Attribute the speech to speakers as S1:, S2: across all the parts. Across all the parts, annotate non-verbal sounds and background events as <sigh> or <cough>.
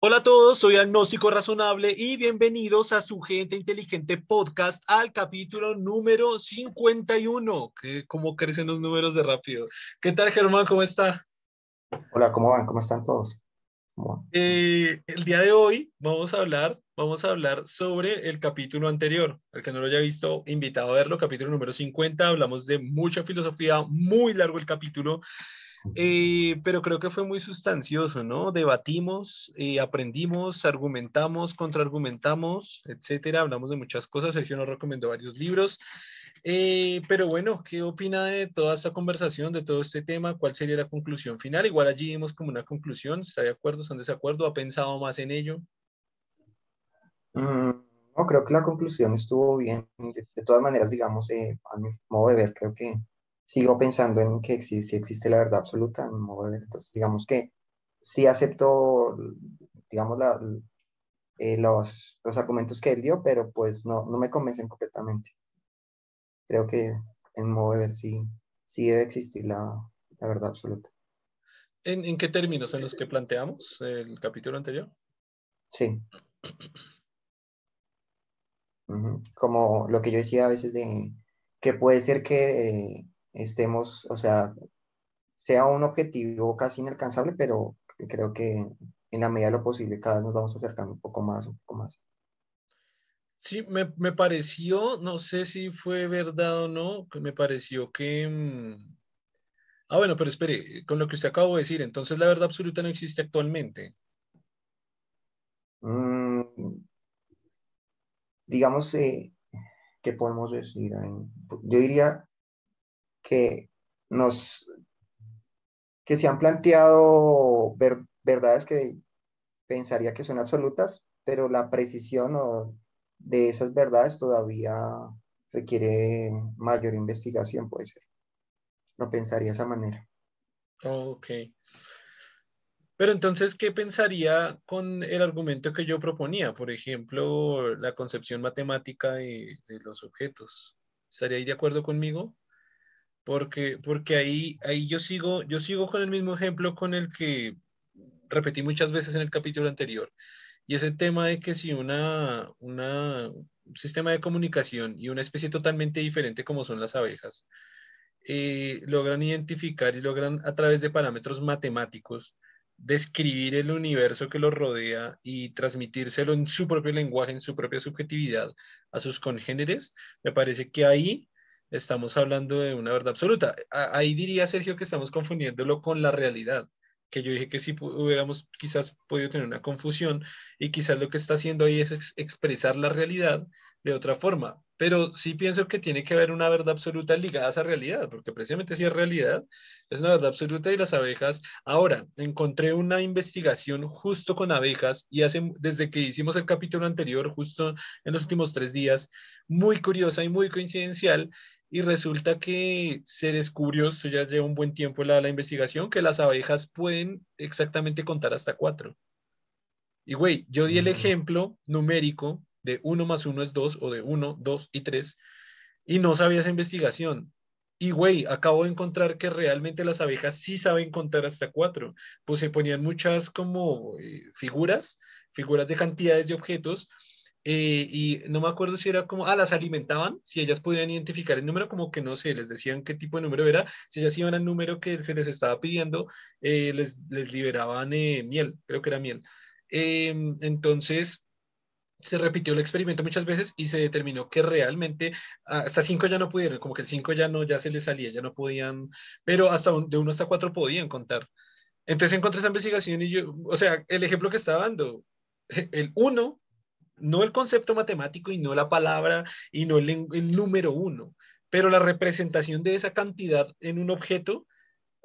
S1: Hola a todos, soy Agnóstico Razonable y bienvenidos a su Gente Inteligente Podcast al capítulo número 51. Que ¿Cómo crecen los números de rápido? ¿Qué tal, Germán? ¿Cómo está?
S2: Hola, ¿cómo van? ¿Cómo están todos?
S1: Eh, el día de hoy vamos a hablar, vamos a hablar sobre el capítulo anterior. El que no lo haya visto, invitado a verlo, capítulo número 50. Hablamos de mucha filosofía, muy largo el capítulo. Eh, pero creo que fue muy sustancioso, ¿no? Debatimos, eh, aprendimos, argumentamos, contraargumentamos, etcétera. Hablamos de muchas cosas. Sergio nos recomendó varios libros. Eh, pero bueno, ¿qué opina de toda esta conversación, de todo este tema? ¿Cuál sería la conclusión final? Igual allí vimos como una conclusión. ¿Está de acuerdo? ¿Están de desacuerdo? ¿Ha pensado más en ello?
S2: Mm, no, creo que la conclusión estuvo bien. De, de todas maneras, digamos, a mi modo de ver, creo que sigo pensando en que si existe la verdad absoluta, entonces digamos que sí acepto, digamos, la, eh, los, los, argumentos que él dio, pero pues no, no me convencen completamente. Creo que en modo de ver sí, sí debe existir la, la verdad absoluta.
S1: ¿En, ¿En, qué términos en los que planteamos el capítulo anterior?
S2: Sí. Como lo que yo decía a veces de que puede ser que estemos, o sea, sea un objetivo casi inalcanzable, pero creo que en la medida de lo posible cada vez nos vamos acercando un poco más, un poco más.
S1: Sí, me, me pareció, no sé si fue verdad o no, me pareció que... Mm, ah, bueno, pero espere, con lo que usted acabó de decir, entonces la verdad absoluta no existe actualmente.
S2: Mm, digamos, eh, ¿qué podemos decir? Yo diría que nos que se han planteado verdades que pensaría que son absolutas, pero la precisión de esas verdades todavía requiere mayor investigación, puede ser. Lo pensaría de esa manera.
S1: Ok. Pero entonces, ¿qué pensaría con el argumento que yo proponía? Por ejemplo, la concepción matemática de, de los objetos. ¿Estaría ahí de acuerdo conmigo? Porque, porque ahí, ahí yo, sigo, yo sigo con el mismo ejemplo con el que repetí muchas veces en el capítulo anterior, y es el tema de que si una, una, un sistema de comunicación y una especie totalmente diferente como son las abejas, eh, logran identificar y logran a través de parámetros matemáticos describir el universo que los rodea y transmitírselo en su propio lenguaje, en su propia subjetividad a sus congéneres, me parece que ahí estamos hablando de una verdad absoluta. Ahí diría Sergio que estamos confundiéndolo con la realidad, que yo dije que si hubiéramos quizás podido tener una confusión y quizás lo que está haciendo ahí es expresar la realidad de otra forma. Pero sí pienso que tiene que haber una verdad absoluta ligada a esa realidad, porque precisamente si es realidad, es una verdad absoluta y las abejas. Ahora, encontré una investigación justo con abejas y hace, desde que hicimos el capítulo anterior, justo en los últimos tres días, muy curiosa y muy coincidencial, y resulta que se descubrió, esto ya lleva un buen tiempo la, la investigación, que las abejas pueden exactamente contar hasta cuatro. Y güey, yo di el ejemplo numérico de 1 más 1 es 2 o de 1, 2 y 3 y no sabía esa investigación. Y güey, acabo de encontrar que realmente las abejas sí saben contar hasta 4. Pues se ponían muchas como eh, figuras, figuras de cantidades de objetos eh, y no me acuerdo si era como, ah, las alimentaban, si ellas podían identificar el número, como que no sé, les decían qué tipo de número era, si ellas iban al número que se les estaba pidiendo, eh, les, les, liberaban eh, miel, creo que era miel. Em, entonces, se repitió el experimento muchas veces y se determinó que realmente hasta cinco ya no pudieron, como que el cinco ya no, ya se les salía, ya no podían, pero hasta de uno hasta cuatro podían contar. Entonces encontré esa investigación y yo, o sea, el ejemplo que estaba dando, el uno no el concepto matemático y no la palabra y no el, número uno, pero la representación de esa cantidad en un objeto,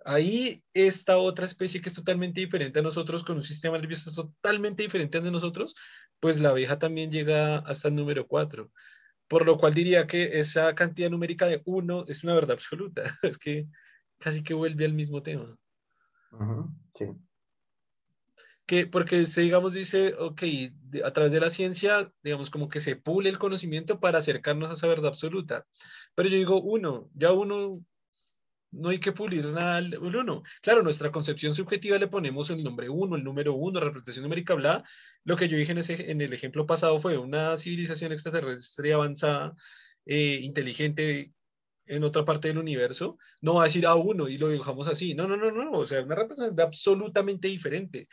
S1: ahí esta otra especie que es totalmente diferente a nosotros, con un sistema nervioso totalmente diferente de nosotros, pues la abeja también llega hasta el número cuatro. Por lo cual diría que esa cantidad numérica de uno es una verdad absoluta. <laughs> Es que casi que vuelve al mismo tema. sí que porque se, digamos, dice, ok, a través de la ciencia, digamos, como que se pule el conocimiento para acercarnos a esa verdad absoluta. Pero yo digo, uno, ya uno, no hay que pulir nada uno. Claro, nuestra concepción subjetiva le ponemos el nombre uno, el número uno, representación numérica, bla. Lo que yo dije en, ese, en el ejemplo pasado fue una civilización extraterrestre avanzada, eh, inteligente en otra parte del universo, no va a decir a uno y lo dibujamos así. No, no, no, no. O sea, una representación absolutamente diferente.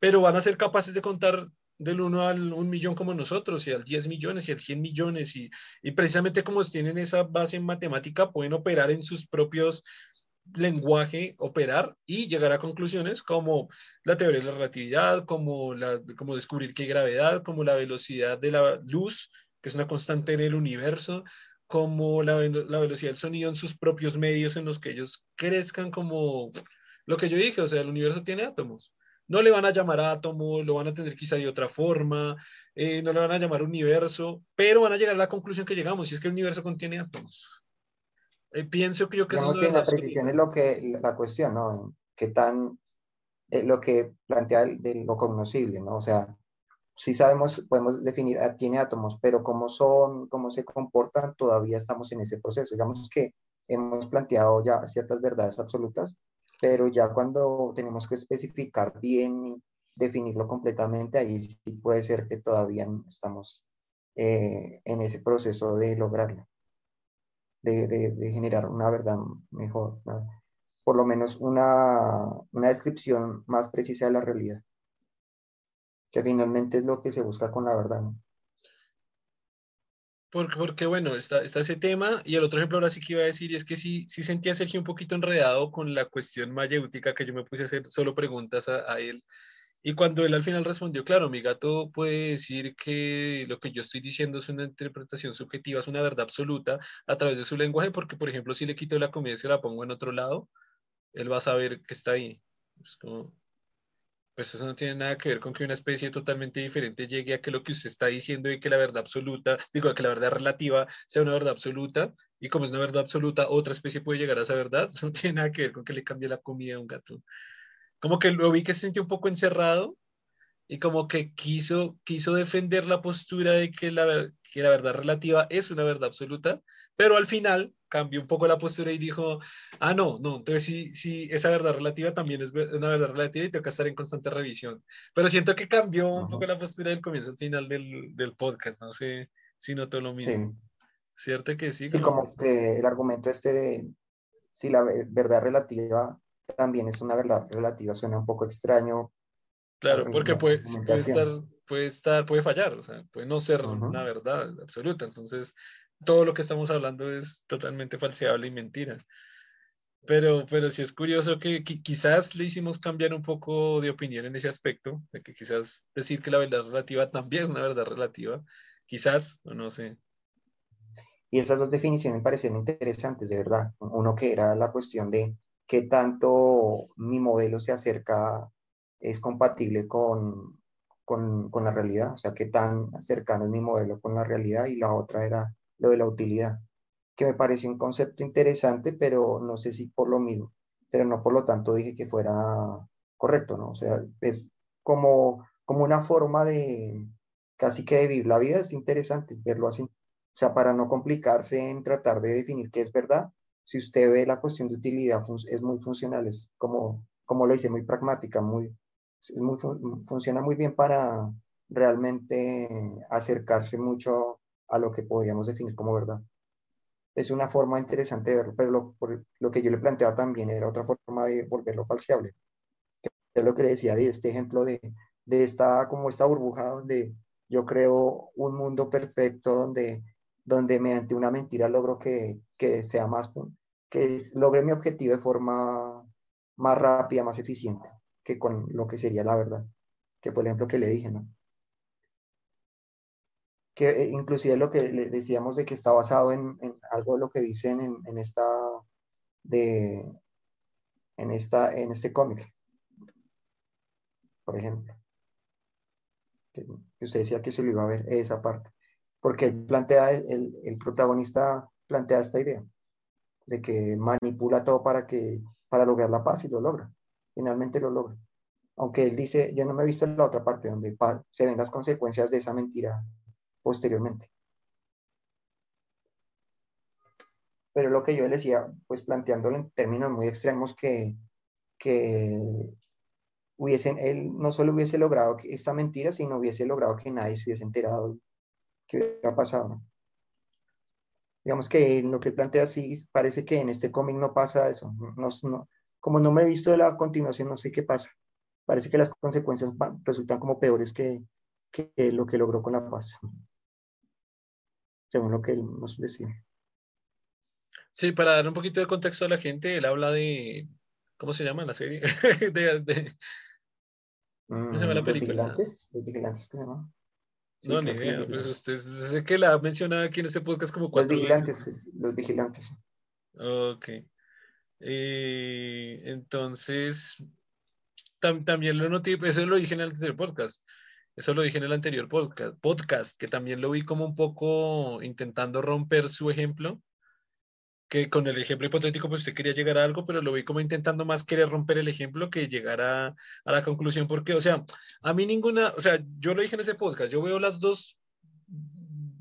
S1: Pero van a ser capaces de contar del 1 al 1 millón como nosotros, y al 10 millones, y al 100 millones, y, y precisamente como tienen esa base en matemática, pueden operar en sus propios lenguaje, operar y llegar a conclusiones como la teoría de la relatividad, como, la, como descubrir hay gravedad, como la velocidad de la luz, que es una constante en el universo, como la, la velocidad del sonido en sus propios medios en los que ellos crezcan como lo que yo dije, o sea, el universo tiene átomos no le van a llamar átomo, lo van a tener quizá de otra forma, eh, no le van a llamar universo, pero van a llegar a la conclusión que llegamos, y es que el universo contiene átomos. Eh, pienso que yo que
S2: Digamos que la precisión es lo que, la cuestión, ¿no? ¿Qué tan, eh, lo que plantea de lo cognoscible, ¿no? O sea, sí sabemos, podemos definir, ah, tiene átomos, pero cómo son, cómo se comportan, todavía estamos en ese proceso. Digamos que hemos planteado ya ciertas verdades absolutas, pero ya cuando tenemos que especificar bien y definirlo completamente, ahí sí puede ser que todavía estamos eh, en ese proceso de lograrlo, de, generar una verdad mejor, por lo menos una, una descripción más precisa de la realidad, que finalmente es lo que se busca con la verdad.
S1: Porque, porque bueno, está, está ese tema y el otro ejemplo ahora sí que iba a decir y es que sí, sí sentía a Sergio un poquito enredado con la cuestión mayéutica que yo me puse a hacer solo preguntas a, a, él. Y cuando él al final respondió, claro, mi gato puede decir que lo que yo estoy diciendo es una interpretación subjetiva, es una verdad absoluta a través de su lenguaje, porque por ejemplo si le quito la comida y se la pongo en otro lado, él va a saber que está ahí. Es como, pues eso no tiene nada que ver con que una especie totalmente diferente llegue a que lo que usted está diciendo y que la verdad absoluta, digo, que la verdad relativa sea una verdad absoluta, y como es una verdad absoluta, otra especie puede llegar a esa verdad, eso <laughs> no tiene nada que ver con que le cambie la comida a un gato. Como que lo vi que se sintió un poco encerrado y como que quiso, quiso defender la postura de que la, que la verdad relativa es una verdad absoluta, pero al final cambió un poco la postura y dijo, ah, no, no, entonces sí, sí, esa verdad relativa también es una verdad relativa y tengo que estar en constante revisión. Pero siento que cambió un poco la postura del comienzo al final del, del podcast, no sé si notó lo mismo. ¿Cierto que sí?
S2: Sí, como que el argumento este de si la verdad relativa también es una verdad relativa suena un poco extraño.
S1: Claro, porque puede, puede, estar, puede estar, puede fallar, o sea, puede no ser una verdad absoluta. Entonces, todo lo que estamos hablando es totalmente falseable y mentira. Pero, pero sí es curioso que quizás le hicimos cambiar un poco de opinión en ese aspecto, de que quizás decir que la verdad relativa también es una verdad relativa, quizás, no sé.
S2: Y esas dos definiciones parecieron interesantes, de verdad. Uno que era la cuestión de qué tanto mi modelo se acerca, es compatible con, con, con la realidad, o sea, qué tan cercano es mi modelo con la realidad, y la otra era lo de la utilidad, que me pareció un concepto interesante, pero no sé si por lo mismo, pero no por lo tanto dije que fuera correcto, ¿no? O sea, es como, como una forma de casi que de vivir la vida, es interesante verlo así. O sea, para no complicarse en tratar de definir qué es verdad, si usted ve la cuestión de utilidad, es muy funcional, es como, como lo hice, muy pragmática, muy, muy funciona muy bien para realmente acercarse mucho a lo que podríamos definir como verdad. Es una forma interesante de verlo, pero lo, lo que yo le planteaba también era otra forma de volverlo falseable. Es lo que le decía de este ejemplo de, de esta, como esta burbuja donde yo creo un mundo perfecto donde, donde mediante una mentira logro que, que sea más, que logre mi objetivo de forma más rápida, más eficiente que con lo que sería la verdad. Que por ejemplo que le dije, ¿no? Que eh, inclusive lo que le decíamos de que está basado en, algo de lo que dicen en, esta de en esta en este cómic. Por ejemplo. Que, usted decía que se lo iba a ver esa parte. Porque plantea el, el protagonista plantea esta idea de que manipula todo para que para lograr la paz y lo logra. Finalmente lo logra. Aunque él dice yo no me he visto en la otra parte donde se ven las consecuencias de esa mentira posteriormente. pero lo que yo decía, pues planteándolo en términos muy extremos, que, que hubiesen, él no solo hubiese logrado esta mentira, sino hubiese logrado que nadie se hubiese enterado que hubiera pasado. Digamos que lo que él plantea sí, parece que en este cómic no pasa eso. No, no, como no me he visto de la continuación, no sé qué pasa. Parece que las consecuencias resultan como peores que, que lo que logró con la paz. Según lo que él nos decía.
S1: Sí, para dar un poquito de contexto a la gente, él habla de, ¿cómo se llama la serie? <laughs> de,
S2: ¿Cómo se llama la mm, película? Los vigilantes, los vigilantes ¿qué se llama.
S1: no, ni idea, pues usted sé que la ha mencionado aquí en este podcast como
S2: cuatro Los vigilantes, los vigilantes.
S1: Ok. Eh, entonces, también lo noté, eso lo dije en el anterior podcast. Eso lo dije en el anterior podcast, que también lo vi como un poco intentando romper su ejemplo que con el ejemplo hipotético, pues usted quería llegar a algo, pero lo vi como intentando más querer romper el ejemplo que llegar a, a, la conclusión, porque, o sea, a mí ninguna, o sea, yo lo dije en ese podcast, yo veo las dos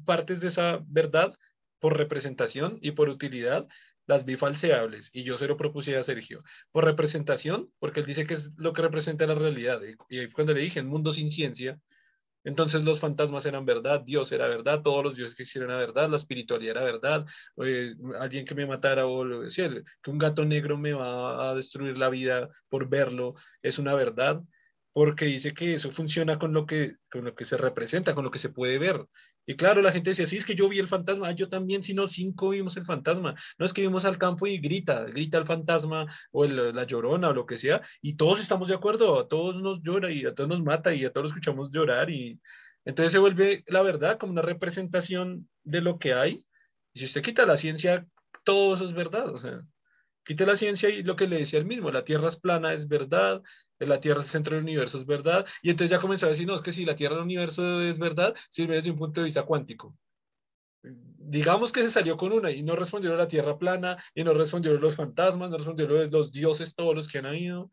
S1: partes de esa verdad por representación y por utilidad, las vi falseables y yo se lo propuse a Sergio. Por representación, porque él dice que es lo que representa la realidad. Y, y cuando le dije, el mundo sin ciencia, entonces los fantasmas eran verdad, Dios era verdad, todos los dioses que hicieron era verdad, la espiritualidad era verdad, eh, alguien que me matara o lo decía, que un gato negro me va a destruir la vida por verlo, es una verdad, porque dice que eso funciona con lo que, con lo que se representa, con lo que se puede ver. Y claro, la gente decía, sí, es que yo vi el fantasma, yo también, si no, cinco vimos el fantasma. No es que vimos al campo y grita, grita el fantasma o la llorona o lo que sea, y todos estamos de acuerdo, a todos nos llora y a todos nos mata y a todos escuchamos llorar. Y entonces se vuelve la verdad como una representación de lo que hay. Y si usted quita la ciencia, todo eso es verdad. O sea, quite la ciencia y lo que le decía él mismo, la Tierra es plana, es verdad, la Tierra es el centro del universo, es verdad, y entonces ya comenzó a decir, no, es que si la Tierra del universo es verdad, sirve desde un punto de vista cuántico. Digamos que se salió con una y no respondió a la Tierra plana, y no respondió a los fantasmas, no respondió a los dioses, todos los que han habido.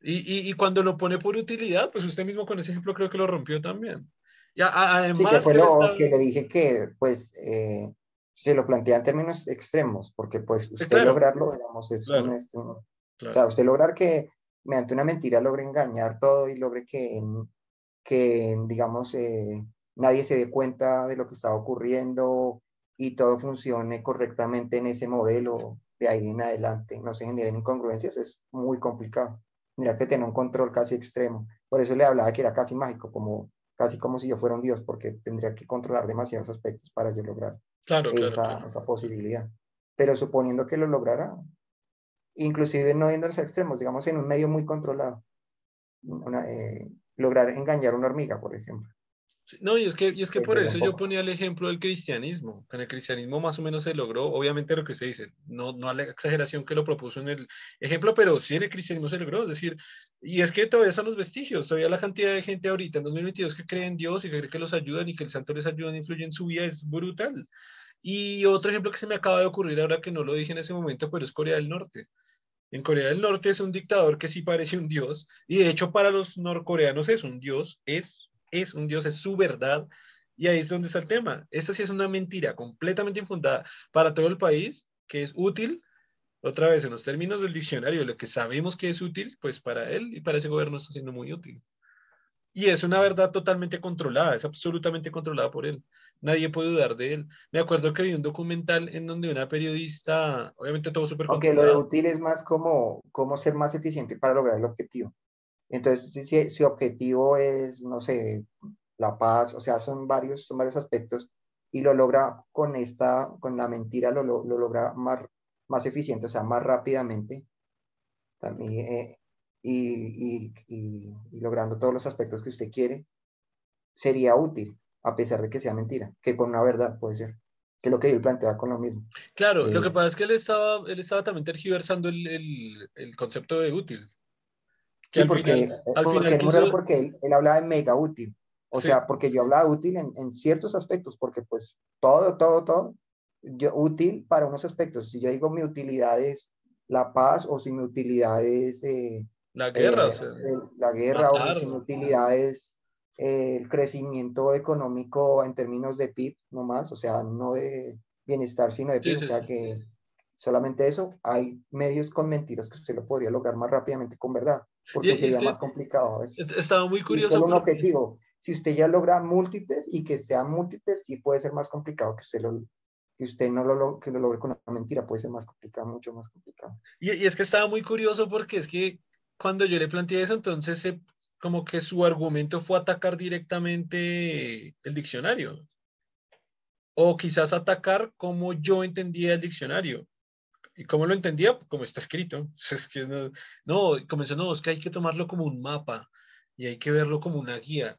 S1: Y, y, cuando lo pone por utilidad, pues usted mismo con ese ejemplo creo que lo rompió también.
S2: Ya, además, sí, que fue lo que le dije que, pues, eh, se lo plantea en términos extremos, porque pues usted lograrlo, digamos, es un, este, o sea, usted lograr que mediante una mentira logre engañar todo y logre que, que digamos, eh, nadie se dé cuenta de lo que está ocurriendo y todo funcione correctamente en ese modelo de ahí en adelante, no se generen incongruencias, es muy complicado. Mira que tiene un control casi extremo. Por eso le hablaba que era casi mágico, como, casi como si yo fuera un dios, porque tendría que controlar demasiados aspectos para yo lograr esa, esa posibilidad. Pero suponiendo que lo lograra, inclusive no yendo a los extremos, digamos en un medio muy controlado. Eh, lograr engañar a una hormiga, por ejemplo.
S1: no, y es que, y es que por eso yo ponía el ejemplo del cristianismo. Con el cristianismo más o menos se logró, obviamente lo que se dice, no, no a la exageración que lo propuso en el ejemplo, pero sí en el cristianismo se logró. Es decir, y es que todavía son los vestigios, todavía la cantidad de gente ahorita en 2022 que cree en Dios y que cree que los ayudan y que el santo les ayuda y influye en su vida es brutal. Y otro ejemplo que se me acaba de ocurrir ahora que no lo dije en ese momento, pero es Corea del Norte. En Corea del Norte es un dictador que sí parece un dios, y de hecho para los norcoreanos es un dios, es, es un dios, es su verdad, y ahí es donde está el tema. Esta sí es una mentira completamente infundada para todo el país, que es útil, otra vez en los términos del diccionario, lo que sabemos que es útil, pues para él y para ese gobierno está siendo muy útil. Y es una verdad totalmente controlada, es absolutamente controlada por él nadie puede dudar de él. Me acuerdo que vi un documental en donde una periodista, obviamente todo súper
S2: Aunque lo de útil es más como cómo ser más eficiente para lograr el objetivo. Entonces, si, si, objetivo es, no sé, la paz, o sea, son varios, son varios aspectos y lo logra con esta, con la mentira, lo, lo, logra más, más eficiente, o sea, más rápidamente. También, eh, y, y, y logrando todos los aspectos que usted quiere, sería útil a pesar de que sea mentira, que con una verdad puede ser, que es lo que él plantea con lo mismo.
S1: Claro, lo que eh, pasa es que él estaba, él estaba también tergiversando el, el, el concepto de útil.
S2: Sí, porque, al final, porque él, él, hablaba de mega útil, o sea, porque yo hablaba útil en, en, ciertos aspectos, porque pues todo, todo, todo, yo útil para unos aspectos. Si yo digo mi utilidad es la paz o si mi utilidad es... Eh,
S1: la guerra.
S2: Eh, la guerra o si mi utilidad es el crecimiento económico en términos de PIB, no más, o sea, no de, bienestar, sino de o sea que solamente eso, hay medios con mentiras que usted lo podría lograr más rápidamente con verdad, porque sería más complicado.
S1: Estaba muy curioso.
S2: Es un objetivo. Si usted ya logra múltiples y que sean múltiples, sí puede ser más complicado que usted lo, que usted no lo, que lo logre con una mentira, puede ser más complicado, mucho más complicado.
S1: Y, y, es que estaba muy curioso porque es que cuando yo le planteé eso, entonces se, como que su argumento fue atacar directamente el diccionario. O quizás atacar como yo entendía el diccionario. ¿Y cómo lo entendía? Como está escrito. <laughs> Es que no, no, comenzó, no, es que hay que tomarlo como un mapa y hay que verlo como una guía.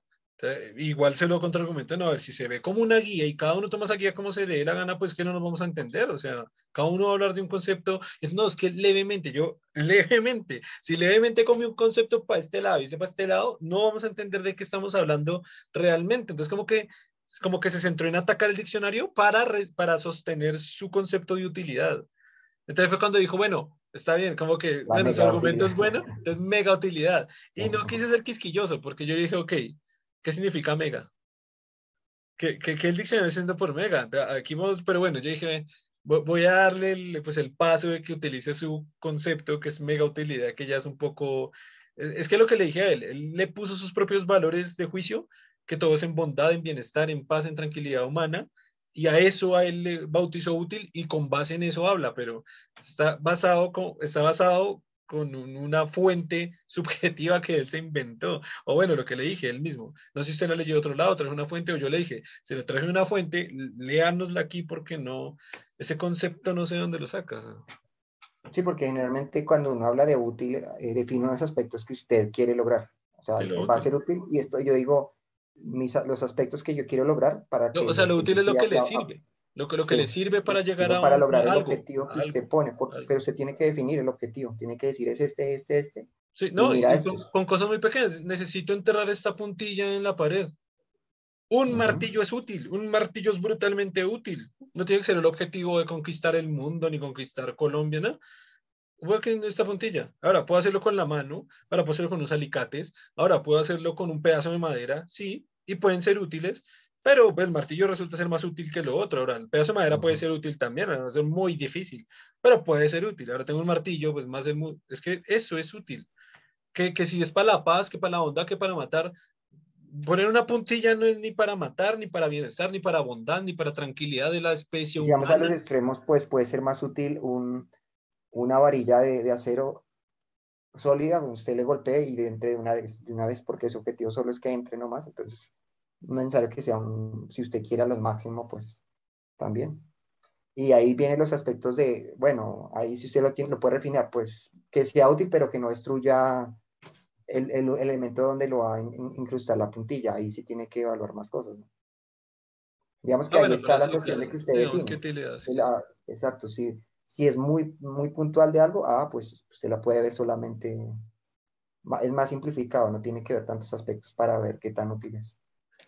S1: Igual se lo contraargumento, no, a ver, si se ve como una guía y cada uno toma esa guía como se le dé la gana, pues que no nos vamos a entender. O sea, cada uno va a hablar de un concepto. No, es que levemente, yo <laughs> levemente, si levemente come un concepto para este lado y este para este lado, no vamos a entender de qué estamos hablando realmente. Entonces, como que como que se centró en atacar el diccionario para, para sostener su concepto de utilidad. Entonces fue cuando dijo, bueno, está bien, como que, bueno, su argumento es bueno, es mega utilidad. Y no quise ser quisquilloso, porque yo dije, ok, ¿qué significa mega? ¿Qué, qué, qué el diccionario siendo por mega? Aquí vamos, pero bueno, yo dije, voy a darle el, pues el paso de que utilice su concepto, que es mega utilidad, que ya es un poco... Es que lo que le dije a él, él le puso sus propios valores de juicio, que todo es en bondad, en bienestar, en paz, en tranquilidad humana, y a eso a él le bautizó útil y con base en eso habla, pero está basado está basado con una fuente <laughs> subjetiva que él se inventó. O bueno, lo que le dije él mismo. No sé si usted la leyó de otro lado, traje una fuente, o yo le dije, si le traje una fuente, léanosla aquí porque no, ese concepto no sé dónde lo saca.
S2: Sí, porque generalmente cuando uno habla de útil, eh, define unos aspectos que usted quiere lograr. O sea, va a ser útil y esto yo digo, los aspectos que yo quiero lograr para que...
S1: o sea, lo útil es lo que le sirve. Lo que, lo que le sirve para llegar a
S2: Para lograr el objetivo que usted pone, pero usted tiene que definir el objetivo, tiene que decir es este, este, este.
S1: Sí, no, con, cosas muy pequeñas. Necesito enterrar esta puntilla en la pared. Un martillo es útil, un martillo es brutalmente útil. No tiene que ser el objetivo de conquistar el mundo ni conquistar Colombia, ¿no? voy a esta puntilla. Ahora puedo hacerlo con la mano, ahora puedo hacerlo con unos alicates, ahora puedo hacerlo con un pedazo de madera, sí, y pueden ser útiles, pero el martillo resulta ser más útil que lo otro. Ahora, el pedazo de madera puede ser útil también, va a ser muy difícil, pero puede ser útil. Ahora tengo un martillo, pues más es que eso es útil. Que, que si es para la paz, que para la bondad, que para matar, poner una puntilla no es ni para matar, ni para bienestar, ni para bondad, ni para tranquilidad de la especie.
S2: Si vamos a los extremos, pues puede ser más útil un, una varilla de, acero sólida donde usted le golpee y entre de una, vez, de una vez porque su objetivo solo es que entre nomás. Entonces, no es necesario que sea un, si usted quiera lo máximo, pues también. Y ahí vienen los aspectos de, bueno, ahí si usted lo, tiene, lo puede refinar, pues que sea útil, pero que no destruya el, el, elemento donde lo va a incrustar la puntilla. Ahí sí tiene que evaluar más cosas. Digamos que ah, ahí está la cuestión de que usted define. exacto, sí. Si es muy, muy puntual de algo, ah, pues usted la puede ver solamente, es más simplificado, no tiene que ver tantos aspectos para ver qué tan útil es.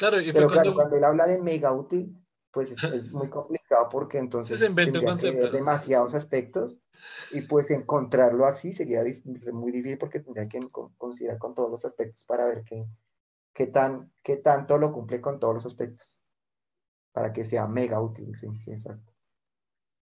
S1: Claro,
S2: Pero claro, cuando él habla de mega útil, pues es, <laughs> muy complicado porque entonces tendría que ver demasiados aspectos y pues encontrarlo así sería muy difícil porque tendría que considerar con todos los aspectos para ver qué, qué, tan, qué tanto lo cumple con todos los aspectos para que sea mega útil, sí, sí exacto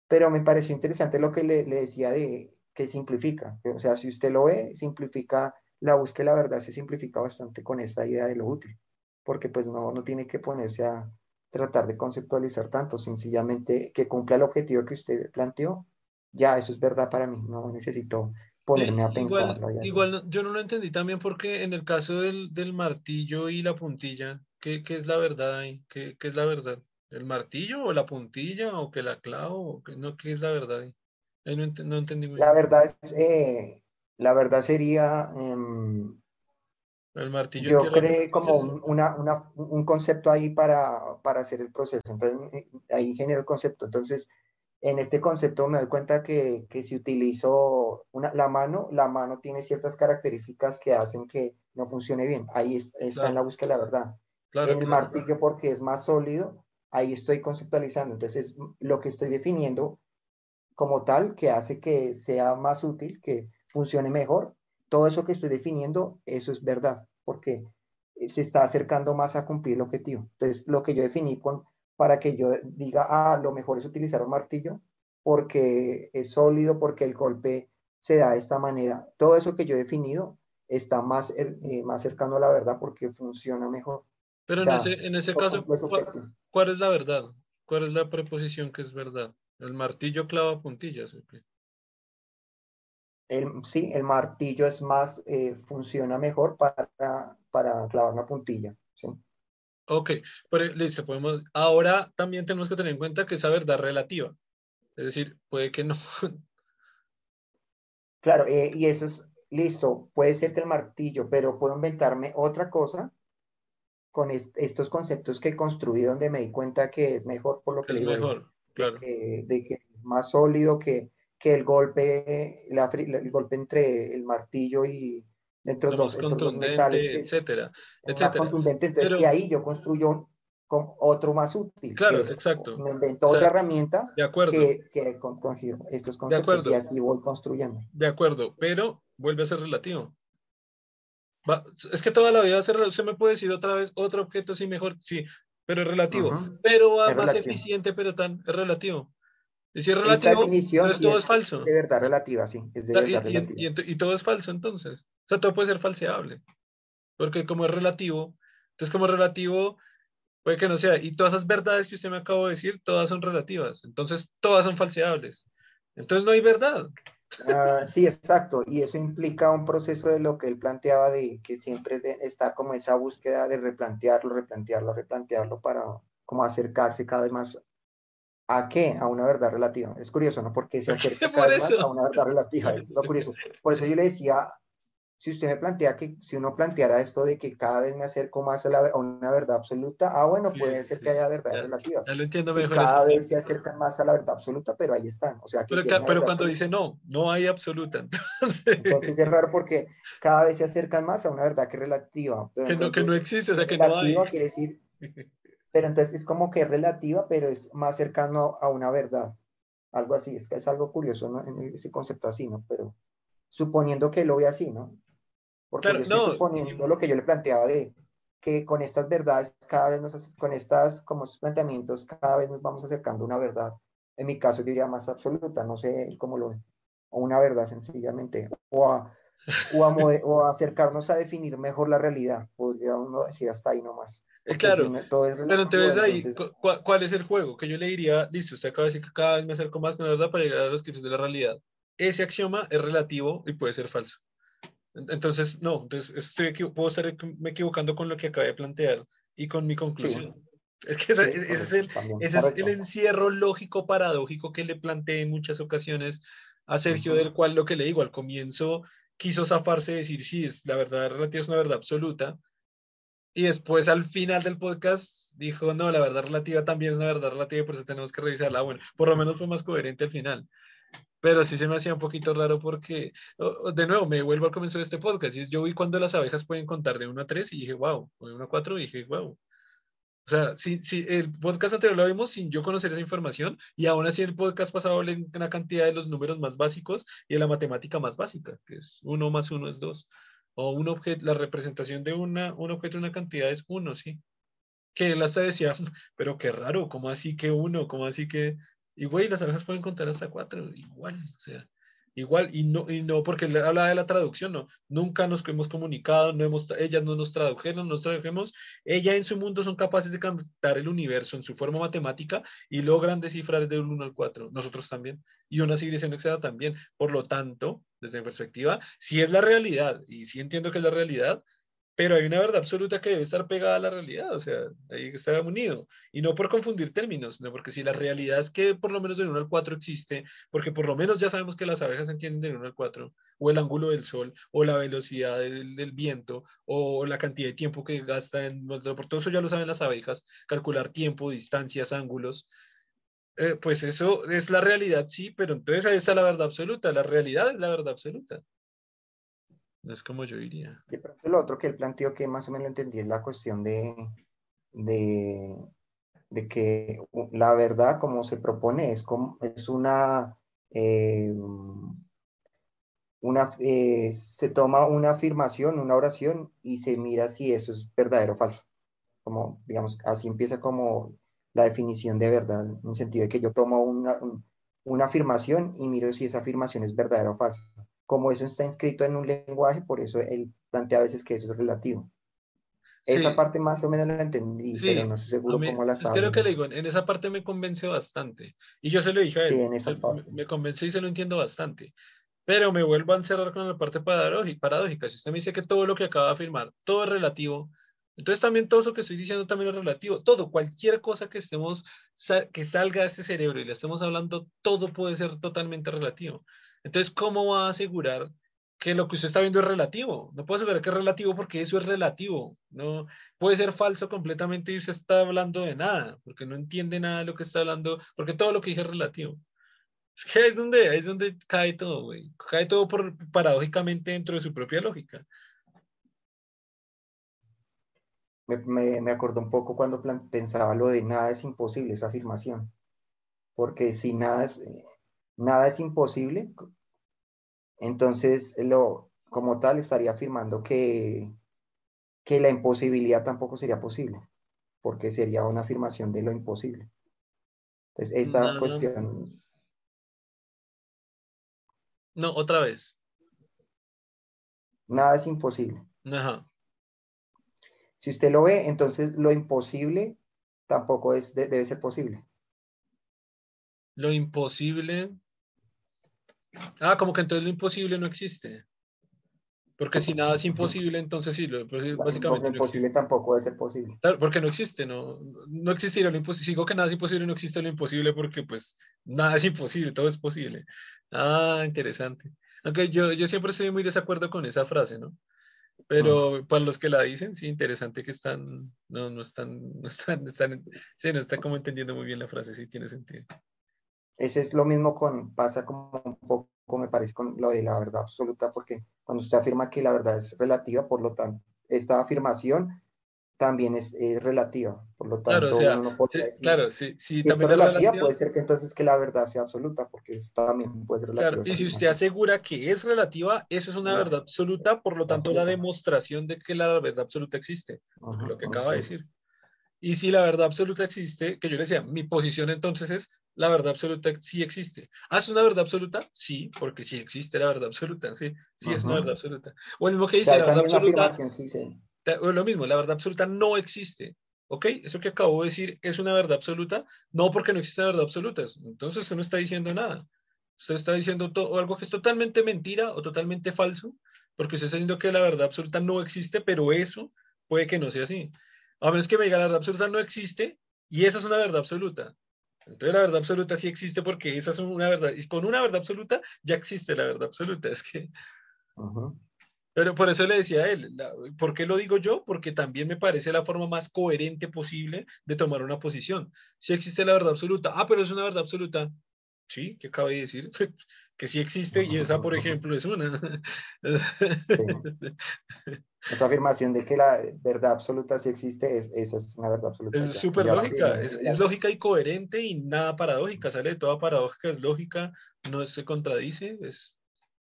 S2: pero me pareció interesante lo que le, decía de que simplifica. O sea, si usted lo ve, simplifica la búsqueda, la verdad se simplifica bastante con esta idea de lo útil, porque pues no, no tiene que ponerse a tratar de conceptualizar tanto, sencillamente que cumpla el objetivo que usted planteó, ya eso es verdad para mí, no necesito ponerme a pensar.
S1: Igual, yo no lo entendí también porque en el caso del, martillo y la puntilla, ¿qué, es la verdad ahí? ¿Qué, ¿Qué, es la verdad? ¿El martillo o la puntilla o que la clavo? ¿Qué, no, ¿Qué es la verdad? Ahí no, no, entendí muy
S2: La verdad es, eh, la verdad sería... Em,
S1: el martillo.
S2: Yo creé como un, una, una, un concepto ahí para, para, hacer el proceso. Entonces, eh, ahí genero el concepto. Entonces, en este concepto me doy cuenta que, que si utilizo una, la mano, la mano tiene ciertas características que hacen que no funcione bien. Ahí está, en la búsqueda de la verdad. el martillo porque es más sólido ahí estoy conceptualizando. Entonces, lo que estoy definiendo como tal, que hace que sea más útil, que funcione mejor, todo eso que estoy definiendo, eso es verdad, porque se está acercando más a cumplir el objetivo. Entonces, lo que yo definí con, para que yo diga, ah, lo mejor es utilizar un martillo porque es sólido, porque el golpe se da de esta manera. Todo eso que yo he definido está más, eh, más cercano a la verdad porque funciona mejor.
S1: Pero en, ese, en ese caso, ¿cuál, es la verdad? ¿Cuál es la preposición que es verdad? ¿El martillo clava puntillas?
S2: El, sí, el martillo es más, eh, funciona mejor para, para clavar una puntilla. ¿sí?
S1: Ok, pero listo, podemos. Ahora también tenemos que tener en cuenta que esa verdad relativa. Es decir, puede que no. <laughs>
S2: Claro, eh, y eso es listo. Puede ser que el martillo, pero puedo inventarme otra cosa con estos conceptos que construí donde me di cuenta que es mejor por lo que
S1: es mejor, claro.
S2: de que es más sólido que, que el golpe, el golpe entre el martillo y entre los, dos metales,
S1: etcétera,
S2: Más contundente, entonces de ahí yo construyo con otro más útil.
S1: Claro, exacto.
S2: Me invento otra herramienta
S1: de acuerdo.
S2: que, que con, estos conceptos y así voy construyendo.
S1: De acuerdo, pero vuelve a ser relativo es que toda la vida se, se me puede decir otra vez otro objeto sí mejor, sí, pero es relativo. Pero va más eficiente, pero tan es relativo. Es decir, relativo, pero todo es, falso.
S2: De verdad relativa, sí. Es de verdad y, relativa.
S1: Y, todo es falso entonces. O sea, todo puede ser falseable. Porque como es relativo, entonces como es relativo, puede que no sea. Y todas esas verdades que usted me acabó de decir, todas son relativas. Entonces, todas son falseables. Entonces no hay verdad.
S2: Ah, sí, exacto. Y eso implica un proceso de lo que él planteaba de que siempre está como esa búsqueda de replantearlo, replantearlo, replantearlo para como acercarse cada vez más a qué? A una verdad relativa. Es curioso, ¿no? Porque se acerca cada vez más a una verdad relativa. Es lo curioso. Por eso yo le decía si usted me plantea que si uno planteara esto de que cada vez me acerco más a, la, una verdad absoluta, ah, bueno, puede ser que haya verdades relativas.
S1: Ya lo entiendo mejor.
S2: cada vez se acercan más a la verdad absoluta, pero ahí están. O sea,
S1: pero, cuando dice no, no hay absoluta. <laughs>
S2: Entonces... es raro porque cada vez se acercan más a una verdad que es relativa.
S1: que, no, que no existe, o sea, que no hay.
S2: quiere decir. <laughs> Pero entonces es como que es relativa, pero es más cercano a una verdad. Algo así, es es algo curioso, ¿no? En ese concepto así, ¿no? Pero suponiendo que lo ve así, ¿no? Porque yo estoy suponiendo lo que yo le planteaba de que con estas verdades, cada vez nos, con estas, como estos planteamientos, cada vez nos vamos acercando a una verdad. En mi caso, diría más absoluta, no sé cómo lo ve, o una verdad sencillamente, o a, o a, o acercarnos a definir mejor la realidad, podría uno decir hasta ahí nomás.
S1: Claro, pero entonces ahí, ¿cuál, es el juego? Que yo le diría, listo, usted acaba de decir que cada vez me acerco más con la verdad para llegar a los criterios de la realidad. Ese axioma es relativo y puede ser falso. Entonces, no, entonces estoy puedo estar me equivocando con lo que acabé de plantear y con mi conclusión. <laughs> Es que ese, es, el, ese es, el, encierro lógico paradójico que le planteé en muchas ocasiones a Sergio, del cual lo que le digo al comienzo quiso zafarse decir, sí, es, la verdad relativa es una verdad absoluta. Y después al final del podcast dijo, no, la verdad relativa también es una verdad relativa y por eso tenemos que revisarla. Bueno, por lo menos fue más coherente al final pero sí se me hacía un poquito raro porque, de nuevo, me vuelvo al comienzo de este podcast, y yo vi cuando las abejas pueden contar de 1 a 3 y dije, wow, o de 1 a 4 y dije, wow. O sea, si, si el podcast anterior lo vimos sin yo conocer esa información y aún así el podcast pasado hablé una cantidad de los números más básicos y de la matemática más básica, que es 1 más 1 es 2. O un objeto, la representación de una, un objeto, una cantidad es 1, ¿sí? Que él hasta decía, <laughs> pero qué raro, ¿cómo así que 1? ¿Cómo así que y güey, las abejas pueden contar hasta cuatro, igual, o sea, igual, y no, y no porque le hablaba de la traducción, no, nunca nos hemos comunicado, no hemos, ellas no nos tradujeron, nos tradujimos, ella en su mundo son capaces de cantar el universo en su forma matemática y logran descifrar del 1 al 4, nosotros también, y una civilización externa también, por lo tanto, desde mi perspectiva, si es la realidad, y si entiendo que es la realidad, pero hay una verdad absoluta que debe estar pegada a la realidad, o sea, ahí está unido. Y no por confundir términos, sino porque si la realidad es que por lo menos del 1 al 4 existe, porque por lo menos ya sabemos que las abejas entienden del 1 al 4, o el ángulo del sol, o la velocidad del, viento, o la cantidad de tiempo que gasta en... Por todo eso ya lo saben las abejas, calcular tiempo, distancias, ángulos. Eh, pues eso es la realidad, sí, pero entonces ahí está la verdad absoluta. La realidad es la verdad absoluta. Es como yo diría.
S2: De pronto lo otro que él planteó que más o menos entendí es la cuestión de, de, de que la verdad como se propone es, como, es una, eh, una eh, se toma una afirmación, una oración y se mira si eso es verdadero o falso. Como, digamos, así empieza como la definición de verdad, en el sentido de que yo tomo una, una afirmación y miro si esa afirmación es verdadera o falsa. Como eso está inscrito en un lenguaje, por eso él plantea a veces que eso es relativo. Esa parte más o menos la entendí, pero no estoy seguro cómo la sabe.
S1: Creo que le digo, en esa parte me convence bastante. Y yo se lo dije a él. Sí, en esa parte. Me, convence y se lo entiendo bastante. Pero me vuelvo a encerrar con la parte paradójica. Si usted me dice que todo lo que acaba de afirmar, todo es relativo, entonces también todo eso que estoy diciendo también es relativo. Todo, cualquier cosa que estemos, que salga de este cerebro y le estemos hablando, todo puede ser totalmente relativo. Entonces, ¿cómo va a asegurar que lo que usted está viendo es relativo. No puedo asegurar que es relativo porque eso es relativo. No puede ser falso completamente y usted está hablando de nada, porque no entiende nada de lo que está hablando, porque todo lo que dice es relativo. Es que ahí es donde, es donde cae todo, güey. Cae todo por, paradójicamente dentro de su propia lógica.
S2: Me, me, me acordó un poco cuando pensaba lo de nada es imposible, esa afirmación. Porque si nada es, eh, nada es imposible, entonces, lo, como tal, estaría afirmando que, que la imposibilidad tampoco sería posible, porque sería una afirmación de lo imposible. Entonces, esa cuestión...
S1: No, otra vez.
S2: Nada es imposible.
S1: Ajá.
S2: Si usted lo ve, entonces lo imposible tampoco es, debe ser posible.
S1: Lo imposible Ah, como que entonces lo imposible no existe. Porque si nada es imposible, entonces sí, lo, pues, básicamente.
S2: Lo imposible tampoco debe ser posible.
S1: porque no existe, no, no existirá lo imposible. Sigo que nada es imposible, no existe lo imposible porque pues nada es imposible, todo es posible. Ah, interesante. Aunque yo, yo siempre estoy muy desacuerdo con esa frase, ¿no? Pero para los que la dicen, sí, interesante que están, no, no están, no están, están, sí, no están como entendiendo muy bien la frase, sí tiene sentido.
S2: Ese es lo mismo con, pasa como un poco, me parece, con lo de la verdad absoluta, porque cuando usted afirma que la verdad es relativa, por lo tanto, esta afirmación también es, relativa. Por lo tanto,
S1: claro, uno no puede decir, claro, sí, sí,
S2: si también es relativa, puede ser que entonces que la verdad sea absoluta, porque eso también puede ser relativa.
S1: Claro, y si usted asegura que es relativa, eso es una verdad absoluta, por lo tanto, la demostración de que la verdad absoluta existe, lo que acaba de decir. Y si la verdad absoluta existe, que yo le decía, mi posición entonces es la verdad absoluta sí existe. ¿Ah, es una verdad absoluta? Sí, porque sí existe la verdad absoluta, sí, sí es una verdad absoluta. O el mismo que dice, la verdad absoluta, sí, sí. O lo mismo, la verdad absoluta no existe. ¿Ok? Eso que acabo de decir es una verdad absoluta, no porque no existe la verdad absoluta. Entonces usted no está diciendo nada. Usted está diciendo todo, algo que es totalmente mentira o totalmente falso, porque usted está diciendo que la verdad absoluta no existe, pero eso puede que no sea así. A menos que me diga la verdad absoluta no existe y esa es una verdad absoluta. Entonces la verdad absoluta sí existe porque esa es una verdad. Y con una verdad absoluta ya existe la verdad absoluta. <laughs> Es que... Pero por eso le decía a él, ¿por qué lo digo yo? Porque también me parece la forma más coherente posible de tomar una posición. Si existe la verdad absoluta, ah, pero es una verdad absoluta. Sí, que acabo de decir <laughs> que sí existe y esa, por ejemplo, es una.
S2: Esa afirmación de que la verdad absoluta sí existe, es, esa es una verdad absoluta.
S1: Es súper lógica, es, lógica y coherente y nada paradójica, sale de toda paradójica, es lógica, no se contradice, es,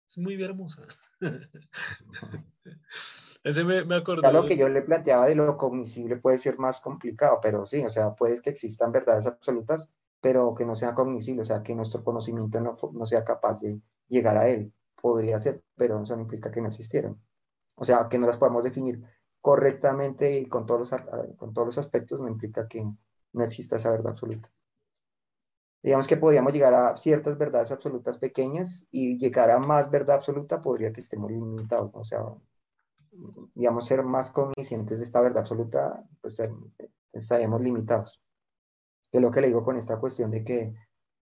S1: es muy hermosa. <laughs> Ese me, me acordó.
S2: lo que yo le planteaba de lo cognoscible puede ser más complicado, pero sí, o sea, puede que existan verdades absolutas, pero que no sea cognoscible, o sea, que nuestro conocimiento no, no sea capaz de llegar a él. Podría ser, pero eso no implica que no existieran. O sea, que no las podamos definir correctamente y con todos los, con todos los aspectos no implica que no exista esa verdad absoluta. Digamos que podríamos llegar a ciertas verdades absolutas pequeñas y llegar a más verdad absoluta podría que estemos limitados, o sea, digamos, ser más conscientes de esta verdad absoluta, pues eh, estaríamos limitados. Es lo que le digo con esta cuestión de que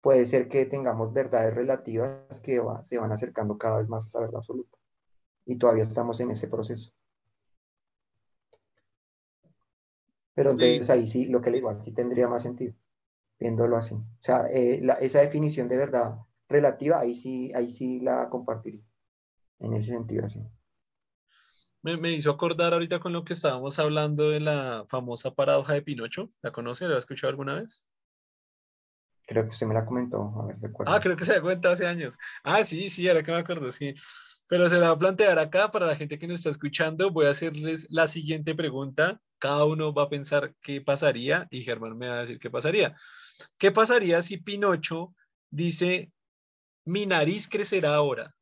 S2: puede ser que tengamos verdades relativas que se van acercando cada vez más a esa verdad absoluta y todavía estamos en ese proceso. Pero entonces ahí sí, lo que le digo, sí tendría más sentido, viéndolo así. O sea, eh, esa definición de verdad relativa, ahí sí, ahí sí la compartiría, en ese sentido así.
S1: Me, me, hizo acordar ahorita con lo que estábamos hablando de la famosa paradoja de Pinocho. ¿La conoce? ¿La ha escuchado alguna vez?
S2: Creo que usted me la comentó, a ver,
S1: Ah, creo que se la cuenta hace años. Ah, sí, sí, ahora que me acuerdo, sí. Pero se la va a plantear acá para la gente que nos está escuchando. Voy a hacerles la siguiente pregunta. Cada uno va a pensar qué pasaría y Germán me va a decir qué pasaría. ¿Qué pasaría si Pinocho dice, mi nariz crecerá ahora?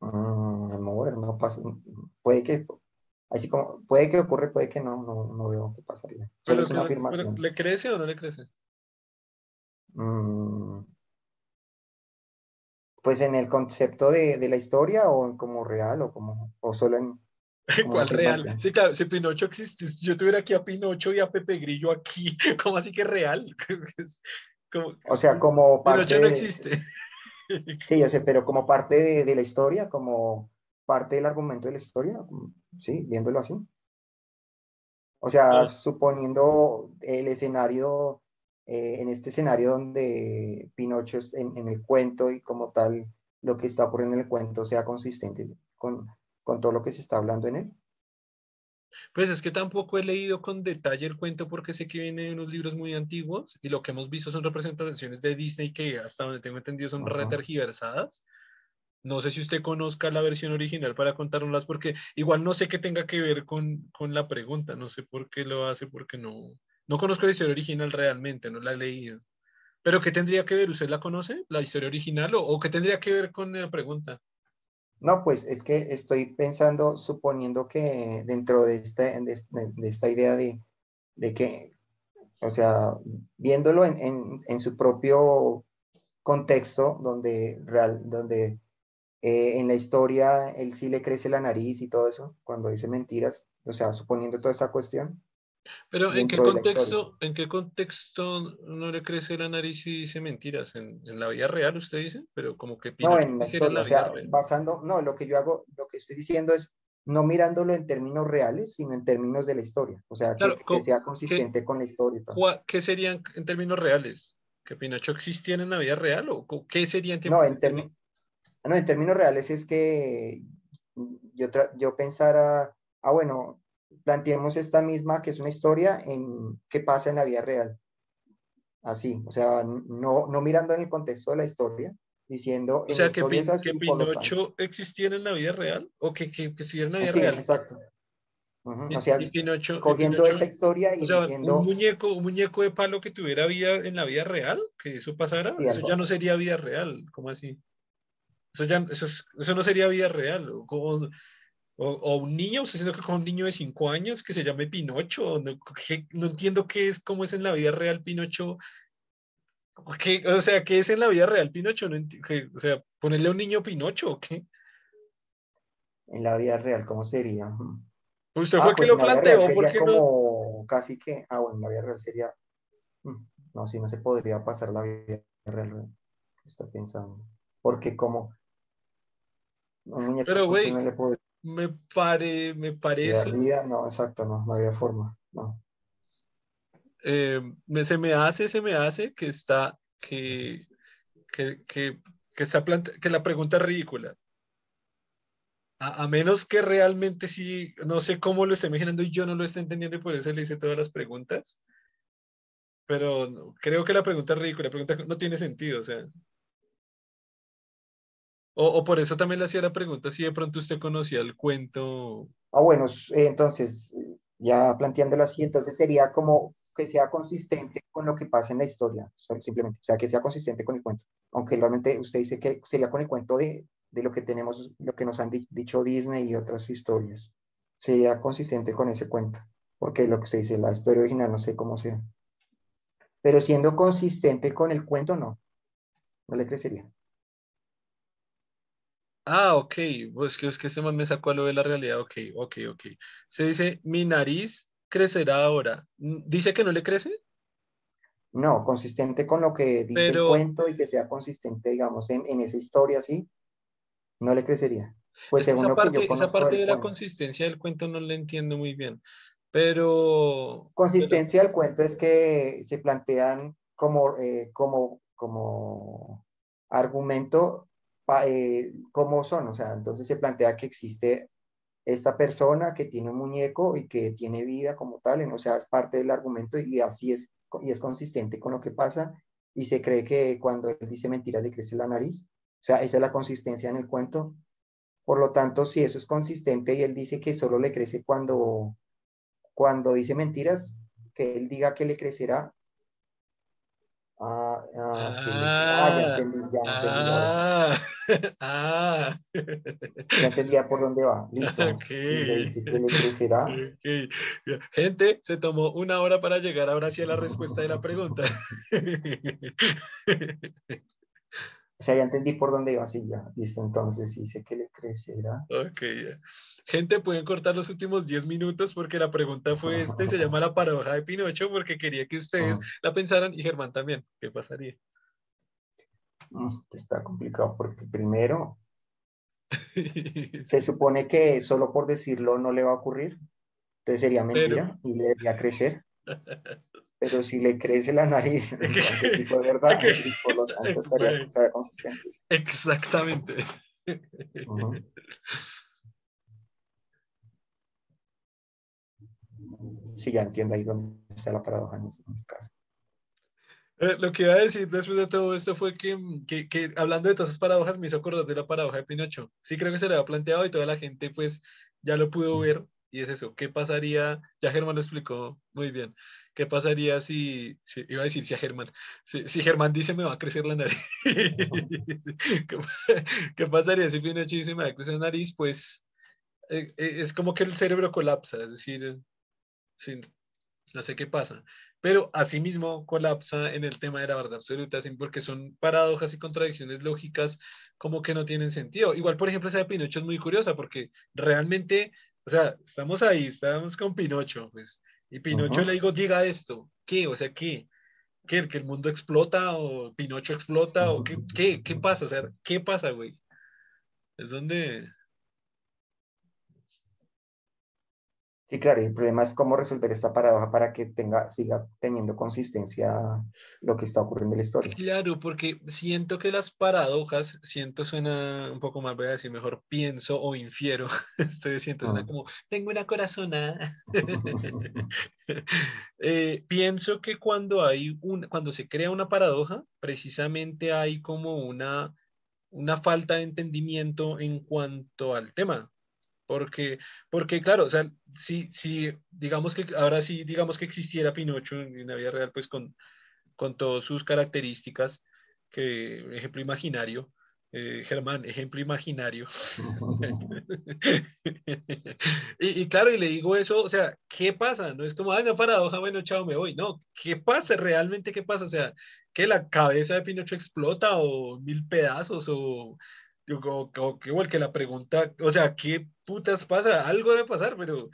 S2: Mm, mover, no pasa, puede que, así como, puede que ocurre, puede que no, no, no veo qué pasaría. Solo es una afirmación.
S1: ¿Le crece o no le crece?
S2: Mm, pues en el concepto de, de, la historia o como real o como o solo en <laughs>
S1: ¿Cuál real? Sí, claro, si Pinocho existe, yo tuviera aquí a Pinocho y a Pepe Grillo aquí, <laughs> ¿cómo así que real? <laughs>
S2: o sea, como
S1: parte Pinocho no existe. <laughs>
S2: Sí, yo sé, pero como parte de, de, la historia, como parte del argumento de la historia, sí, viéndolo así. O sea, ah. suponiendo el escenario, eh, en este escenario donde Pinocho en, en, el cuento y como tal, lo que está ocurriendo en el cuento sea consistente con, con todo lo que se está hablando en él.
S1: Pues es que tampoco he leído con detalle el cuento porque sé que viene de unos libros muy antiguos y lo que hemos visto son representaciones de Disney que hasta donde tengo entendido son retergiversadas. No sé si usted conozca la versión original para contárnoslas porque igual no sé qué tenga que ver con, con la pregunta, no sé por qué lo hace porque no, no conozco la historia original realmente, no la he leído. Pero ¿qué tendría que ver? ¿Usted la conoce, la historia original o, o qué tendría que ver con la pregunta?
S2: No, pues es que estoy pensando, suponiendo que dentro de esta, de, esta idea de, de, que, o sea, viéndolo en, en, en su propio contexto, donde, real, donde eh, en la historia él sí le crece la nariz y todo eso, cuando dice mentiras, o sea, suponiendo toda esta cuestión,
S1: pero ¿en qué, contexto, ¿en qué contexto no le crece la nariz y dice mentiras? ¿En, en la vida real usted dice? Pero como que...
S2: No, en la historia, o sea, basando, no, lo que yo hago, lo que estoy diciendo es no mirándolo en términos reales, sino en términos de la historia, o sea, que, sea consistente con la historia.
S1: ¿Qué serían en términos reales? ¿Que Pinocho existiera en la vida real o qué sería en
S2: términos no, en no, en términos reales es que yo, yo pensara, ah, bueno, planteemos esta misma, que es una historia en qué pasa en la vida real. Así, o sea, no, no mirando en el contexto de la historia, diciendo...
S1: O sea, que, que Pinocho existiera en la vida real o que, que, que en la vida sí, real.
S2: Exacto. O sea, cogiendo esa historia y diciendo...
S1: Un muñeco, un muñeco de palo que tuviera vida en la vida real, que eso pasara, eso ya no sería vida real. ¿Cómo así? Eso, ya, eso, eso no sería vida real. Como, o, un niño, usted siendo que con un niño de 5 años que se llame Pinocho, no, no, entiendo qué es, cómo es en la vida real Pinocho, o sea, ¿qué es en la vida real Pinocho? No o sea, ponerle a un niño Pinocho o qué?
S2: En la vida real, ¿cómo sería?
S1: Usted ah, fue pues que lo planteó,
S2: sería como casi que, ah, bueno, en la vida real sería, mm, no, si no se podría pasar la vida real, está pensando, porque como
S1: un muñeco Pero, güey, no le podría me, pare, me parece.
S2: no, exacto, no, no había forma, no.
S1: Eh, me, se me hace, se me hace que está, que, que, que, que, está que la pregunta es ridícula. A, a, menos que realmente sí, no sé cómo lo está imaginando y yo no lo estoy entendiendo y por eso le hice todas las preguntas. Pero creo que la pregunta es ridícula, la pregunta no tiene sentido, o sea. O, por eso también le hacía la pregunta si de pronto usted conocía el cuento.
S2: Ah, bueno, eh, entonces, ya planteándolo así, entonces sería como que sea consistente con lo que pasa en la historia, simplemente, o sea, que sea consistente con el cuento. Aunque realmente usted dice que sería con el cuento de, de lo que tenemos, lo que nos han dicho Disney y otras historias. Sería consistente con ese cuento, porque lo que usted dice, la historia original, no sé cómo sea. Pero siendo consistente con el cuento, no, no le crecería.
S1: Ah, ok, pues que es que este man me sacó a lo de la realidad, ok, ok, ok. Se dice, mi nariz crecerá ahora. ¿Dice que no le crece?
S2: No, consistente con lo que dice el cuento y que sea consistente, digamos, en, en esa historia, sí, no le crecería. Pues según
S1: esa
S2: lo
S1: parte,
S2: que yo
S1: Esa parte de la consistencia del cuento no la entiendo muy bien, pero...
S2: Consistencia del cuento es que se plantean como, eh, como, como argumento eh, cómo son, o sea, entonces se plantea que existe esta persona que tiene un muñeco y que tiene vida como tal, o sea, es parte del argumento y así es y es consistente con lo que pasa y se cree que cuando él dice mentiras le crece la nariz. O sea, esa es la consistencia en el cuento. Por lo tanto, si eso es consistente y él dice que solo le crece cuando, cuando dice mentiras, que él diga que le crecerá. Ah, ah, ah ya entendí, ya
S1: ah, ah.
S2: Ya entendía por dónde va. Listo. Si le dice que le crecerá.
S1: Gente, se tomó una hora para llegar ahora sí a la respuesta de la pregunta. <laughs>
S2: O sea, ya entendí por dónde iba, sí, ya. Listo, entonces dice que le crecerá.
S1: Ok, ya. Gente, pueden cortar los últimos 10 minutos porque la pregunta fue esta y se llama la paradoja de Pinocho porque quería que ustedes <laughs> la pensaran y Germán también. ¿Qué pasaría?
S2: Mm, está complicado porque primero <laughs> se supone que solo por decirlo no le va a ocurrir. Entonces sería mentira y le debería crecer. <laughs> Pero si le crece la nariz, entonces si fue verdad, por lo tanto estaría, consistente.
S1: Exactamente.
S2: Sí, ya entiendo ahí dónde está la paradoja en este caso.
S1: Eh, lo que iba a decir después de todo esto fue que, que, que, hablando de todas esas paradojas me hizo acordar de la paradoja de Pinocho. Sí creo que se le había planteado y toda la gente pues ya lo pudo ver y es eso, ¿qué pasaría? Ya Germán lo explicó muy bien. ¿Qué pasaría si, iba a decir si a Germán, si, si, Germán dice me va a crecer la nariz? <laughs> ¿Qué, pasaría si Pinocho dice me va a crecer la nariz? Pues eh, eh, es como que el cerebro colapsa, es decir, no sé qué pasa. Pero asimismo colapsa en el tema de la verdad absoluta, porque son paradojas y contradicciones lógicas como que no tienen sentido. Igual, por ejemplo, esa de Pinocho es muy curiosa porque realmente o sea, estamos ahí, estamos con Pinocho, pues, y Pinocho le digo, diga esto, ¿qué? O sea, ¿qué? ¿Qué? ¿Que el mundo explota o Pinocho explota o qué, qué, qué pasa? O sea, ¿qué pasa, güey? Es donde...
S2: Sí, claro, y el problema es cómo resolver esta paradoja para que tenga, siga teniendo consistencia lo que está ocurriendo en la historia.
S1: Claro, porque siento que las paradojas, siento suena un poco más, voy a decir mejor, pienso o infiero, <laughs> estoy siento suena ah. como, tengo una corazonada. <laughs> <laughs> Eh, pienso que cuando hay un, cuando se crea una paradoja, precisamente hay como una, una falta de entendimiento en cuanto al tema. Porque, porque claro, o sea, si, si digamos que ahora sí, digamos que existiera Pinocho en, la vida real, pues con, con todas sus características, que ejemplo imaginario, eh, Germán, ejemplo imaginario. <laughs> y, claro, y le digo eso, o sea, ¿qué pasa? No es como, ay, una paradoja, bueno, chao, me voy. No, ¿qué pasa? ¿Realmente qué pasa? O sea, que la cabeza de Pinocho explota o mil pedazos o yo, como, que igual que la pregunta, o sea, ¿qué putas pasa? Algo debe pasar, pero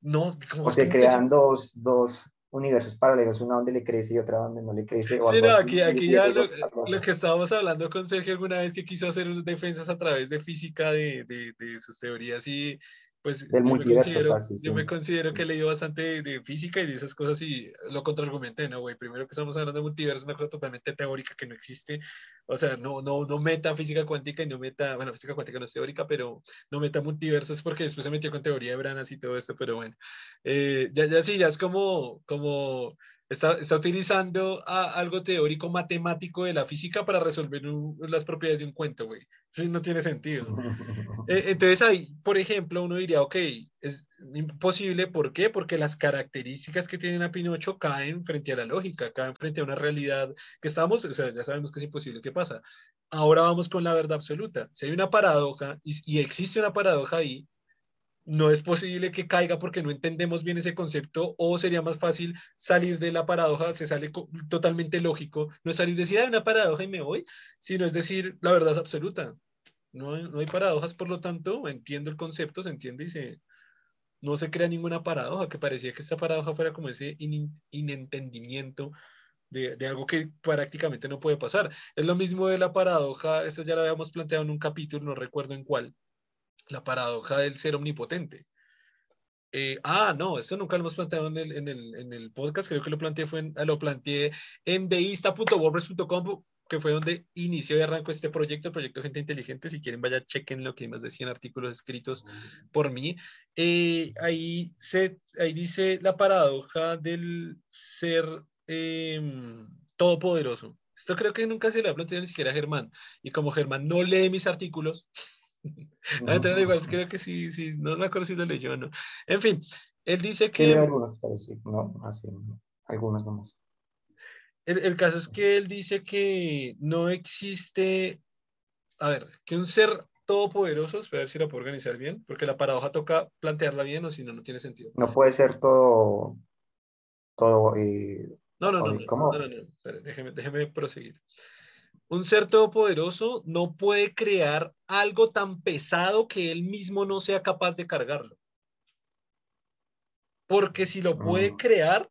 S1: no.
S2: o se crean dos, dos universos paralelos, una donde le crece y otra donde no le crece. O
S1: algo aquí, aquí ya lo, que estábamos hablando con Sergio alguna vez que quiso hacer defensas a través de física de, de, de sus teorías y pues
S2: del multiverso casi,
S1: Yo me considero que he leído bastante de, física y de esas cosas y lo contraargumenté, ¿no, güey? Primero que estamos hablando de multiverso, una cosa totalmente teórica que no existe, o sea, no, no, no meta física cuántica y no meta, bueno, física cuántica no es teórica, pero no meta multiversos porque después se metió con teoría de branas y todo esto, pero bueno, eh, ya, ya sí, ya es como, como Está, utilizando algo teórico matemático de la física para resolver las propiedades de un cuento, güey. Eso no tiene sentido. <laughs> Eh, entonces ahí, por ejemplo, uno diría, ok, es imposible, ¿por qué? Porque las características que tienen a Pinocho caen frente a la lógica, caen frente a una realidad que estamos, o sea, ya sabemos que es imposible, ¿qué pasa? Ahora vamos con la verdad absoluta. Si hay una paradoja y, y existe una paradoja ahí, no es posible que caiga porque no entendemos bien ese concepto o sería más fácil salir de la paradoja, se sale totalmente lógico, no es salir de decir, hay una paradoja y me voy, sino es decir, la verdad es absoluta. No, no hay paradojas, por lo tanto, entiendo el concepto, se entiende y se, no se crea ninguna paradoja, que parecía que esta paradoja fuera como ese inentendimiento de, de, algo que prácticamente no puede pasar. Es lo mismo de la paradoja, esta ya la habíamos planteado en un capítulo, no recuerdo en cuál, la paradoja del ser omnipotente. Eh, ah, no, esto nunca lo hemos planteado en el, en el, en el podcast, creo que lo planteé, fue en, lo planteé en deista.wordpress.com, que fue donde inició y arrancó este proyecto, el proyecto Gente Inteligente. Si quieren, vaya, chequen lo que hay más de 100 artículos escritos por mí. Eh, ahí, se, ahí dice la paradoja del ser em, todopoderoso. Esto creo que nunca se le ha planteado ni siquiera a Germán. Y como Germán no lee mis artículos, igual creo que sí, sí, no me acuerdo si lo leyó o no. En fin, él dice que...
S2: Tiene algunos, pero sí, no, así, algunos nomás.
S1: El, el caso es que él dice que no existe, a ver, que un ser todopoderoso, espera ver si lo puedo organizar bien, porque la paradoja toca plantearla bien o si no, no tiene sentido.
S2: No puede ser todo, todo, eh,
S1: no, no, no,
S2: ¿cómo?
S1: no, no, no, déjeme, déjeme proseguir. Un ser todopoderoso no puede crear algo tan pesado que él mismo no sea capaz de cargarlo. Porque si lo puede
S2: Mm.
S1: crear,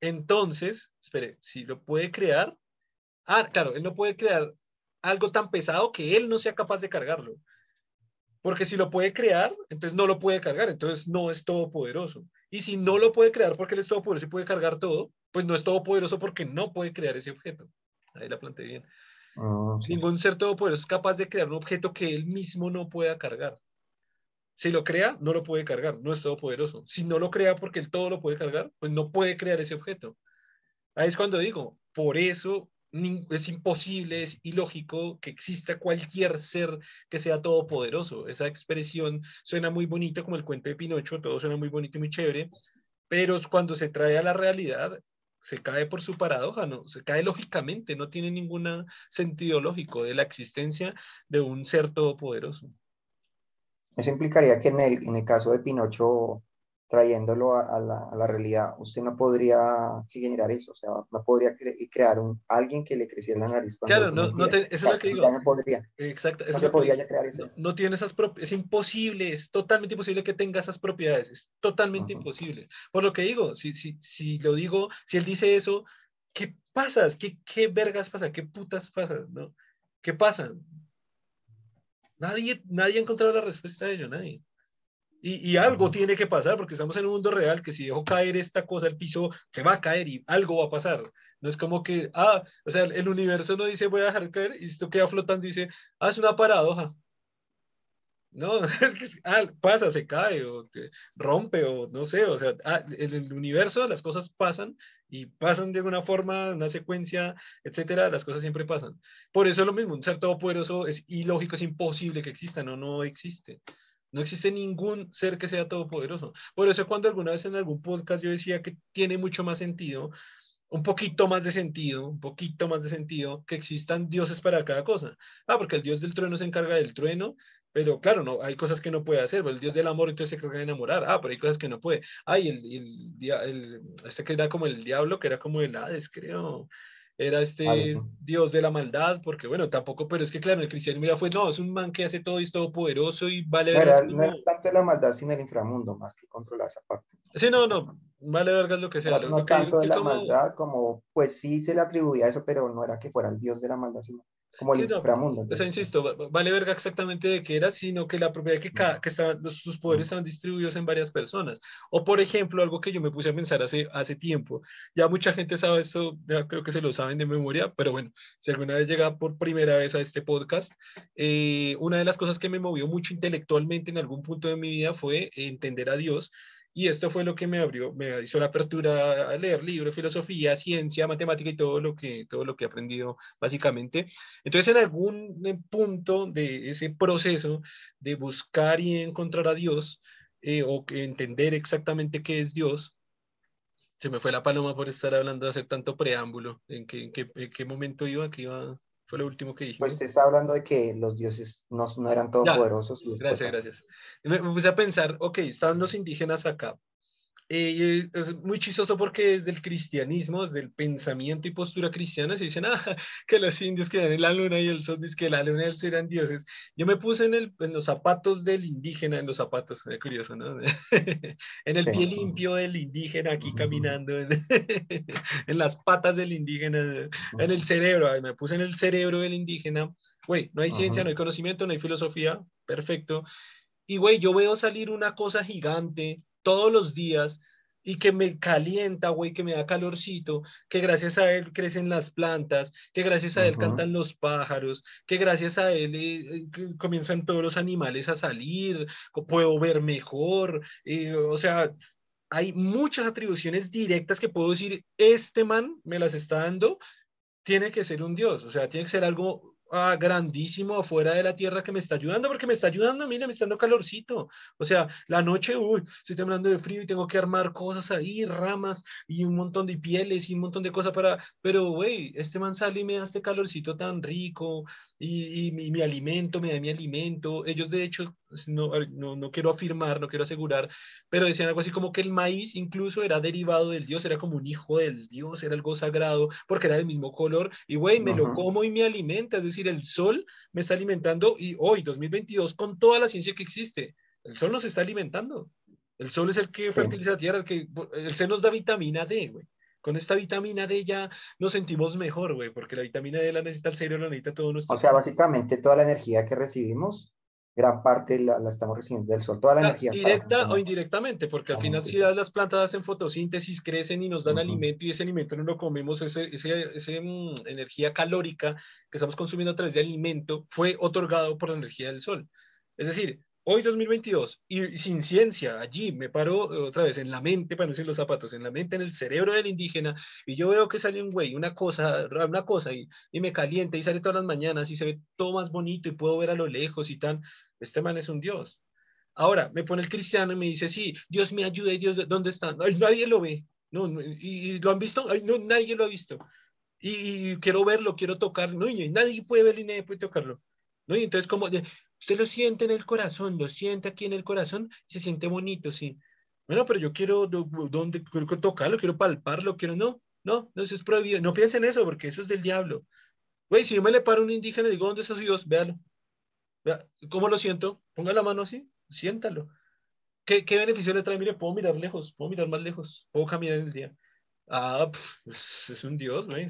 S1: entonces, espere, si lo puede crear, ah, claro, él no puede crear algo tan pesado que él no sea capaz de cargarlo. Porque si lo puede crear, entonces no lo puede cargar, entonces no es todopoderoso. Y si no lo puede crear porque él es todopoderoso y puede cargar todo, pues no es todopoderoso porque no puede crear ese objeto. Ahí la planteé bien.
S2: Mm, sí.
S1: Ningún ser todopoderoso es capaz de crear un objeto que él mismo no pueda cargar. Si lo crea, no lo puede cargar, no es todopoderoso. Si no lo crea porque él todo lo puede cargar, pues no puede crear ese objeto. Ahí es cuando digo, por eso es imposible, es ilógico que exista cualquier ser que sea todopoderoso. Esa expresión suena muy bonito, como el cuento de Pinocho, todo suena muy bonito y muy chévere, pero cuando se trae a la realidad, se cae por su paradoja, ¿no? Se cae lógicamente, no tiene ningún sentido lógico de la existencia de un ser todopoderoso.
S2: Eso implicaría que en el, en el caso de Pinocho, trayéndolo a, a la, a la realidad, usted no podría generar eso, o sea, no podría cre- crear un, alguien que le creciera la nariz cuando
S1: Claro, no, no te- eso es lo que digo.
S2: ya no podría,
S1: Exacto. eso
S2: no se
S1: que
S2: podría
S1: digo.
S2: ya crear eso.
S1: No, no tiene esas propiedades, es imposible, es totalmente imposible que tenga esas propiedades, es totalmente
S2: Ujú.
S1: imposible. Por lo que digo, si, si, si lo digo, si él dice eso, ¿qué pasa? ¿Qué, qué vergas pasa? ¿Qué putas pasa? ¿No? ¿Qué pasa? Nadie, nadie ha encontrado la respuesta de ello, nadie. Y, y algo tiene que pasar, porque estamos en un mundo real que si dejo caer esta cosa al piso, se va a caer y algo va a pasar. No es como que, ah, o sea, el universo no dice voy a dejar caer y esto queda flotando y dice, ah, es una paradoja. No, <laughs> es que ah, pasa, se cae o rompe o no sé, o sea, ah, en el universo las cosas pasan y pasan de alguna forma, una secuencia, etcétera, las cosas siempre pasan. Por eso es lo mismo, un ser todopoderoso es ilógico, es imposible que exista, no, no existe. No existe ningún ser que sea todopoderoso. Por eso cuando alguna vez en algún podcast yo decía que tiene mucho más sentido, un poquito más de sentido, un poquito más de sentido que existan dioses para cada cosa. Ah, porque el dios del trueno se encarga del trueno, pero claro, no, hay cosas que no puede hacer. El dios del amor entonces se encarga de enamorar. Ah, pero hay cosas que no puede. Ay, el, el, el, este que era como el diablo, que era como el Hades, creo era este
S2: sí.
S1: dios de la maldad, porque bueno, tampoco, pero es que claro, el cristianismo ya fue, no, es un man que hace todo y es todopoderoso y vale
S2: No
S1: vergas
S2: era, no era tanto la maldad, sino el inframundo, más que controlar esa parte.
S1: Sí, no, no, vale vergas lo que sea.
S2: No,
S1: que
S2: tanto de la
S1: como-
S2: maldad como, pues sí se le atribuía eso, pero no era que fuera el dios de la maldad, sino como el
S1: Sí, no,
S2: inframundo.
S1: O sea,
S2: entonces,
S1: insisto, va- va- vale verga exactamente de qué era, sino que la propiedad que, ca- que estaban, los- sus poderes estaban distribuidos en varias personas. O, por ejemplo, algo que yo me puse a pensar hace, hace tiempo, ya mucha gente sabe esto, ya creo que se lo saben de memoria, pero bueno, si alguna vez llega por primera vez a este podcast, eh, una de las cosas que me movió mucho intelectualmente en algún punto de mi vida fue entender a Dios. Y esto fue lo que me abrió, me hizo la apertura a leer libros, filosofía, ciencia, matemática y todo lo que, todo lo que he aprendido básicamente. Entonces, en algún punto de ese proceso de buscar y encontrar a Dios, eh, o que entender exactamente qué es Dios, se me fue la paloma por estar hablando de hacer tanto preámbulo. ¿En qué, en qué, en qué momento iba? ¿Qué iba? Fue lo último que dijimos.
S2: pues usted está hablando de que los dioses no, no eran todopoderosos. y después-
S1: Gracias, gracias. Me, me puse a pensar, ok, estaban los indígenas acá. Eh, es muy chistoso porque desde el cristianismo, desde el pensamiento y postura cristiana, se dicen, ah, <laughs> que los indios quedan en la luna y el sol dice que la luna y el sol eran dioses. Yo me puse en, el, en los zapatos del indígena, en los zapatos, es curioso, ¿no? <laughs> en el pie limpio del indígena aquí caminando, en, <laughs> en las patas del indígena, en el cerebro, me puse en el cerebro del indígena. Güey, no hay ciencia,
S2: Ujú.
S1: no hay conocimiento, no hay filosofía, perfecto. Y güey, yo veo salir una cosa gigante todos los días y que me calienta, güey, que me da calorcito, que gracias a él crecen las plantas, que gracias a él cantan los pájaros, que gracias a él eh, eh, comienzan todos los animales a salir, puedo ver mejor, eh, o sea, hay muchas atribuciones directas que puedo decir, este man me las está dando, tiene que ser un Dios, o sea, tiene que ser algo ah, grandísimo afuera de la tierra que me está ayudando, porque me está ayudando, mira, me está dando calorcito. O sea, la noche, uy, estoy temblando de frío y tengo que armar cosas ahí, ramas y un montón de pieles y un montón de cosas para, pero, güey, este man sale y me da este calorcito tan rico y, y mi, alimento, me da mi alimento. Ellos, de hecho, no, no, no quiero afirmar, no quiero asegurar, pero decían algo así como que el maíz incluso era derivado del Dios, era como un hijo del Dios, era algo sagrado, porque era del mismo color, y güey, me lo como y me alimenta, es decir, el sol me está alimentando y hoy, 2022, con toda la ciencia que existe, el sol nos está alimentando. El sol es el que fertiliza la tierra, el que el se nos da vitamina D, güey. Con esta vitamina D ya nos sentimos mejor, güey, porque la vitamina D la necesita el cerebro, la necesita todo nuestro.
S2: O sea, básicamente toda la energía que recibimos gran parte la, la, estamos recibiendo del sol, toda la, energía.
S1: Directa o indirectamente, porque al final si las plantas hacen fotosíntesis, crecen y nos dan alimento y ese alimento no lo comemos, esa ese, ese mm, energía calórica que estamos consumiendo a través de alimento fue otorgado por la energía del sol. Es decir, hoy 2022 y sin ciencia, allí me paro otra vez en la mente, para no decir los zapatos, en la mente, en el cerebro del indígena, y yo veo que sale un güey, una cosa, una cosa, y, y me calienta y sale todas las mañanas y se ve todo más bonito y puedo ver a lo lejos y tan, este man es un Dios. Ahora, me pone el cristiano y me dice, sí, Dios me ayuda y Dios, ¿dónde está? nadie lo ve. No, y, lo han visto, no, nadie lo ha visto. Y, quiero verlo, quiero tocarlo. No, y nadie puede verlo y nadie puede tocarlo. ¿No? Y entonces, como, usted lo siente en el corazón, lo siente aquí en el corazón, y se siente bonito, sí. Bueno, pero yo quiero. Quiero tocarlo, quiero palparlo, quiero, no, no, no, eso es prohibido. No piensen eso, porque eso es del diablo. Güey, si yo me le paro a un indígena y digo, ¿dónde está su Dios? Véalo. ¿Cómo lo siento? Ponga la mano así, siéntalo. ¿Qué, ¿Qué, beneficio le trae? Mire, puedo mirar lejos, puedo mirar más lejos, puedo caminar en el día. Ah, pues, es un dios, güey.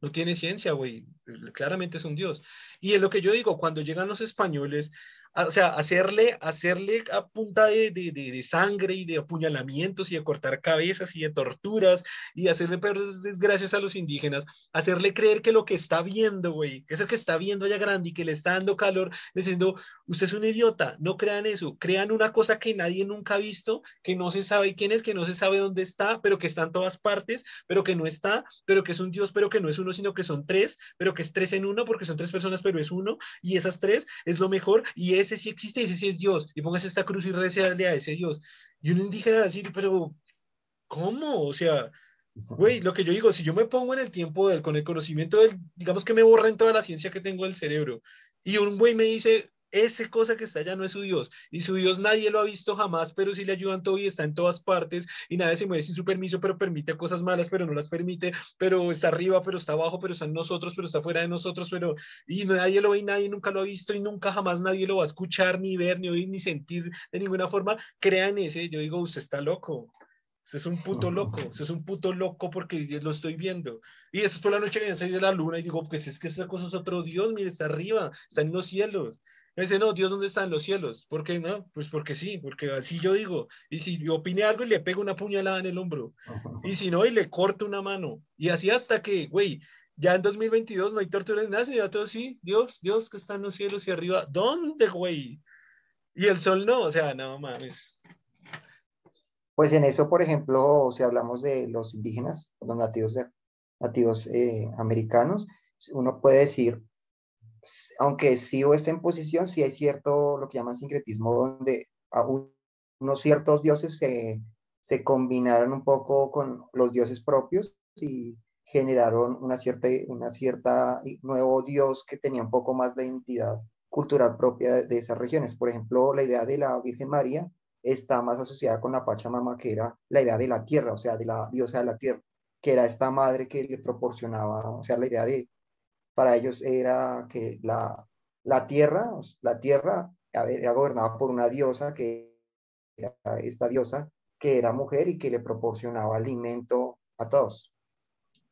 S1: no tiene ciencia, güey. Claramente es un dios. Y es lo que yo digo, cuando llegan los españoles, o sea, hacerle, hacerle a punta de, de, de, sangre y de apuñalamientos y de cortar cabezas y de torturas y hacerle peores desgracias a los indígenas, hacerle creer que lo que está viendo, güey, que eso que está viendo allá grande y que le está dando calor, diciendo, usted es un idiota, no crean eso, crean una cosa que nadie nunca ha visto, que no se sabe quién es, que no se sabe dónde está, pero que está en todas partes, pero que no está, pero que es un dios, pero que no es uno, sino que son tres, pero que es tres en uno, porque son tres personas, pero es uno, y esas tres es lo mejor, y es ese sí existe, ese sí es Dios, y póngase esta cruz y recéale a ese Dios. Y un indígena decir, pero, ¿cómo? O sea, güey, lo que yo digo, si yo me pongo en el tiempo del, con el conocimiento del, digamos que me borra en toda la ciencia que tengo del cerebro, y un güey me dice, esa cosa que está allá no es su Dios. Y su Dios nadie lo ha visto jamás, pero sí le ayudan todo y está en todas partes y nadie se mueve sin su permiso, pero permite cosas malas, pero no las permite, pero está arriba, pero está abajo, pero está en nosotros, pero está fuera de nosotros, pero y nadie lo ve y nadie nunca lo ha visto y nunca jamás nadie lo va a escuchar, ni ver, ni oír, ni sentir de ninguna forma. Crean ese, yo digo, usted está loco. Usted es un puto loco, usted es un puto loco porque lo estoy viendo. Y es por la noche viene a de la luna y digo, pues es que esa cosa es otro Dios, mire, está arriba, está en los cielos. Me dice, no, Dios, ¿dónde está en los cielos? ¿Por qué no? Pues porque sí, porque así yo digo. Y si yo opine algo y le pego una puñalada en el hombro. <laughs> Y si no, y le corto una mano. Y así hasta que, güey, ya en 2022 no hay torturas ni nada, ya todo sí, Dios, Dios que está en los cielos y arriba. ¿Dónde, güey? Y el sol no, o sea, no mames.
S2: Pues en eso, por ejemplo, si hablamos de los indígenas, los nativos, nativos eh, americanos, uno puede decir, aunque o está en posición, sí hay cierto, lo que llaman sincretismo, donde unos ciertos dioses se, se combinaron un poco con los dioses propios y generaron una cierta, una cierta nuevo dios que tenía un poco más de identidad cultural propia de, de, esas regiones. Por ejemplo, la idea de la Virgen María está más asociada con la Pachamama, que era la idea de la tierra, o sea, de la diosa de la tierra, que era esta madre que le proporcionaba, o sea, la idea de para ellos era que la, la tierra, la tierra era gobernada por una diosa, que era esta diosa, que era mujer y que le proporcionaba alimento a todos,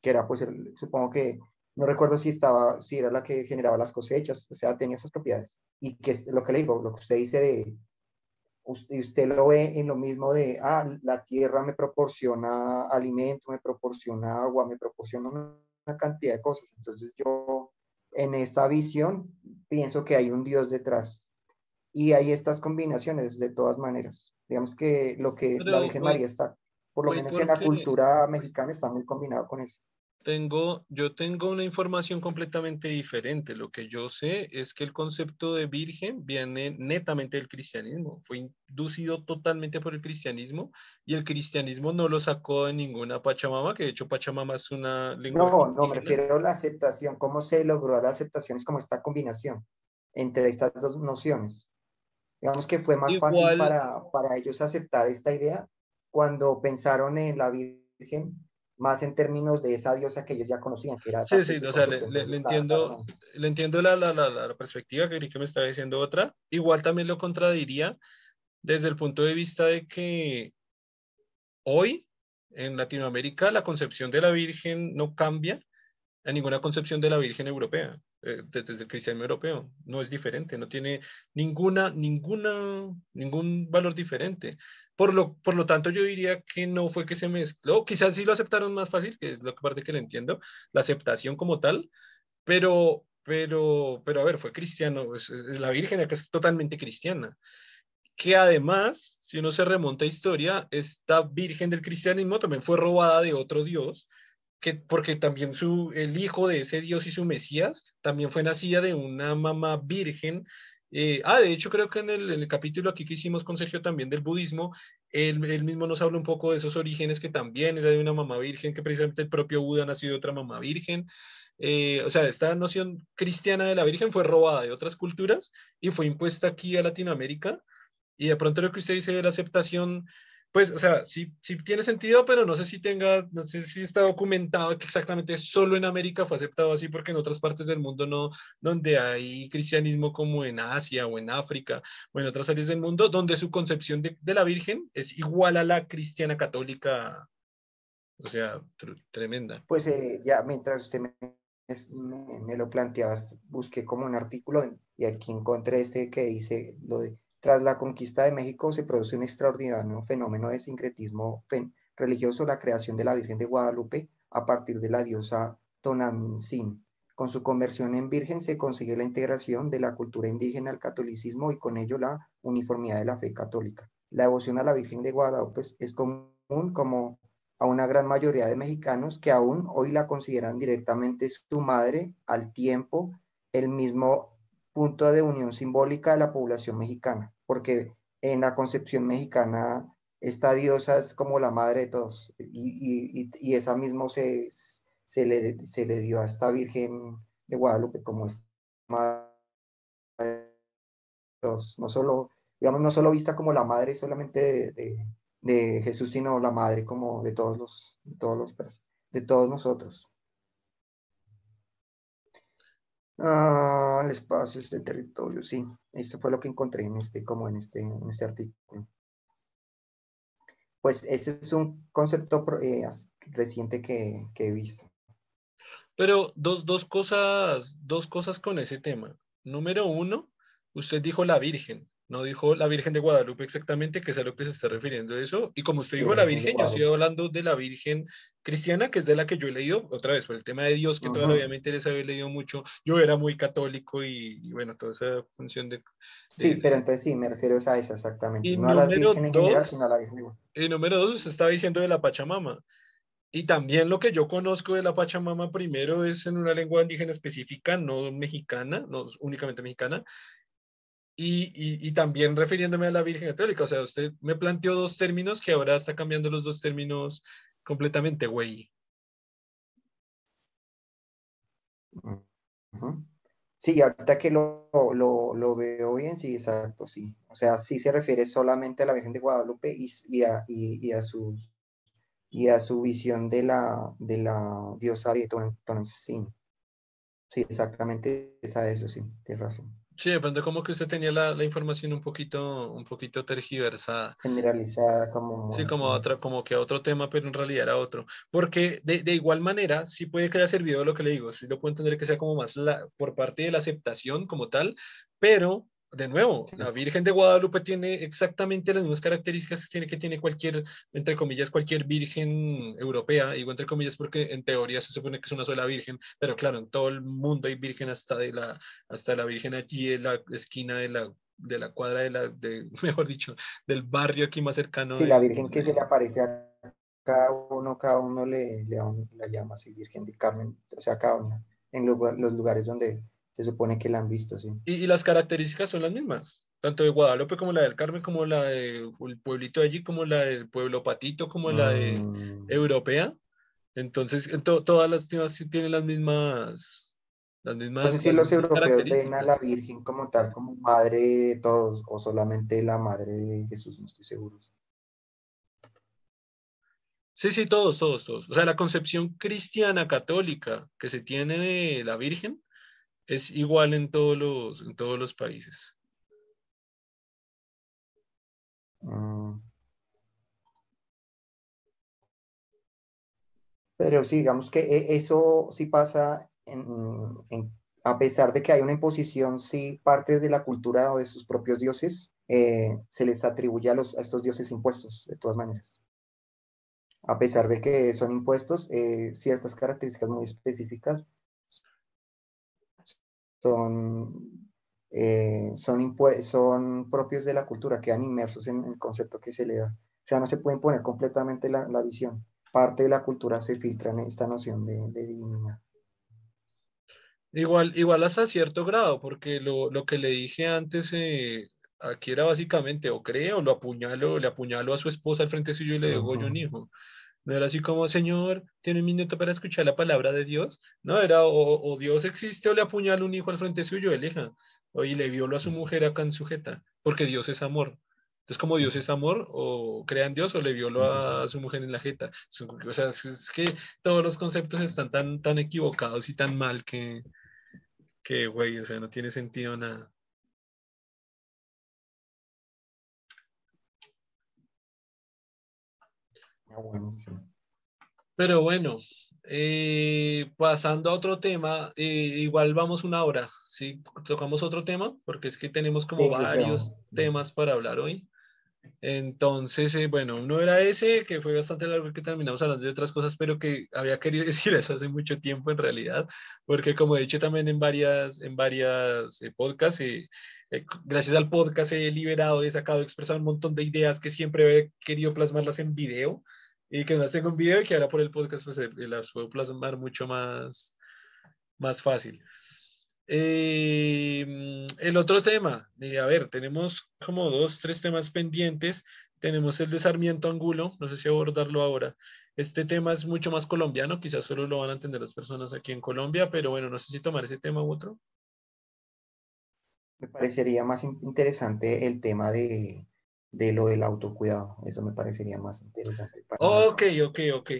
S2: que era pues, supongo que, no recuerdo si estaba, si era la que generaba las cosechas, o sea, tenía esas propiedades. Y que lo que le digo, lo que usted dice de, usted, usted lo ve en lo mismo de, ah, la tierra me proporciona alimento, me proporciona agua, me proporciona cantidad de cosas. Entonces yo en esta visión pienso que hay un Dios detrás. y hay estas combinaciones de todas maneras. Digamos que lo que la Virgen María está, por lo menos en la cultura mexicana, está muy combinado con eso.
S1: Tengo, yo tengo una información completamente diferente. Lo que yo sé es que el concepto de virgen viene netamente del cristianismo. Fue inducido totalmente por el cristianismo y el cristianismo no lo sacó de ninguna Pachamama, que de hecho Pachamama es una
S2: lengua. No, no, me refiero a la aceptación. ¿Cómo se logró la aceptación? Es como esta combinación entre estas dos nociones. Digamos que fue más fácil para, para ellos aceptar esta idea cuando pensaron en la Virgen más en términos de esa diosa que ellos ya conocían, que era...
S1: Sí, sí, o sea, le, entiendo, le entiendo la, la, la, perspectiva que que me estaba diciendo otra. Igual también lo contradiría desde el punto de vista de que hoy en Latinoamérica la concepción de la Virgen no cambia a ninguna concepción de la Virgen europea, eh, desde el cristianismo europeo. No es diferente, no tiene ninguna, ninguna, ningún valor diferente. Por lo, por lo tanto, yo diría que no fue que se mezcló, quizás sí lo aceptaron más fácil, que es lo que parte que le entiendo, la aceptación como tal, pero, pero, pero a ver, fue cristiano, la Virgen acá es totalmente cristiana. Que además, si uno se remonta a historia, esta Virgen del cristianismo también fue robada de otro Dios, que, porque también su, el hijo de ese Dios y su Mesías también fue nacida de una mamá virgen eh, ah, de hecho creo que en el, capítulo aquí que hicimos con también del budismo, él, mismo nos habla un poco de esos orígenes que también era de una mamá virgen, que precisamente el propio Buda nació de otra mamá virgen. Eh, o sea, esta noción cristiana de la virgen fue robada de otras culturas y fue impuesta aquí a Latinoamérica. Y de pronto lo que usted dice de la aceptación pues, o sea, sí, sí tiene sentido, pero no sé si tenga, no sé si está documentado que exactamente solo en América fue aceptado así, porque en otras partes del mundo no, donde hay cristianismo como en Asia o en África o en otras áreas del mundo, donde su concepción de, la Virgen es igual a la cristiana católica, o sea, tremenda.
S2: Pues eh, ya mientras usted me, me, lo planteabas, busqué como un artículo y aquí encontré este que dice lo de tras la conquista de México se produce un extraordinario fenómeno de sincretismo religioso, la creación de la Virgen de Guadalupe a partir de la diosa Tonantzin. Con su conversión en virgen se consigue la integración de la cultura indígena al catolicismo y con ello la uniformidad de la fe católica. La devoción a la Virgen de Guadalupe es común como a una gran mayoría de mexicanos que aún hoy la consideran directamente su madre al tiempo el mismo punto de unión simbólica de la población mexicana, porque en la concepción mexicana esta diosa es como la madre de todos y, esa mismo se, se, le, se le dio a esta Virgen de Guadalupe como esta madre de todos, no solo, digamos, no solo vista como la madre solamente de, de, Jesús, sino la madre como de todos los, de todos los, de todos nosotros. Ah, el espacio, este territorio, sí. Esto fue lo que encontré en este, como en este, en este artículo. Pues ese es un concepto eh, reciente que, que, he visto.
S1: Pero dos, dos, cosas, dos cosas con ese tema. Número uno, usted dijo la Virgen no dijo la Virgen de Guadalupe exactamente, que es a lo que se está refiriendo eso. Y como usted dijo la Virgen, yo estoy hablando de la Virgen cristiana, que es de la que yo he leído, otra vez, por el tema de Dios, que todavía me interesa, haber leído mucho. Yo era muy católico y, bueno, toda esa función de,
S2: Sí, pero entonces sí, me refiero a esa exactamente. Y no a la Virgen en general, sino a la Virgen
S1: de Y número dos, usted estaba diciendo de la Pachamama. Y también lo que yo conozco de la Pachamama primero es en una lengua indígena específica, no mexicana, no únicamente mexicana, y, también refiriéndome a la Virgen Católica, o sea, usted me planteó dos términos que ahora está cambiando los dos términos completamente, güey.
S2: Sí, ahorita que lo, lo, veo bien, sí, exacto, sí. O sea, sí se refiere solamente a la Virgen de Guadalupe y, a, y, a, su, y a su visión de la, de la diosa de Tonantzin. Sí, exactamente, esa eso, sí, tienes razón.
S1: Sí, depende como que usted tenía la, la, información un poquito, un poquito tergiversada.
S2: Generalizada como...
S1: Sí, como, otra, como que otro tema, pero en realidad era otro. Porque de, de, igual manera, sí puede que haya servido lo que le digo, sí lo puedo entender que sea como más la, por parte de la aceptación como tal, pero de nuevo, la Virgen de Guadalupe tiene exactamente las mismas características que tiene, que tiene cualquier, entre comillas, cualquier virgen europea, digo entre comillas porque en teoría se supone que es una sola virgen, pero claro, en todo el mundo hay virgen hasta, de la, hasta la virgen allí en la esquina de la de la cuadra, de la, de, <laughs> mejor dicho, del barrio aquí más cercano.
S2: Sí, la Virgen que se le aparece a cada uno, cada uno le, le, la llama así, Virgen de Carmen, o sea, cada uno, en los, los lugares donde se supone que la han visto, sí.
S1: Y, y, las características son las mismas, tanto de Guadalupe como la del Carmen, como la del pueblito de allí, como la del pueblo Patito, como la de
S2: Mm,
S1: Europea. Entonces, en to- todas las tiendas tienen las mismas, las mismas,
S2: No sé si los europeos ven a la Virgen como tal, como madre de todos, o solamente la madre de Jesús, no estoy seguro.
S1: Sí, sí, todos, todos, todos. O sea, la concepción cristiana católica que se tiene de la Virgen es igual en todos los, en todos los países.
S2: Mm. Pero sí, digamos que e- eso sí pasa en, en- a pesar de que hay una imposición, sí parte de la cultura o de sus propios dioses, eh, se les atribuye a, los, a estos dioses impuestos, de todas maneras. A pesar de que son impuestos, eh, ciertas características muy específicas son, eh, son, propios de la cultura, quedan inmersos en el concepto que se le da. O sea, no se puede imponer completamente la, la visión. Parte de la cultura se filtra en esta noción de, de divinidad.
S1: Igual, igual hasta cierto grado, porque lo, lo que le dije antes, eh, aquí era básicamente, o creo, lo apuñalo, le apuñalo a su esposa al frente suyo y le degollo un
S2: Ujú.
S1: hijo. No era así como, Señor, tiene un minuto para escuchar la palabra de Dios. No, era o, Dios existe o le apuñala un hijo al frente suyo, elija. O y le violó a su mujer acá en sujeta, porque Dios es amor. Entonces, como Dios es amor, o crea en Dios o le violó a, su mujer en la jeta. O sea, es que todos los conceptos están tan, tan equivocados y tan mal que, que, güey, o sea, no tiene sentido nada.
S2: Ah, sí.
S1: Pero bueno, eh, pasando a otro tema, eh, igual vamos una hora, ¿sí? Tocamos otro tema, porque es que tenemos como
S2: Sí,
S1: varios
S2: creo.
S1: temas para hablar hoy. Entonces, eh, bueno, uno era ese, que fue bastante largo, que terminamos hablando de otras cosas, pero que había querido <laughs> decir eso hace mucho tiempo en realidad, porque como he dicho también en varias, en varias eh, podcasts, eh, eh, gracias al podcast he liberado, he sacado, he expresado un montón de ideas que siempre he querido plasmarlas en video y que no las tengo en video y que ahora por el podcast pues las puedo plasmar mucho más, más fácil. Eh, el otro tema, eh, a ver, tenemos como dos, tres temas pendientes. Tenemos el de Sarmiento Angulo, no sé si abordarlo ahora. Este tema es mucho más colombiano, quizás solo lo van a entender las personas aquí en Colombia, pero bueno, no sé si tomar ese tema u otro.
S2: Me parecería más in- interesante el tema de, de lo del autocuidado. Eso me parecería más interesante para
S1: Ok, ok, ok.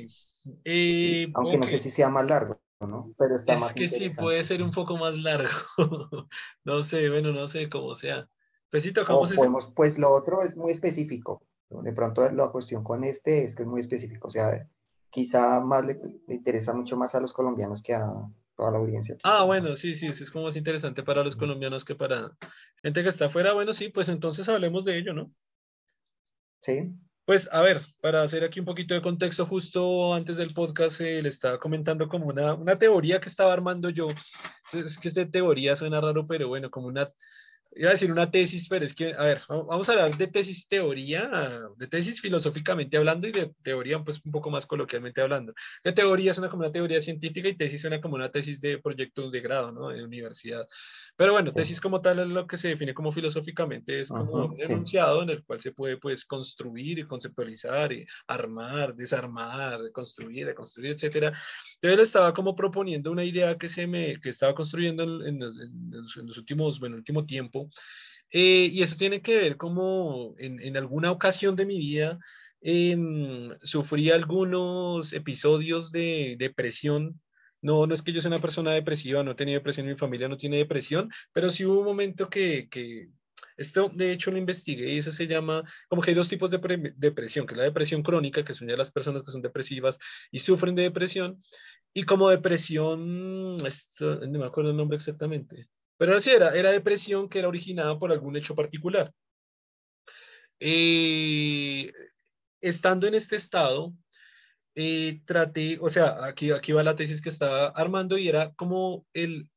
S1: Eh,
S2: aunque no
S1: ok.
S2: sé si sea más largo, ¿no? Pero está
S1: Es
S2: más
S1: que sí puede ser un poco más largo. <laughs> No sé, bueno, no sé cómo sea. Pues sí, tocamos
S2: podemos, pues lo otro es muy específico. De pronto la cuestión con este es que es muy específico. O sea, quizá más le, le interesa mucho más a los colombianos que a toda la audiencia.
S1: Ah, bueno, sí, sí, sí, es como más interesante para los colombianos que para gente que está afuera. Bueno, sí, pues entonces hablemos de ello, ¿no?
S2: Sí,
S1: Pues a ver, para hacer aquí un poquito de contexto, justo antes del podcast eh, le estaba comentando como una, una teoría que estaba armando yo. Es que esta teoría suena raro, pero bueno, como una, iba a decir una tesis, pero es que, a ver, va- vamos a hablar de tesis teoría, de tesis filosóficamente hablando y de teoría pues un poco más coloquialmente hablando. De teoría suena como una teoría científica y tesis suena como una tesis de proyecto de grado, ¿no? De universidad. Pero bueno, tesis como tal es lo que se define como filosóficamente, es como un
S2: sí.
S1: enunciado en el cual se puede pues construir conceptualizar armar, desarmar, construir, reconstruir, etcétera. Entonces él estaba como proponiendo una idea que se me, que estaba construyendo en, en los, en los- últimos, bueno, último tiempo. Eh, y eso tiene que ver como en, en alguna ocasión de mi vida em, sufrí algunos episodios de depresión. No, no es que yo sea una persona depresiva, no tenía depresión, mi familia no tiene depresión, pero sí hubo un momento que, que esto de hecho lo investigué y eso se llama, como que hay dos tipos de pre- depresión, que es la depresión crónica, que son ya las personas que son depresivas y sufren de depresión, y como depresión, esto, no me acuerdo el nombre exactamente, pero sí era, era depresión que era originada por algún hecho particular. Eh, estando en este estado, eh, traté, o sea, aquí, aquí va la tesis que estaba armando y era como el,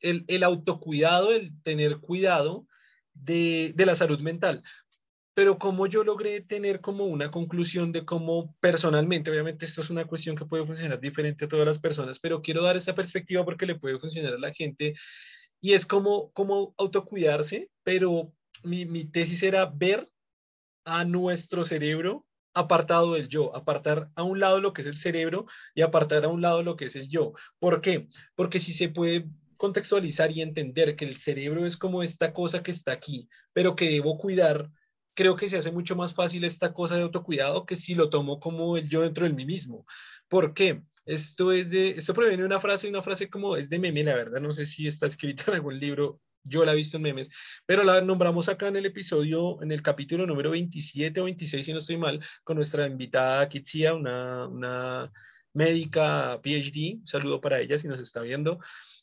S1: el, el autocuidado, el tener cuidado de, de la salud mental. Pero como yo logré tener como una conclusión de cómo personalmente, obviamente esto es una cuestión que puede funcionar diferente a todas las personas, pero quiero dar esta perspectiva porque le puede funcionar a la gente y es como, como autocuidarse, pero mi, mi tesis era ver a nuestro cerebro apartado del yo, apartar a un lado lo que es el cerebro y apartar a un lado lo que es el yo. ¿Por qué? Porque si se puede contextualizar y entender que el cerebro es como esta cosa que está aquí, pero que debo cuidar, creo que se hace mucho más fácil esta cosa de autocuidado que si lo tomo como el yo dentro de mí mismo. ¿Por qué? Esto es de, esto proviene de una frase, una frase como es de meme, la verdad, no sé si está escrita en algún libro, yo la he visto en memes, pero la nombramos acá en el episodio, en el capítulo número 27 o 26, si no estoy mal, con nuestra invitada Kitsia, una, una médica PhD, saludo para ella si nos está viendo.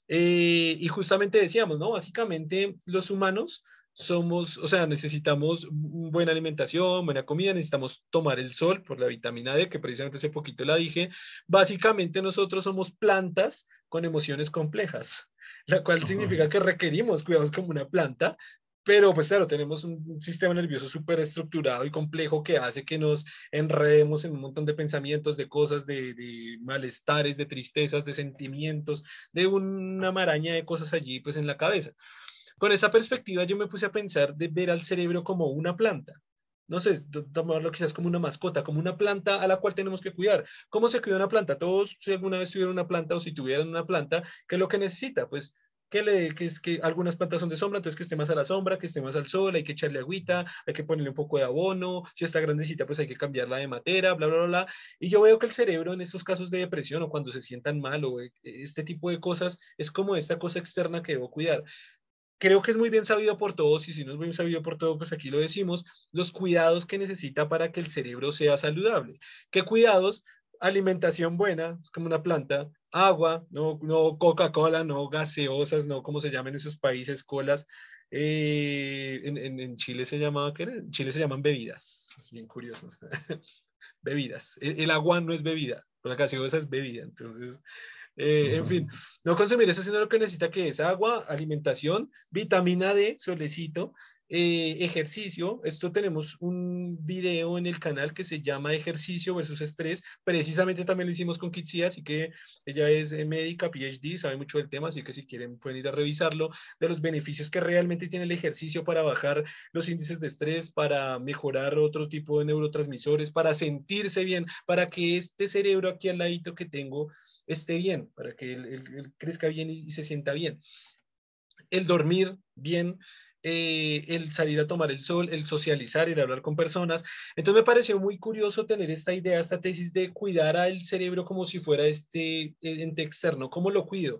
S1: Eh, y justamente decíamos, ¿no? Básicamente los humanos somos, o sea, necesitamos buena alimentación, buena comida, necesitamos tomar el sol por la vitamina D, que precisamente hace poquito la dije. Básicamente nosotros somos plantas con emociones complejas, la cual significa que requerimos cuidados como una planta, pero pues claro, tenemos un sistema nervioso súper estructurado y complejo que hace que nos enredemos en un montón de pensamientos, de cosas, de, de, malestares, de tristezas, de sentimientos, de una maraña de cosas allí pues en la cabeza. Con esa perspectiva yo me puse a pensar de ver al cerebro como una planta. No sé, tomarlo quizás como una mascota, como una planta a la cual tenemos que cuidar. ¿Cómo se cuida una planta? Todos, si alguna vez tuvieron una planta o si tuvieran una planta, ¿qué es lo que necesita? Pues que, le, que es que algunas plantas son de sombra, entonces que esté más a la sombra, que esté más al sol, hay que echarle agüita, hay que ponerle un poco de abono, si está grandecita, pues hay que cambiarla de matera, bla, bla, bla, bla. Y yo veo que el cerebro en estos casos de depresión o cuando se sientan mal o eh, este tipo de cosas es como esta cosa externa que debo cuidar creo que es muy bien sabido por todos, y si no es bien sabido por todos, pues aquí lo decimos, los cuidados que necesita para que el cerebro sea saludable. ¿Qué cuidados? Alimentación buena, es como una planta, agua, no, no Coca-Cola, no gaseosas, no como se llaman en esos países, colas. Eh, en, en, en, Chile se llamaba, ¿qué era? En Chile se llaman bebidas, es bien curioso. <laughs> bebidas. El, el, agua no es bebida, la gaseosa es bebida, entonces eh, en fin, no consumir eso, sino lo que necesita que es agua, alimentación, vitamina D, solecito, eh, ejercicio. Esto tenemos un video en el canal que se llama Ejercicio versus Estrés. Precisamente también lo hicimos con Kitsia, así que ella es eh, médica, PhD, sabe mucho del tema, así que si quieren pueden ir a revisarlo, de los beneficios que realmente tiene el ejercicio para bajar los índices de estrés, para mejorar otro tipo de neurotransmisores, para sentirse bien, para que este cerebro aquí al ladito que tengo esté bien, para que él, él, él crezca bien y, y, se sienta bien. El dormir bien, eh, el salir a tomar el sol, el socializar, el hablar con personas. Entonces me pareció muy curioso tener esta idea, esta tesis de cuidar al cerebro como si fuera este eh, ente externo. ¿Cómo lo cuido?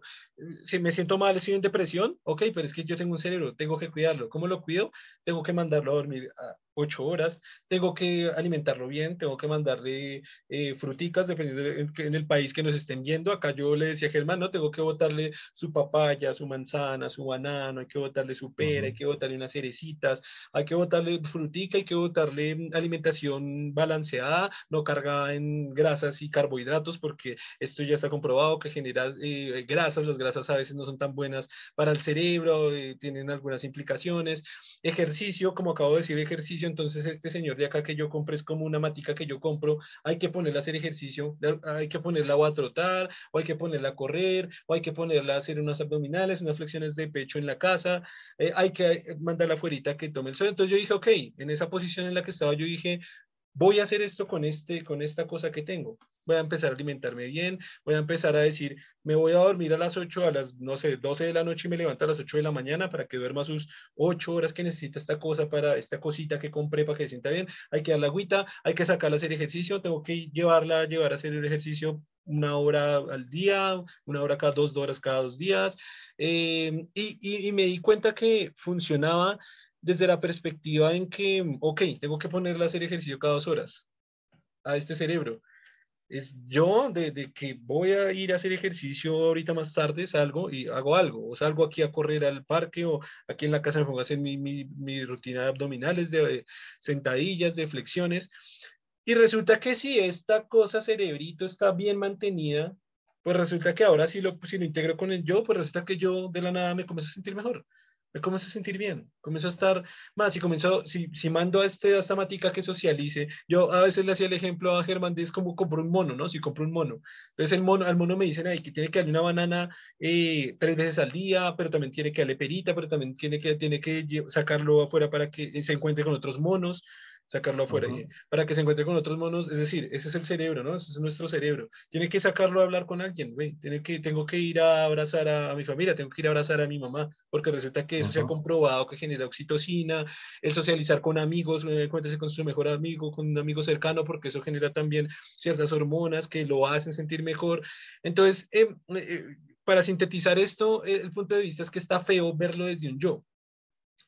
S1: Si me siento mal, estoy en depresión, ok, pero es que yo tengo un cerebro, tengo que cuidarlo. ¿Cómo lo cuido? Tengo que mandarlo a dormir ocho horas, tengo que alimentarlo bien, tengo que mandarle eh, fruticas, dependiendo de, en, el país que nos estén viendo. Acá yo le decía a Germán, no, tengo que botarle su papaya, su manzana, su banano, hay que botarle su pera, uh -huh. hay que botarle unas cerecitas, hay que botarle frutica, hay que botarle alimentación balanceada, no cargada en grasas y carbohidratos, porque esto ya está comprobado que genera eh, grasas, las grasas a veces no son tan buenas para el cerebro, eh, tienen algunas implicaciones. Ejercicio, como acabo de decir, ejercicio entonces este señor de acá que yo compré es como una matica que yo compro, hay que ponerla a hacer ejercicio, hay que ponerla o a trotar, o hay que ponerla a correr, o hay que ponerla a hacer unas abdominales, unas flexiones de pecho en la casa, eh, hay que mandarla afuera que tome el sol. Entonces yo dije, ok, en esa posición en la que estaba, yo dije, voy a hacer esto con, este, con esta cosa que tengo. Voy a empezar a alimentarme bien, voy a empezar a decir, me voy a dormir a las 8, a las, no sé, 12 de la noche y me levanto a las 8 de la mañana para que duerma sus 8 horas que necesita esta cosa para esta cosita que compré para que se sienta bien. Hay que darle agüita, hay que sacarla a hacer ejercicio, tengo que llevarla, llevar a hacer el ejercicio una hora al día, una hora cada dos horas cada dos días. Eh, y, y me di cuenta que funcionaba desde la perspectiva en que, ok, tengo que ponerle a hacer ejercicio cada dos horas a este cerebro. Es yo, de, que voy a ir a hacer ejercicio ahorita más tarde, salgo y hago algo, o salgo aquí a correr al parque, o aquí en la casa me pongo a hacer mi, mi, rutina de abdominales, de, de sentadillas, de flexiones. Y resulta que si esta cosa cerebrito está bien mantenida, pues resulta que ahora si lo, si lo integro con el yo, pues resulta que yo de la nada me comienzo a sentir mejor me comienzo a sentir bien, comienzo a estar más y comenzó, si, si mando a, este, a esta matica que socialice, yo a veces le hacía el ejemplo a Germán es como compro un mono, ¿no? Si compro un mono. Entonces el mono, al mono me dicen ahí que tiene que darle una banana eh, tres veces al día, pero también tiene que darle perita, pero también tiene que, tiene que sacarlo afuera para que se encuentre con otros monos sacarlo afuera, para que se encuentre con otros monos, es decir, ese es el cerebro, ¿no? Ese es nuestro cerebro. Tiene que sacarlo a hablar con alguien, güey. Tiene que, tengo que ir a abrazar a, mi familia, tengo que ir a abrazar a mi mamá, porque resulta que eso se ha comprobado que genera oxitocina, el socializar con amigos, eh, cuéntese con su mejor amigo, con un amigo cercano, porque eso genera también ciertas hormonas que lo hacen sentir mejor. Entonces, em, eh, eh, para sintetizar esto, el punto de vista es que está feo verlo desde un yo.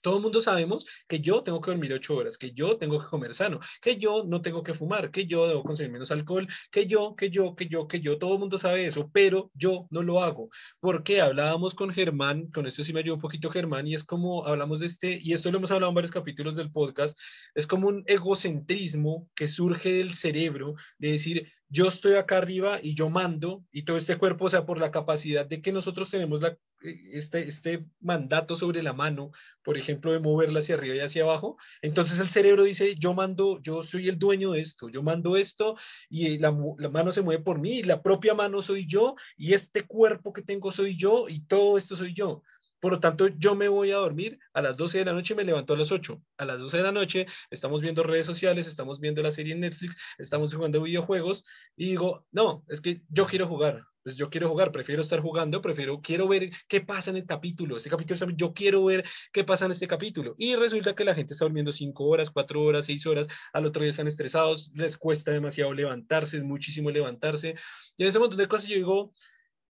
S1: Todo el mundo sabemos que yo tengo que dormir ocho horas, que yo tengo que comer sano, que yo no tengo que fumar, que yo debo consumir menos alcohol, que yo, que yo, que yo, que yo, todo el mundo sabe eso, pero yo no lo hago. Porque hablábamos con Germán, con esto sí me ayudó un poquito Germán, y es como hablamos de este, y esto lo hemos hablado en varios capítulos del podcast, es como un egocentrismo que surge del cerebro de decir, yo estoy acá arriba y yo mando, y todo este cuerpo, o sea, por la capacidad de que nosotros tenemos la, este, este mandato sobre la mano, por ejemplo, de moverla hacia arriba y hacia abajo, entonces el cerebro dice, yo mando, yo soy el dueño de esto, yo mando esto, y la, la mano se mueve por mí, y la propia mano soy yo, y este cuerpo que tengo soy yo, y todo esto soy yo. Por lo tanto, yo me voy a dormir a las 12 de la noche y me levanto a las 8. A las 12 de la noche estamos viendo redes sociales, estamos viendo la serie en Netflix, estamos jugando videojuegos y digo, no, es que yo quiero jugar. Pues yo quiero jugar, prefiero estar jugando, prefiero, quiero ver qué pasa en el capítulo. Este capítulo, yo quiero ver qué pasa en este capítulo. Y resulta que la gente está durmiendo 5 horas, 4 horas, 6 horas, al otro día están estresados, les cuesta demasiado levantarse, es muchísimo levantarse. Y en ese montón de cosas yo digo,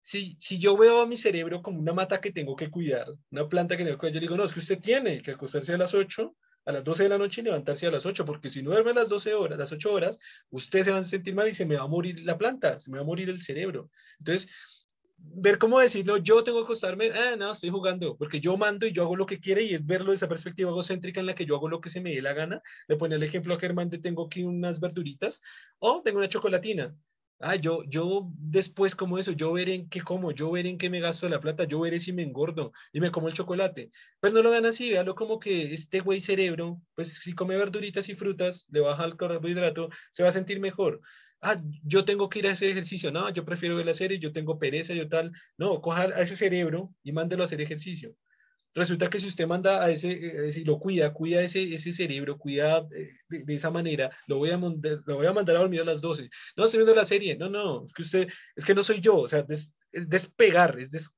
S1: si, yo veo a mi cerebro como una mata que tengo que cuidar, una planta que tengo que cuidar, yo digo, no, es que usted tiene que acostarse a las 8, a las 12 de la noche y levantarse a las 8, porque si no duerme a las 12 horas, las 8 horas, usted se va a sentir mal y se me va a morir la planta, se me va a morir el cerebro. Entonces, ver cómo decirlo, yo tengo que acostarme, ah, no, estoy jugando, porque yo mando y yo hago lo que quiere y es verlo de esa perspectiva egocéntrica en la que yo hago lo que se me dé la gana. Le pone el ejemplo a Germán de tengo aquí unas verduritas o tengo una chocolatina ah, yo, yo después como eso, yo veré en qué como, yo veré en qué me gasto la plata, yo veré si me engordo y me como el chocolate. Pues no lo vean así, véanlo como que este güey cerebro, pues si come verduritas y frutas, le baja el carbohidrato, se va a sentir mejor. Ah, yo tengo que ir a ese ejercicio. No, yo prefiero ver la serie, yo tengo pereza, yo tal. No, coja a ese cerebro y mándelo a hacer ejercicio. Resulta que si usted manda a ese, eh, si lo cuida, cuida ese, ese cerebro, cuida eh, de, esa manera, lo voy, a lo voy a mandar a dormir a las 12. No, estoy viendo la serie. No, no, es que usted, es que no soy yo. O sea, es despegar, es,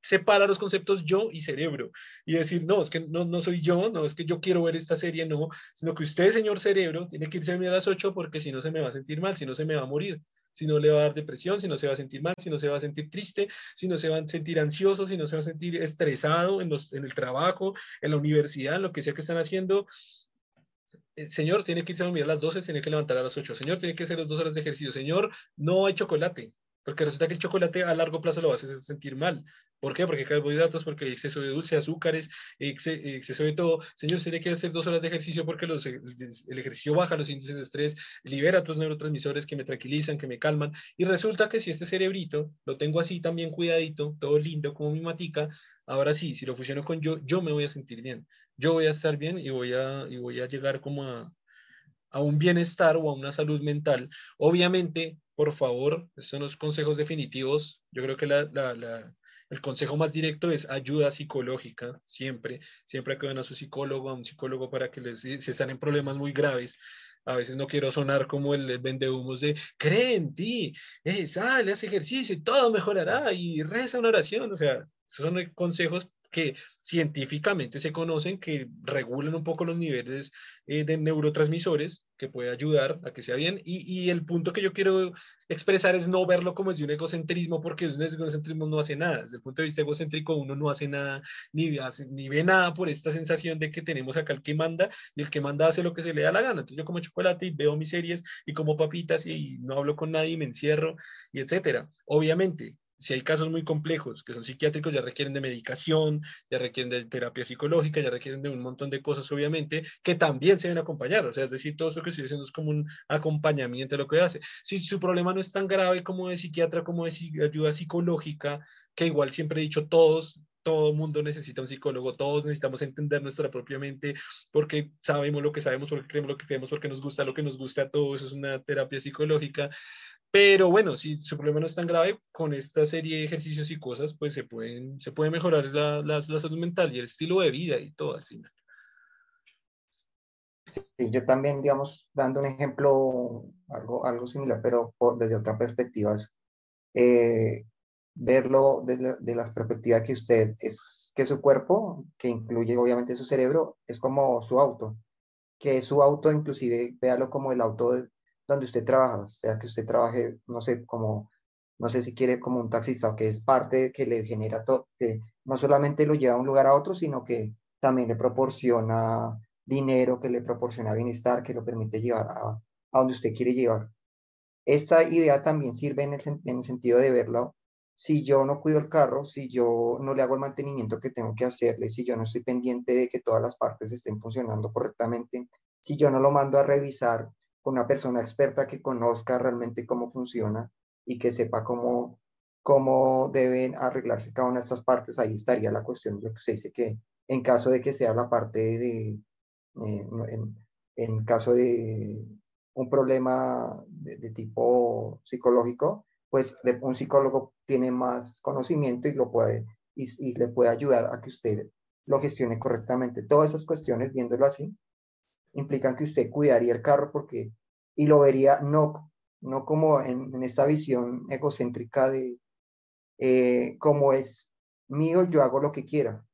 S1: separar los conceptos yo y cerebro. Y decir, no, es que no, no soy yo, no, es que yo quiero ver esta serie, no, sino que usted, señor cerebro, tiene que irse a dormir a las 8 porque si no se me va a sentir mal, si no se me va a morir si no le va a dar depresión, si no se va a sentir mal, si no se va a sentir triste, si no se va a sentir ansioso, si no se va a sentir estresado en, los, en el trabajo, en la universidad, en lo que sea que están haciendo. El señor tiene que irse a dormir a las 12, tiene que levantar a las 8. Señor, tiene que hacer las dos horas de ejercicio. Señor, no hay chocolate, porque resulta que el chocolate a largo plazo lo va a sentir mal. ¿Por qué? Porque carbohidratos, porque exceso de dulce, azúcares, exceso de todo. Señor, se le quiere hacer dos horas de ejercicio porque los, el ejercicio baja los índices de estrés, libera otros neurotransmisores que me tranquilizan, que me calman. Y resulta que si este cerebrito lo tengo así también cuidadito, todo lindo como mi matica, ahora sí, si lo fusiono con yo, yo me voy a sentir bien. Yo voy a estar bien y voy a, y voy a llegar como a, a un bienestar o a una salud mental. Obviamente, por favor, estos son los consejos definitivos. Yo creo que la, la el consejo más directo es ayuda psicológica, siempre, siempre acuden a su psicólogo, a un psicólogo para que les, si están en problemas muy graves, a veces no quiero sonar como el, el vendehumos de cree en ti, eh, sale, haz ejercicio y todo mejorará y reza una oración. O sea, esos son consejos que científicamente se conocen, que regulan un poco los niveles eh, de neurotransmisores, que puede ayudar a que sea bien. Y, y, el punto que yo quiero expresar es no verlo como es de un egocentrismo, porque un egocentrismo no hace nada. Desde el punto de vista egocéntrico, uno no hace nada, ni, hace, ni ve nada por esta sensación de que tenemos acá el que manda, y el que manda hace lo que se le da la gana. Entonces yo como chocolate y veo mis series y como papitas y no hablo con nadie y me encierro, y etcétera. Obviamente, si hay casos muy complejos que son psiquiátricos, ya requieren de medicación, ya requieren de terapia psicológica, ya requieren de un montón de cosas, obviamente, que también se deben acompañar. O sea, es decir, todo eso que estoy diciendo es como un acompañamiento de lo que hace. Si su problema no es tan grave como de psiquiatra, como de ayuda psicológica, que igual siempre he dicho, todos todo mundo necesita un psicólogo, todos necesitamos entender nuestra propia mente porque sabemos lo que sabemos, porque creemos lo que creemos, porque nos gusta lo que nos gusta, todo eso es una terapia psicológica. Pero bueno, si su problema no es tan grave, con esta serie de ejercicios y cosas, pues se, pueden, se puede mejorar la, la, salud mental y el estilo de vida y todo al final.
S2: Sí, yo también, digamos, dando un ejemplo, algo, algo similar, pero desde otra perspectiva, eh, verlo desde de la perspectiva que usted es, que su cuerpo, que incluye obviamente su cerebro, es como su auto, que su auto inclusive, véalo como el auto donde usted trabaja, sea que usted trabaje, no sé, como, no sé si quiere como un taxista, que es parte que le genera todo, que no solamente lo lleva de un lugar a otro, sino que también le proporciona dinero, que le proporciona bienestar, que lo permite llevar a, a donde usted quiere llevar. Esta idea también sirve en el sentido de verlo si yo no cuido el carro, si yo no le hago el mantenimiento que tengo que hacerle, si yo no estoy pendiente de que todas las partes estén funcionando correctamente, si yo no lo mando a revisar una persona experta que conozca realmente cómo funciona y que sepa cómo, cómo deben arreglarse cada una de estas partes, ahí estaría la cuestión de lo que usted dice que en caso de que sea la parte de, eh, en, caso de un problema de, tipo psicológico, pues un psicólogo tiene más conocimiento y lo puede y, le puede ayudar a que usted lo gestione correctamente. Todas esas cuestiones, viéndolo así, implican que usted cuidaría el carro porque, y lo vería no, no como en, esta visión egocéntrica de eh, como es mío, yo hago lo que quiera.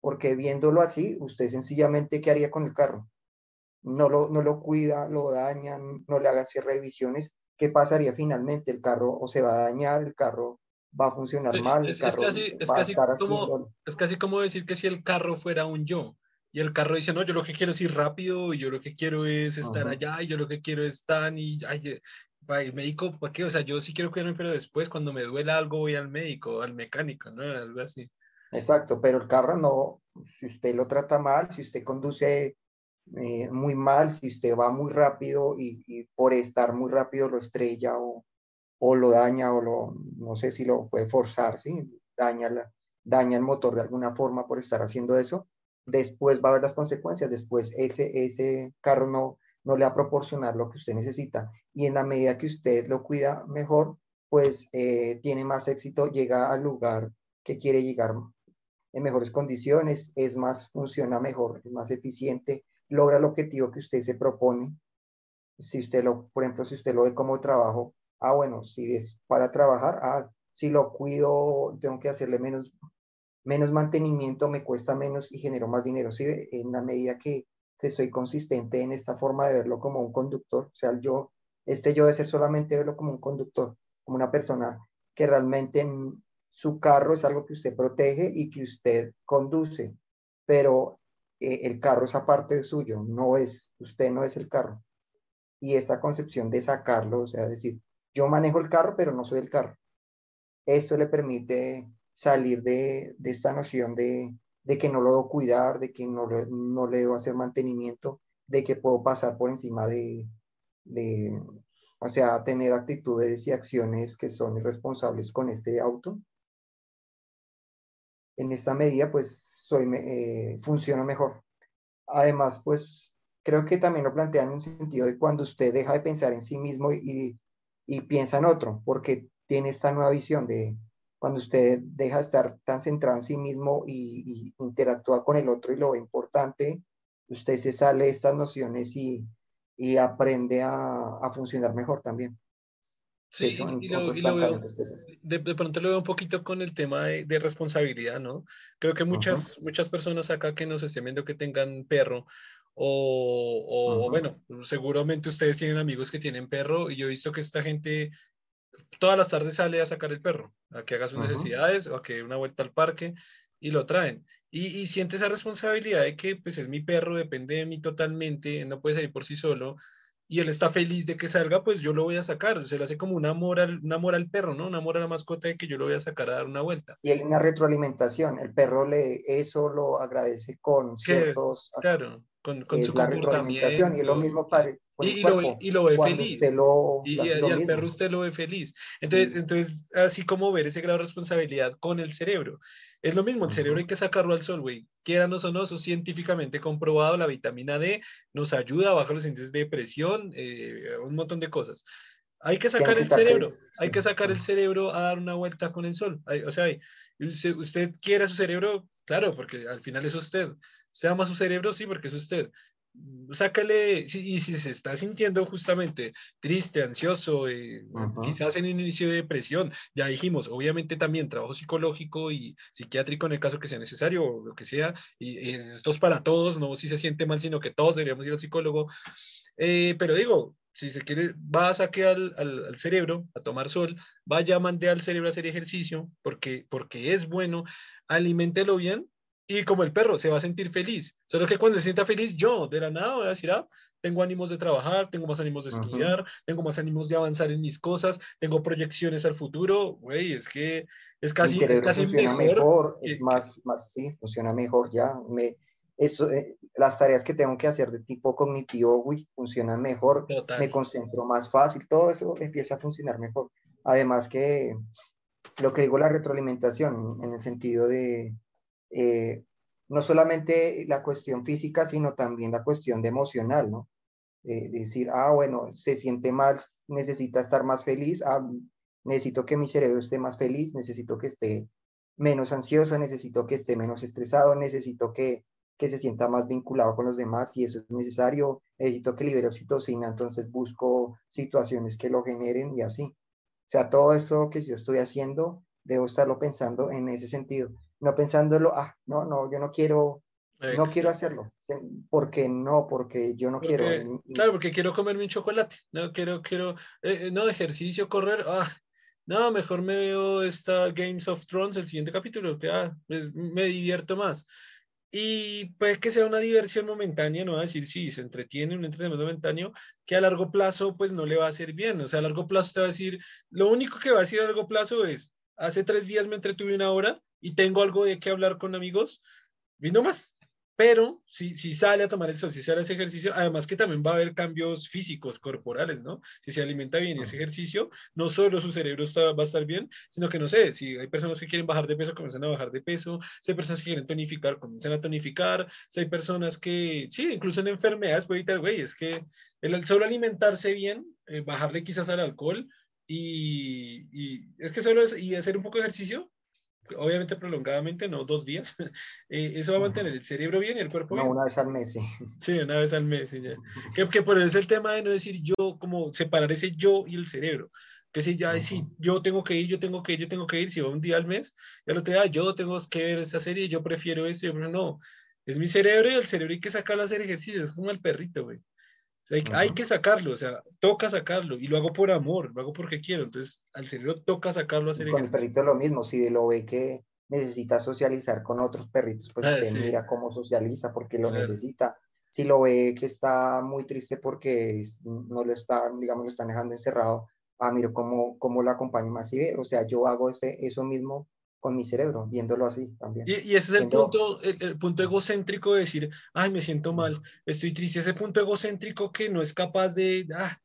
S2: Porque viéndolo así, usted sencillamente, ¿qué haría con el carro? No lo, no lo cuida, lo daña, no le haga hacer revisiones. ¿Qué pasaría finalmente? El carro o se va a dañar, el carro va a funcionar mal,
S1: es, casi, es casi como, es casi como decir que si el carro fuera un yo, y el carro dice, no, yo lo que quiero es ir rápido, y yo lo que quiero es estar allá, y yo lo que quiero es estar, y ay, el médico, ¿para qué? O sea, yo sí quiero cuidarme, pero después cuando me duela algo voy al médico, al mecánico, ¿no? Algo así.
S2: Exacto, pero el carro no, si usted lo trata mal, si usted conduce eh, muy mal, si usted va muy rápido y, por estar muy rápido lo estrella o, o, lo daña o lo, no sé si lo puede forzar, ¿sí? Daña, la, daña el motor de alguna forma por estar haciendo eso, después va a haber las consecuencias, después ese, ese carro no, no le va a proporcionar lo que usted necesita. Y en la medida que usted lo cuida mejor, pues eh, tiene más éxito, llega al lugar que quiere llegar en mejores condiciones, es más, funciona mejor, es más eficiente, logra el objetivo que usted se propone. Si usted lo, por ejemplo, si usted lo ve como trabajo, ah, bueno, si es para trabajar, ah, si lo cuido, tengo que hacerle menos menos mantenimiento me cuesta menos y genero más dinero. ¿sí? En la medida que, que soy consistente en esta forma de verlo como un conductor, o sea, yo, este yo de ser solamente verlo como un conductor, como una persona que realmente en su carro es algo que usted protege y que usted conduce, pero eh, el carro es aparte de suyo, no es, usted no es el carro. Y esta concepción de sacarlo, o sea, decir, yo manejo el carro, pero no soy el carro. Esto le permite salir de, de esta noción de, de, que no lo debo cuidar, de que no, no le debo hacer mantenimiento, de que puedo pasar por encima de, de, o sea, tener actitudes y acciones que son irresponsables con este auto. En esta medida, pues, soy, eh, funciona mejor. Además, pues, creo que también lo plantean en el sentido de cuando usted deja de pensar en sí mismo y, y piensa en otro, porque tiene esta nueva visión de, cuando usted deja de estar tan centrado en sí mismo y, interactúa con el otro y lo importante, usted se sale de estas nociones y, y aprende a, a, funcionar mejor también.
S1: Sí, y, lo, veo, de, de, pronto lo veo un poquito con el tema de, de responsabilidad, ¿no? Creo que muchas, muchas personas acá que nos estén viendo que tengan perro, o, o bueno, seguramente ustedes tienen amigos que tienen perro, y yo he visto que esta gente todas las tardes sale a sacar el perro, a que haga sus necesidades o a que dé una vuelta al parque y lo traen. Y, y, siente esa responsabilidad de que pues es mi perro, depende de mí totalmente, no puede salir por sí solo. y él está feliz de que salga, pues yo lo voy a sacar. Se le hace como un amor al, un amor al perro, ¿no? Un amor a la mascota de que yo lo voy a sacar a dar una vuelta.
S2: Y hay una retroalimentación. El perro le eso lo agradece con ciertos...
S1: Claro, con, con
S2: es la retroalimentación y es lo mismo para,
S1: y, lo, y, lo, ve feliz. y, al perro usted lo ve feliz. Entonces, entonces, así como ver ese grado de responsabilidad con el cerebro. Es lo mismo, el cerebro hay que sacarlo al sol, güey. Quieran o no, eso científicamente comprobado, la vitamina D nos ayuda a bajar los índices de depresión, eh, un montón de cosas. Hay que sacar el cerebro, hay que sacar el cerebro a dar una vuelta con el sol. o sea, usted, usted quiere su cerebro, claro, porque al final es usted. Se ama su cerebro, sí, porque es usted sácale, y si se está sintiendo justamente triste, ansioso, eh, quizás en un inicio de depresión, ya dijimos, obviamente también trabajo psicológico y psiquiátrico en el caso que sea necesario, o lo que sea, y, esto es para todos, no si se siente mal, sino que todos deberíamos ir al psicólogo. Eh, pero digo, si se quiere, va a saquear al, al, cerebro a tomar sol, vaya, mande al cerebro a hacer ejercicio, porque, porque es bueno, aliméntelo bien, y como el perro se va a sentir feliz. Solo que cuando se sienta feliz, yo de la nada voy a decir, ah, tengo ánimos de trabajar, tengo más ánimos de estudiar, tengo más ánimos de avanzar en mis cosas, tengo proyecciones al futuro, güey, es que es casi, casi
S2: funciona mejor, es más, más, sí, funciona mejor ya. Me, eso, eh, las tareas que tengo que hacer de tipo cognitivo, güey, funcionan mejor, me concentro más fácil, todo eso empieza a funcionar mejor. Además que lo que digo, la retroalimentación, en el sentido de, eh, no solamente la cuestión física, sino también la cuestión de emocional, ¿no? decir, ah, bueno, se siente mal, necesita estar más feliz, ah, necesito que mi cerebro esté más feliz, necesito que esté menos ansioso, necesito que esté menos estresado, necesito que, que se sienta más vinculado con los demás, y eso es necesario, necesito que libere oxitocina, entonces busco situaciones que lo generen y así. O sea, todo eso que yo estoy haciendo, debo estarlo pensando en ese sentido no pensándolo, ah, no, no, yo no quiero, no quiero hacerlo. porque no? Porque yo no quiero.
S1: Claro, porque quiero comerme un chocolate. No quiero, quiero, eh, eh, no, ejercicio, correr. Ah, no, mejor me veo esta Games of Thrones, el siguiente capítulo, que ah, pues, me divierto más. Y puede que sea una diversión momentánea, no va a decir sí, se entretiene, un entrenamiento momentáneo, que a largo plazo pues no le va a hacer bien. O sea, a largo plazo te va a decir, lo único que va a decir a largo plazo es, hace tres días me entretuve una hora y tengo algo de qué hablar con amigos, vino más. Pero si, si sale a tomar el sol, si sale a ese ejercicio, además que también va a haber cambios físicos, corporales, ¿no? Si se alimenta bien y ese ejercicio, no solo su cerebro está, va a estar bien, sino que no sé, si hay personas que quieren bajar de peso, comienzan a bajar de peso, si hay personas que quieren tonificar, comienzan a tonificar, si hay personas que, sí, incluso en enfermedades puede evitar, güey, es que el solo alimentarse bien, eh, bajarle quizás al alcohol, y, y, es que solo es, y hacer un poco de ejercicio, obviamente prolongadamente, no dos días, <laughs> eh, eso va a mantener el cerebro bien y el cuerpo
S2: no,
S1: bien.
S2: una vez al mes, sí.
S1: Sí, una vez al mes, sí, ya. Que, que, por eso es el tema de no decir yo, como separar ese yo y el cerebro. Que si ya, si yo tengo que ir, yo tengo que ir, yo tengo que ir, si va un día al mes, y al otro día, yo tengo que ver esta serie, yo prefiero esto, yo prefiero, no. Es mi cerebro y el cerebro hay que sacarlo a hacer ejercicio, es como el perrito, güey hay, que sacarlo, o sea, toca sacarlo y lo hago por amor, lo hago porque quiero. Entonces, al cerebro toca sacarlo a hacer
S2: Con el perrito lo mismo, si lo ve que necesita socializar con otros perritos, pues ah, mira cómo socializa porque lo necesita. Si lo ve que está muy triste porque no lo está, digamos, lo están dejando encerrado, ah, miro cómo, cómo lo acompaño más y ve, o sea, yo hago ese, eso mismo con mi cerebro, viéndolo así también.
S1: Y, ese es el punto, el, punto egocéntrico de decir, ay, me siento mal, estoy triste, ese punto egocéntrico que no es capaz de, ah,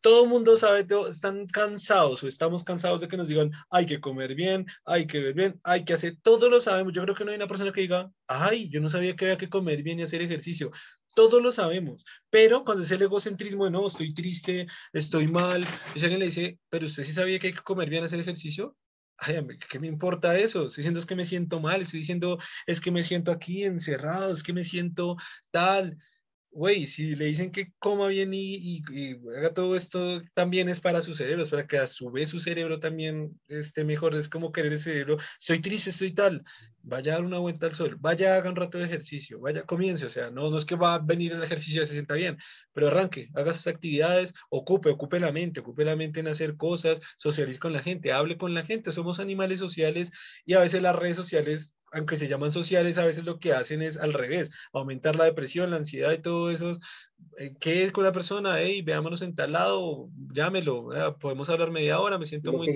S1: todo el mundo sabe, están cansados o estamos cansados de que nos digan, hay que comer bien, hay que ver bien, hay que hacer, todos lo sabemos, yo creo que no hay una persona que diga, ay, yo no sabía que había que comer bien y hacer ejercicio, todos lo sabemos, pero cuando es el egocentrismo de no, estoy triste, estoy mal, y alguien le dice, pero usted sí sabía que hay que comer bien, hacer ejercicio, ay, ¿qué me importa eso? Estoy diciendo es que me siento mal, estoy diciendo es que me siento aquí encerrado, es que me siento tal güey, si le dicen que coma bien y, haga todo esto, también es para su cerebro, es para que a su vez su cerebro también esté mejor, es como querer el cerebro, soy triste, estoy tal, vaya a dar una vuelta al sol, vaya haga un rato de ejercicio, vaya, comience, o sea, no, no es que va a venir el ejercicio y se sienta bien, pero arranque, haga sus actividades, ocupe, ocupe la mente, ocupe la mente en hacer cosas, socialice con la gente, hable con la gente, somos animales sociales y a veces las redes sociales aunque se llaman sociales, a veces lo que hacen es al revés, aumentar la depresión, la ansiedad y todo eso. Eh, ¿Qué es con la persona? Hey, veámonos en tal lado, llámelo, podemos hablar media hora, me siento muy...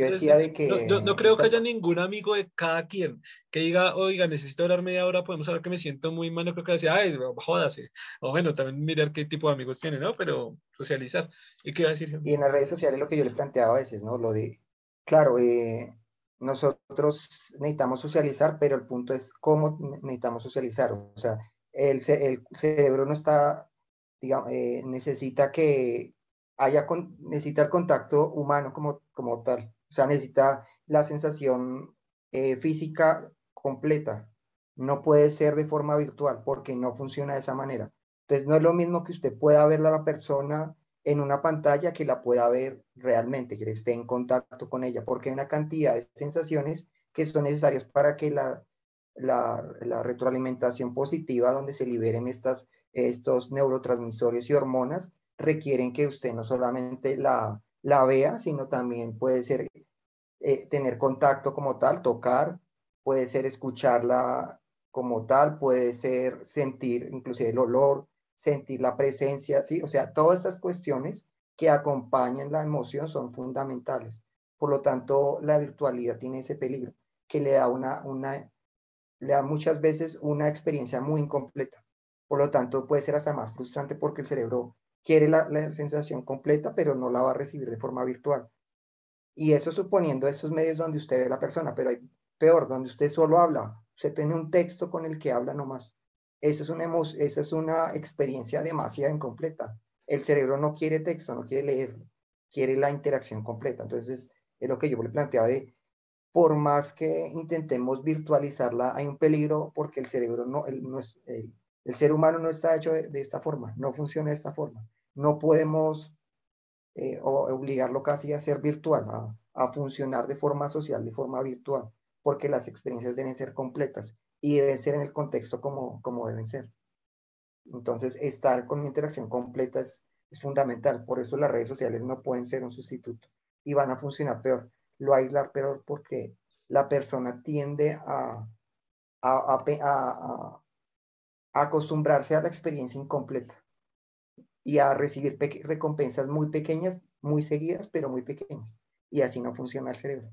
S1: no, no, creo que haya ningún amigo de cada quien que diga, oiga, necesito hablar media hora, podemos hablar que me siento muy mal, no creo que decía, ay, jódase. O bueno, también mirar qué tipo de amigos tiene, ¿no? Pero socializar. ¿Y qué iba a decir?
S2: Y en las redes sociales lo que yo le planteaba a veces, ¿no? Lo de, claro, eh, nosotros necesitamos socializar, pero el punto es cómo necesitamos socializar. O sea, el, el cerebro no está, digamos, eh, necesita que haya, con, necesita el contacto humano como, como tal. O sea, necesita la sensación eh, física completa. No puede ser de forma virtual porque no funciona de esa manera. Entonces, no es lo mismo que usted pueda ver a la persona en una pantalla que la pueda ver realmente, que esté en contacto con ella, porque hay una cantidad de sensaciones que son necesarias para que la, la, retroalimentación positiva, donde se liberen estas, estos neurotransmisores y hormonas, requieren que usted no solamente la, la vea, sino también puede ser eh, tener contacto como tal, tocar, puede ser escucharla como tal, puede ser sentir inclusive el olor, sentir la presencia, ¿sí? O sea, todas estas cuestiones que acompañan la emoción son fundamentales. Por lo tanto, la virtualidad tiene ese peligro, que le da, una, una, le da muchas veces una experiencia muy incompleta. Por lo tanto, puede ser hasta más frustrante porque el cerebro quiere la, sensación completa, pero no la va a recibir de forma virtual. Y eso suponiendo estos medios donde usted ve a la persona, pero hay peor, donde usted solo habla, usted tiene un texto con el que habla nomás. Esa es una, esa es una experiencia demasiado incompleta. El cerebro no quiere texto, no quiere leer, quiere la interacción completa. Entonces, es lo que yo le planteaba de, por más que intentemos virtualizarla, hay un peligro porque el cerebro no, el, no es, el, ser humano no está hecho de, esta forma, no funciona de esta forma. No podemos eh, obligarlo casi a ser virtual, a funcionar de forma social, de forma virtual, porque las experiencias deben ser completas y deben ser en el contexto como, como deben ser. Entonces, estar con interacción completa es, es fundamental. Por eso las redes sociales no pueden ser un sustituto y van a funcionar peor. Lo aislar peor porque la persona tiende a, a, a, a acostumbrarse a la experiencia incompleta y a recibir recompensas muy pequeñas, muy seguidas, pero muy pequeñas. Y así no funciona el cerebro.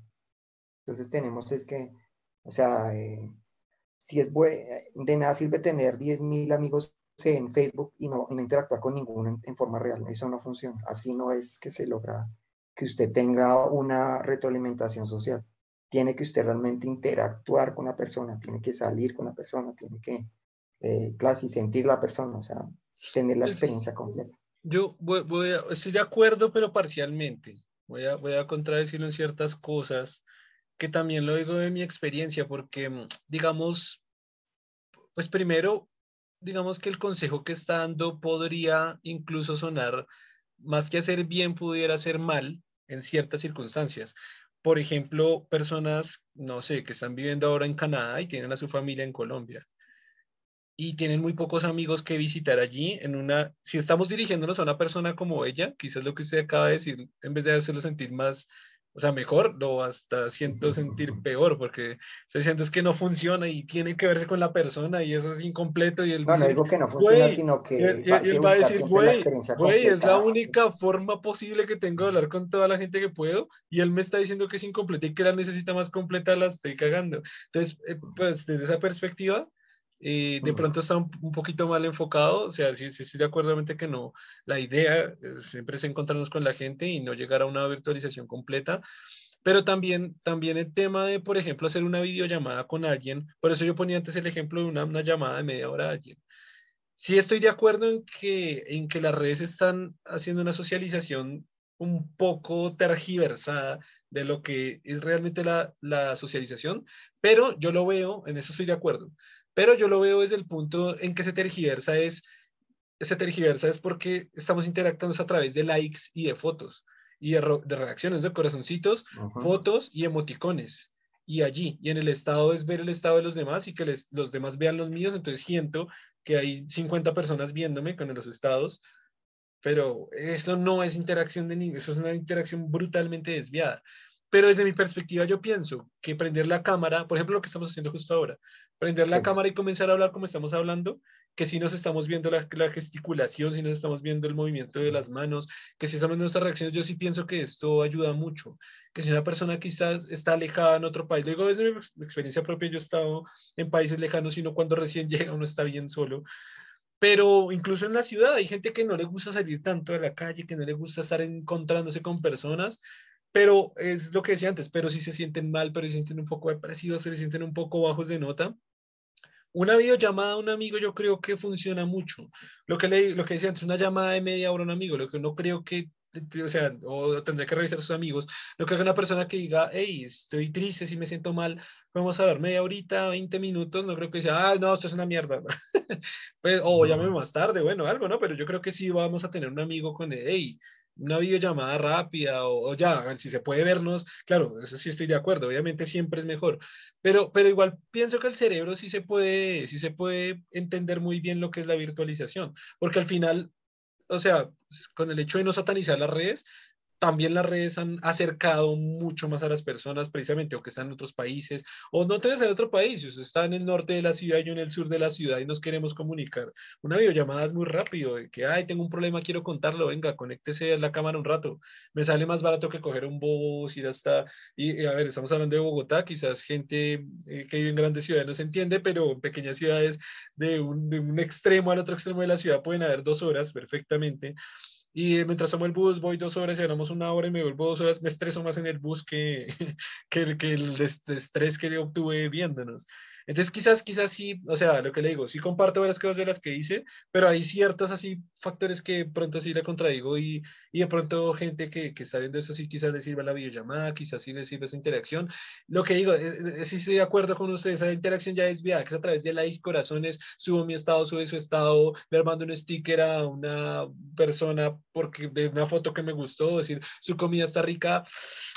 S2: Entonces tenemos es que, o sea, eh, si es de nada sirve tener 10.000 amigos en Facebook y no, interactuar con ninguno en, forma real. Eso no funciona. Así no es que se logra que usted tenga una retroalimentación social. Tiene que usted realmente interactuar con la persona, tiene que salir con la persona, tiene que eh, casi sentir la persona, o sea, tener la experiencia completa.
S1: Yo voy, a, estoy de acuerdo, pero parcialmente. Voy a, voy a contradecirlo en ciertas cosas que también lo digo de mi experiencia, porque, mm, digamos, pues primero, digamos que el consejo que está dando podría incluso sonar, más que hacer bien, pudiera hacer mal en ciertas circunstancias. Por ejemplo, personas, no sé, que están viviendo ahora en Canadá y tienen a su familia en Colombia y tienen muy pocos amigos que visitar allí en una, si estamos dirigiéndonos a una persona como ella, quizás lo que usted acaba de decir, en vez de hacerlo sentir más o sea, mejor, lo hasta siento sentir peor, porque se siente es que no funciona y tiene que verse con la persona y eso es incompleto. Y él
S2: no, no digo que no funciona, sino que.
S1: Y, él va a decir, güey, güey, es la única forma posible que tengo de hablar con toda la gente que puedo, y él me está diciendo que es incompleta y que la necesita más completa, la estoy cagando. Entonces, eh, pues desde esa perspectiva, eh, de pronto está un, poquito mal enfocado, o sea, sí, sí estoy de acuerdo que no, la idea eh, siempre es encontrarnos con la gente y no llegar a una virtualización completa, pero también, también el tema de, por ejemplo, hacer una videollamada con alguien, por eso yo ponía antes el ejemplo de una, una llamada de media hora a alguien. Sí estoy de acuerdo en que, en que las redes están haciendo una socialización un poco tergiversada de lo que es realmente la, la socialización, pero yo lo veo, en eso estoy de acuerdo pero yo lo veo desde el punto en que se tergiversa es, se tergiversa es porque estamos interactuando a través de likes y de fotos y de, reacciones, de corazoncitos, fotos y emoticones. Y allí, y en el estado es ver el estado de los demás y que los demás vean los míos, entonces siento que hay 50 personas viéndome con los estados, pero eso no es interacción de niños, eso es una interacción brutalmente desviada. Pero desde mi perspectiva yo pienso que prender la cámara, por ejemplo lo que estamos haciendo justo ahora, prender la cámara y comenzar a hablar como estamos hablando, que si nos estamos viendo la, la, gesticulación, si nos estamos viendo el movimiento de las manos, que si estamos viendo nuestras reacciones, yo sí pienso que esto ayuda mucho. Que si una persona quizás está alejada en otro país, lo digo desde mi, experiencia propia, yo he estado en países lejanos, sino cuando recién <laughs> llega uno está bien solo. Pero incluso en la ciudad hay gente que no le gusta salir tanto de la calle, que no le gusta estar encontrándose con personas, pero es lo que decía antes, pero si se sienten mal, pero se sienten un poco depresivos, pero se sienten un poco bajos de nota, una videollamada a un amigo yo creo que funciona mucho. Lo que, le, lo que decía antes, una llamada de media hora a un amigo, lo que no creo que, o sea, o tendré que revisar a sus amigos, no creo que una persona que diga, hey, estoy triste, si me siento mal, vamos a hablar media horita, 20 minutos, no creo que sea, ah, no, esto es una mierda. <laughs> pues, o llámeme más tarde, bueno, algo, ¿no? Pero yo creo que sí vamos a tener un amigo con, hey, una videollamada rápida o, ya, si se puede vernos, claro, eso sí estoy de acuerdo, obviamente siempre es mejor, pero, pero igual pienso que el cerebro sí se puede, sí se puede entender muy bien lo que es la virtualización, porque al final, o sea, con el hecho de no satanizar las redes, también las redes han acercado mucho más a las personas, precisamente, o que están en otros países, o no tenés en otro país, si usted está en el norte de la ciudad y yo en el sur de la ciudad y nos queremos comunicar. Una videollamada es muy rápido, de que, ay, tengo un problema, quiero contarlo, venga, conéctese a la cámara un rato. Me sale más barato que coger un bus, ir hasta, y, a ver, estamos hablando de Bogotá, quizás gente eh, que vive en grandes ciudades no se entiende, pero en pequeñas ciudades de un, de un extremo al otro extremo de la ciudad pueden haber dos horas perfectamente. Y mientras tomo el bus, voy dos horas y una hora y me vuelvo dos horas, me estreso más en el bus que, que, <laughs> que el estrés que obtuve viéndonos. Entonces, quizás, quizás sí, o sea, lo que le digo, sí comparto varias cosas de las que hice, pero hay ciertos así factores que pronto sí le contradigo y, y de pronto gente que, que, está viendo eso sí quizás le sirva la videollamada, quizás sí le sirve esa interacción. Lo que digo, es, es, sí estoy de acuerdo con usted, esa interacción ya es vía, que es a través de likes, corazones, subo mi estado, sube su estado, le mando un sticker a una persona porque de una foto que me gustó, decir, su comida está rica,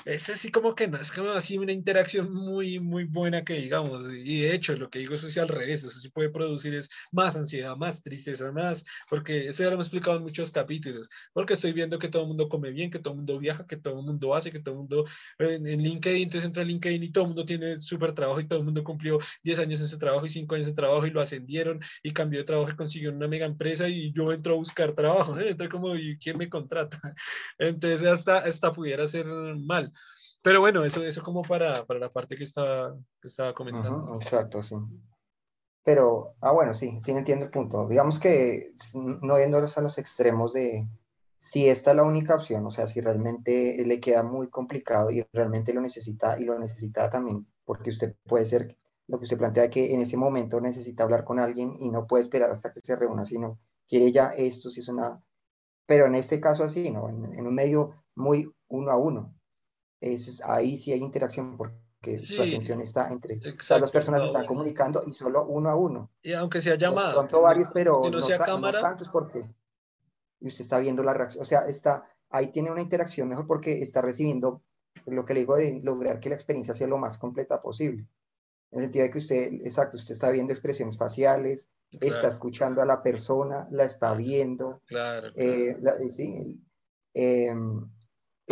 S1: es así como que no, es como así una interacción muy, muy buena que digamos, y de hecho, lo que digo eso sí al revés, eso sí puede producir es más ansiedad, más tristeza, más, porque eso ya lo hemos explicado en muchos capítulos, porque estoy viendo que todo el mundo come bien, que todo el mundo viaja, que todo el mundo hace, que todo el mundo en, en LinkedIn, entonces entra LinkedIn y todo el mundo tiene súper trabajo y todo el mundo cumplió 10 años en su trabajo y 5 años en trabajo y lo ascendieron y cambió de trabajo y consiguió una mega empresa y yo entro a buscar trabajo, ¿eh? entro como, ¿y quién me contrata? <laughs> Entonces hasta, hasta pudiera ser mal. Pero bueno, eso, eso como para, para la parte que estaba, que estaba comentando.
S2: exacto, sí. Pero, ah, bueno, sí, sí entiendo el punto. Digamos que no yéndolos a los extremos de si esta es la única opción, o sea, si realmente le queda muy complicado y realmente lo necesita y lo necesita también, porque usted puede ser lo que usted plantea que en ese momento necesita hablar con alguien y no puede esperar hasta que se reúna, sino quiere ya esto, si es una... Pero en este caso así, ¿no? En, en un medio muy uno a uno es, ahí sí hay interacción porque la atención está entre todas las personas están comunicando y solo uno a uno.
S1: Y aunque sea llamada.
S2: Pronto varios, pero no, sea cámara. tantos porque y usted está viendo la reacción, o sea, está ahí tiene una interacción mejor porque está recibiendo lo que le digo de lograr que la experiencia sea lo más completa posible. En el sentido de que usted, exacto, usted está viendo expresiones faciales, está escuchando a la persona, la está viendo.
S1: Claro.
S2: Eh, sí, eh,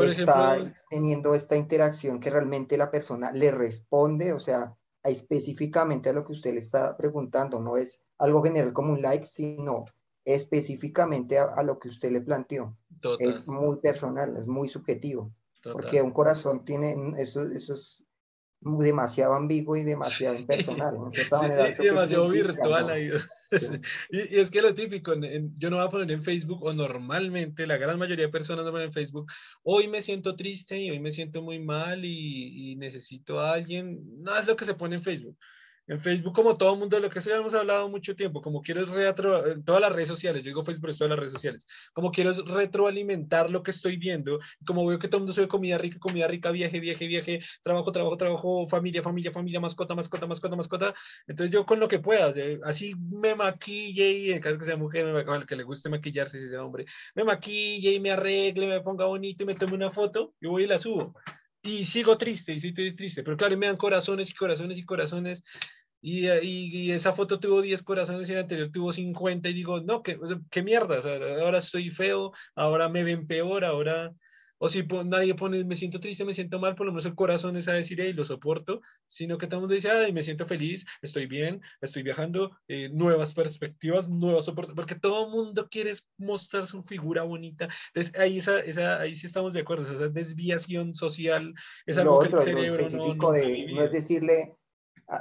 S2: está teniendo esta interacción que realmente la persona le responde, o sea, específicamente a lo que usted le está preguntando, no es algo general como un like, sino específicamente a, lo que usted le planteó. Es muy personal, es muy subjetivo, porque un corazón tiene esos, esos demasiado ambiguo y demasiado impersonal.
S1: demasiado virtual ahí. <laughs> y, es que lo típico, yo no voy a poner en Facebook, o normalmente la gran mayoría de personas no ponen en Facebook, hoy me siento triste y hoy me siento muy mal y, y necesito a alguien. No es lo que se pone en Facebook en Facebook, como todo el mundo, lo que eso ya hemos hablado mucho tiempo, como quiero es retro, en todas las redes sociales, yo digo Facebook, todas las redes sociales, como quiero es retroalimentar lo que estoy viendo, como veo que todo el mundo sube comida rica, comida rica, viaje, viaje, viaje, trabajo, trabajo, trabajo, familia, familia, familia, mascota, mascota, mascota, mascota, entonces yo con lo que pueda, así me maquille y en caso que sea mujer, al que le guste maquillarse, si sea hombre, me maquille y me arregle, me ponga bonito y me tome una foto, yo voy y la subo. Y sigo triste, y sigo triste, pero claro, me dan corazones y corazones y corazones, eh, y, y, esa foto tuvo 10 corazones y la anterior tuvo 50 y digo, no, qué, qué mierda, ahora estoy feo, ahora me ven peor, ahora, o si nadie pone, me siento triste, me siento mal, por lo menos el corazón es a decir, y lo soporto, sino que todo el mundo dice, ay, me siento feliz, estoy bien, estoy viajando, eh, nuevas perspectivas, nuevas soportes, porque todo el mundo quiere mostrar su figura bonita. Entonces, ahí, esa, esa, ahí sí estamos de acuerdo, esa desviación social es algo
S2: que el cerebro no, de, no es decirle,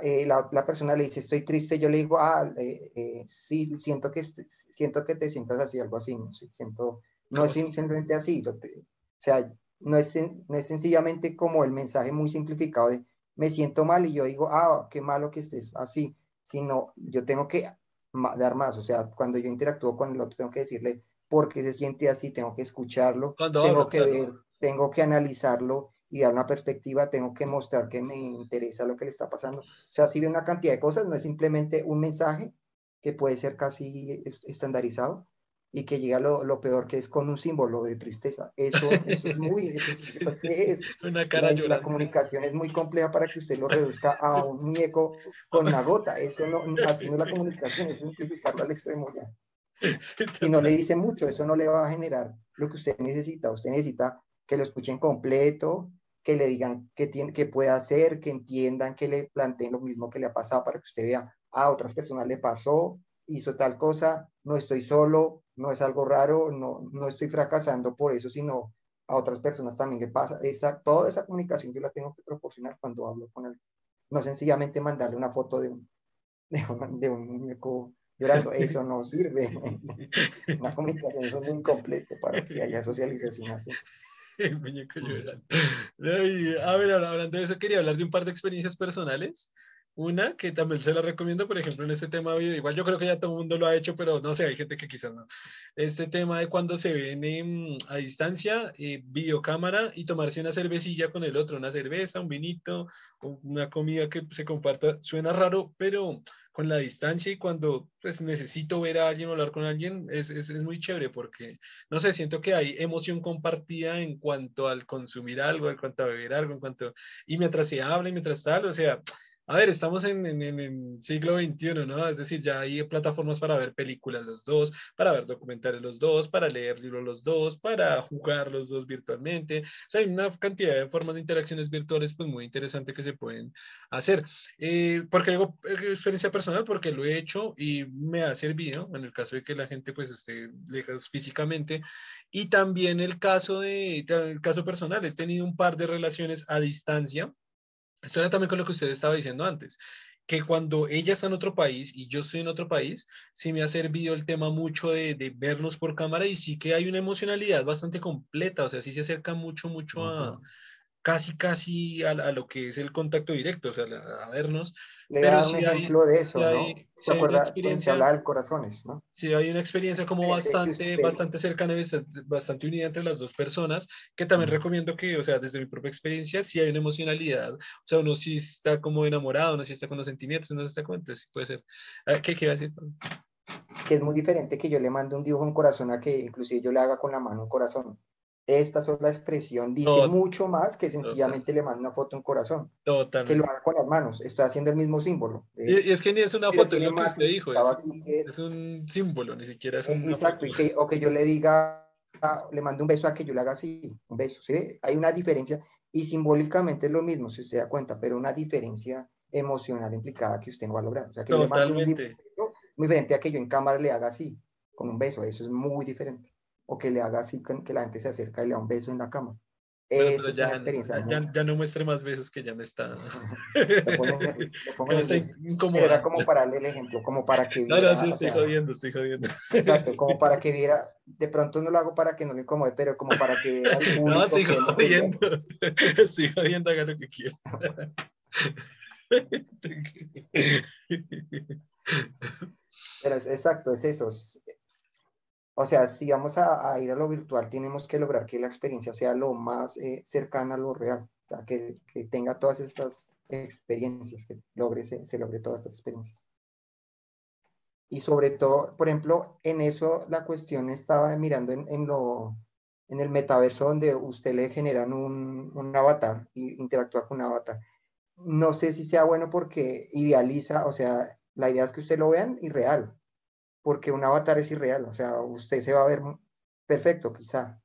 S2: eh, la, la, persona le dice, estoy triste, yo le digo, ah, eh, eh, sí, siento que, siento que te sientas así, algo así, no, siento, no es simplemente así, o sea, no es, no es sencillamente como el mensaje muy simplificado de, me siento mal y yo digo, ah, qué malo que estés así, sino yo tengo que dar más, o sea, cuando yo interactúo con el otro, tengo que decirle por qué se siente así, tengo que escucharlo, tengo que ver, tengo que analizarlo y dar una perspectiva, tengo que mostrar que me interesa lo que le está pasando. O sea, si ve una cantidad de cosas, no es simplemente un mensaje que puede ser casi estandarizado y que llega lo, lo peor que es con un símbolo de tristeza. Eso, eso es muy, eso, es, <laughs>
S1: Una cara
S2: la, la, comunicación es muy compleja para que usted lo reduzca a un muñeco con una gota. Eso no, así no es la comunicación, es simplificarlo al extremo ya. Y no le dice mucho, eso no le va a generar lo que usted necesita. Usted necesita que lo escuchen completo, que le digan qué, tiene, qué puede hacer, que entiendan, que le planteen lo mismo que le ha pasado para que usted vea, a otras personas le pasó, hizo tal cosa, no estoy solo, no es algo raro, no, no estoy fracasando por eso, sino a otras personas también le pasa. Esa, toda esa comunicación yo la tengo que proporcionar cuando hablo con él. No sencillamente mandarle una foto de un, <laughs> de un, muñeco llorando, <laughs> eso no sirve. <laughs> Una comunicación es muy incompleta para que haya socialización así.
S1: El <laughs> muñeco llorando. a ver, hablando de eso, quería hablar de un par de experiencias personales. Una que también se la recomiendo, por ejemplo, en este tema, igual yo creo que ya todo el mundo lo ha hecho, pero no sé, hay gente que quizás no. Este tema de cuando se ven a distancia, eh, videocámara y tomarse una cervecilla con el otro, una cerveza, un vinito, una comida que se comparta, suena raro, pero con la distancia y cuando pues necesito ver a alguien o hablar con alguien, es, es, es, muy chévere porque, no sé, siento que hay emoción compartida en cuanto al consumir algo, en cuanto a beber algo, en cuanto, y mientras se habla y mientras tal, o sea, a ver, estamos en, en, siglo XXI, ¿no? Es decir, ya hay plataformas para ver películas los dos, para ver documentales los dos, para leer libros los dos, para jugar los dos virtualmente. O sea, hay una cantidad de formas de interacciones virtuales pues muy interesante que se pueden hacer. Eh, porque digo experiencia personal, porque lo he hecho y me ha servido en el caso de que la gente pues esté lejos físicamente. Y también el caso de, el caso personal, he tenido un par de relaciones a distancia esto era también con lo que usted estaba diciendo antes, que cuando ella está en otro país y yo estoy en otro país, sí me ha servido el tema mucho de, de vernos por cámara y sí que hay una emocionalidad bastante completa, o sea, sí se acerca mucho, mucho a, casi, casi a, a, lo que es el contacto directo, o sea, a, vernos.
S2: Le pero da un ejemplo de eso, ¿no? ¿Se acuerda? Se habla del corazones, ¿no?
S1: Sí, hay una experiencia como bastante, bastante cercana, bastante unida entre las dos personas, que también recomiendo que, o sea, desde mi propia experiencia, sí hay una emocionalidad, o sea, uno sí está como enamorado, uno sí está con los sentimientos, uno sí está con, entonces sí puede ser. ¿Qué, qué iba a decir?
S2: Que es muy diferente que yo le mande un dibujo en corazón a que inclusive yo le haga con la mano un corazón esta sola expresión dice mucho más que sencillamente le mando una foto en corazón.
S1: Totalmente.
S2: Que lo haga con las manos. Estoy haciendo el mismo símbolo.
S1: Y, es que ni es una foto, lo que usted dijo. Es, un símbolo, ni siquiera es un.
S2: Exacto, y que, o que yo le diga, le mando un beso a que yo le haga así, un beso. ¿sí? Hay una diferencia y simbólicamente es lo mismo, si usted da cuenta, pero una diferencia emocional implicada que usted no va a lograr. O sea, que
S1: Totalmente.
S2: le mando un beso muy diferente a que yo en cámara le haga así, con un beso. Eso es muy diferente o que le haga así que la gente se acerca y le da un beso en la cama.
S1: Eso es ya, una experiencia. Ya, ya, no muestre más besos que ya me está. <laughs>
S2: Era como para darle el ejemplo, como para que
S1: viera. No, no, sí, estoy jodiendo, estoy jodiendo.
S2: Exacto, como para <laughs> que viera. De pronto no lo hago para que no le incomode, pero como para que viera el. <laughs>
S1: No, estoy jodiendo. Estoy jodiendo, haga lo que quiera.
S2: Pero es, exacto, es eso. O sea, si vamos a, ir a lo virtual, tenemos que lograr que la experiencia sea lo más eh, cercana a lo real, que, tenga todas estas experiencias, que logre, se, logre todas estas experiencias. Y sobre todo, por ejemplo, en eso la cuestión estaba mirando en, el metaverso donde usted le generan un, avatar y interactúa con un avatar. No sé si sea bueno porque idealiza, o sea, la idea es que usted lo vean irreal, porque un avatar es irreal, o sea, usted se va a ver perfecto quizá,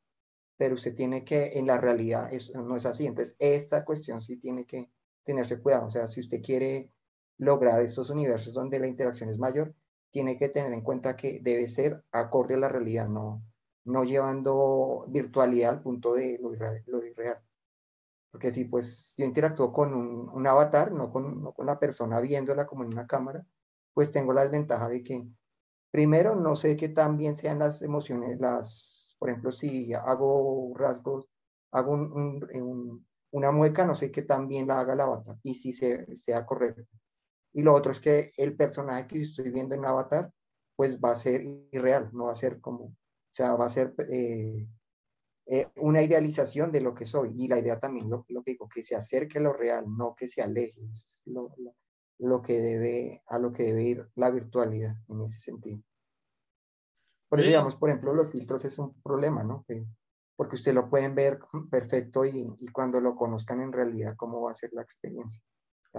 S2: pero usted tiene que, en la realidad, eso no es así. Entonces, esta cuestión sí tiene que tenerse cuidado. O sea, si usted quiere lograr estos universos donde la interacción es mayor, tiene que tener en cuenta que debe ser acorde a la realidad, no, no llevando virtualidad al punto de lo irreal. Porque si pues yo interactúo con un, avatar, no con, no con la persona viéndola como en una cámara, pues tengo la desventaja de que, primero, no sé qué tan bien sean las emociones, las, por ejemplo, si hago rasgos, hago un, una mueca, no sé qué tan bien la haga la avatar y si se, sea correcta. Y lo otro es que el personaje que estoy viendo en Avatar, pues va a ser irreal, no va a ser como, o sea, va a ser eh, eh, una idealización de lo que soy. Y la idea también, lo, lo que digo, que se acerque a lo real, no que se aleje. Que debe, a lo que debe ir la virtualidad en ese sentido. Por eso, digamos, por ejemplo, los filtros es un problema, ¿no? porque usted lo pueden ver <laughs> perfecto y, y cuando lo conozcan en realidad, ¿cómo va a ser la experiencia?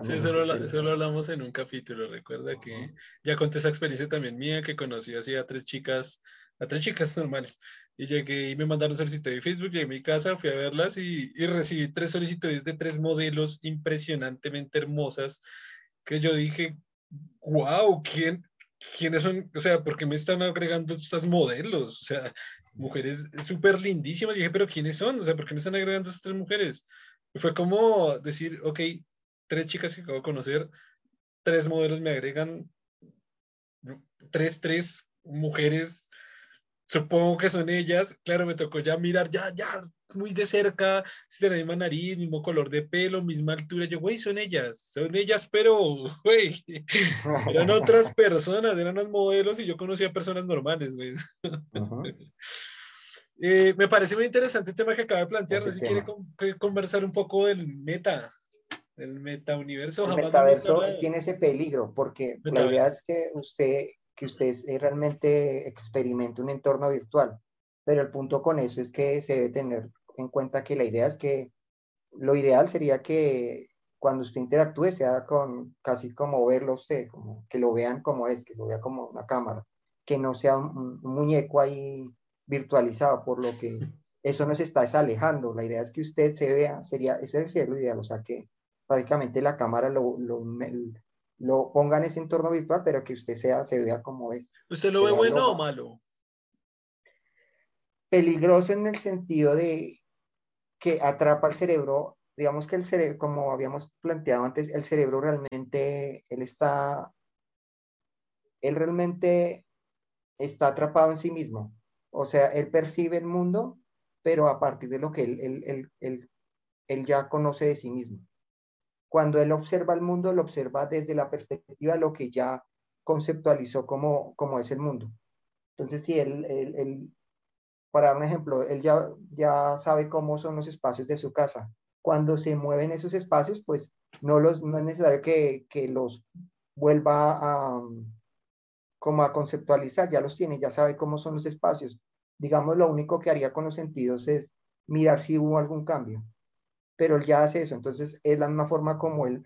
S1: Sí, eso lo, hablamos en un capítulo. Recuerda que ya conté esa experiencia también mía, que conocí así a tres chicas, a tres chicas normales. Y llegué y me mandaron solicitud de Facebook, llegué a mi casa, fui a verlas y, y recibí tres solicitudes de tres modelos impresionantemente hermosas que yo dije, wow, ¿quién, ¿quiénes son? O sea, ¿por qué me están agregando estas modelos? O sea, mujeres súper lindísimas. Y dije, pero ¿quiénes son? O sea, ¿por qué me están agregando estas tres mujeres? Y fue como decir, ok, tres chicas que acabo de conocer, tres modelos me agregan, tres, tres mujeres, supongo que son ellas, claro, me tocó ya mirar, ya, ya, muy de cerca, si la misma nariz, mismo color de pelo, misma altura, yo, güey, son ellas, son ellas, pero, <laughs> güey, eran otras <laughs> personas, eran los modelos y yo conocía personas normales, güey. <laughs> Eh, me parece muy interesante el tema que acaba de plantear, no sé si quiere conversar un poco del meta. El metauniverso.
S2: El metaverso tiene ese peligro porque la idea es que usted, que usted realmente experimente un entorno virtual, pero el punto con eso es que se debe tener en cuenta que la idea es que lo ideal sería que cuando usted interactúe sea con casi como verlo usted, como que lo vean como es, que lo vea como una cámara, que no sea un, muñeco ahí virtualizado, por lo que eso nos está desalejando. La idea es que usted se vea, sería, ese sería lo ideal, o sea, que prácticamente la cámara lo, lo, lo, ponga en ese entorno virtual, pero que usted sea, se vea como es.
S1: ¿Usted lo ve bueno o malo?
S2: Peligroso en el sentido de que atrapa el cerebro, digamos que el cerebro, como habíamos planteado antes, el cerebro realmente, él está, él realmente está atrapado en sí mismo. O sea, él percibe el mundo, pero a partir de lo que él, él, él, él ya conoce de sí mismo. Cuando él observa el mundo, lo observa desde la perspectiva de lo que ya conceptualizó como, como es el mundo. Entonces, si él, él, para dar un ejemplo, él ya, ya sabe cómo son los espacios de su casa. Cuando se mueven esos espacios, pues no, los, no es necesario que, que los vuelva a, como a conceptualizar, ya los tiene, ya sabe cómo son los espacios. Digamos, lo único que haría con los sentidos es mirar si hubo algún cambio pero él ya hace eso, entonces es la misma forma como él,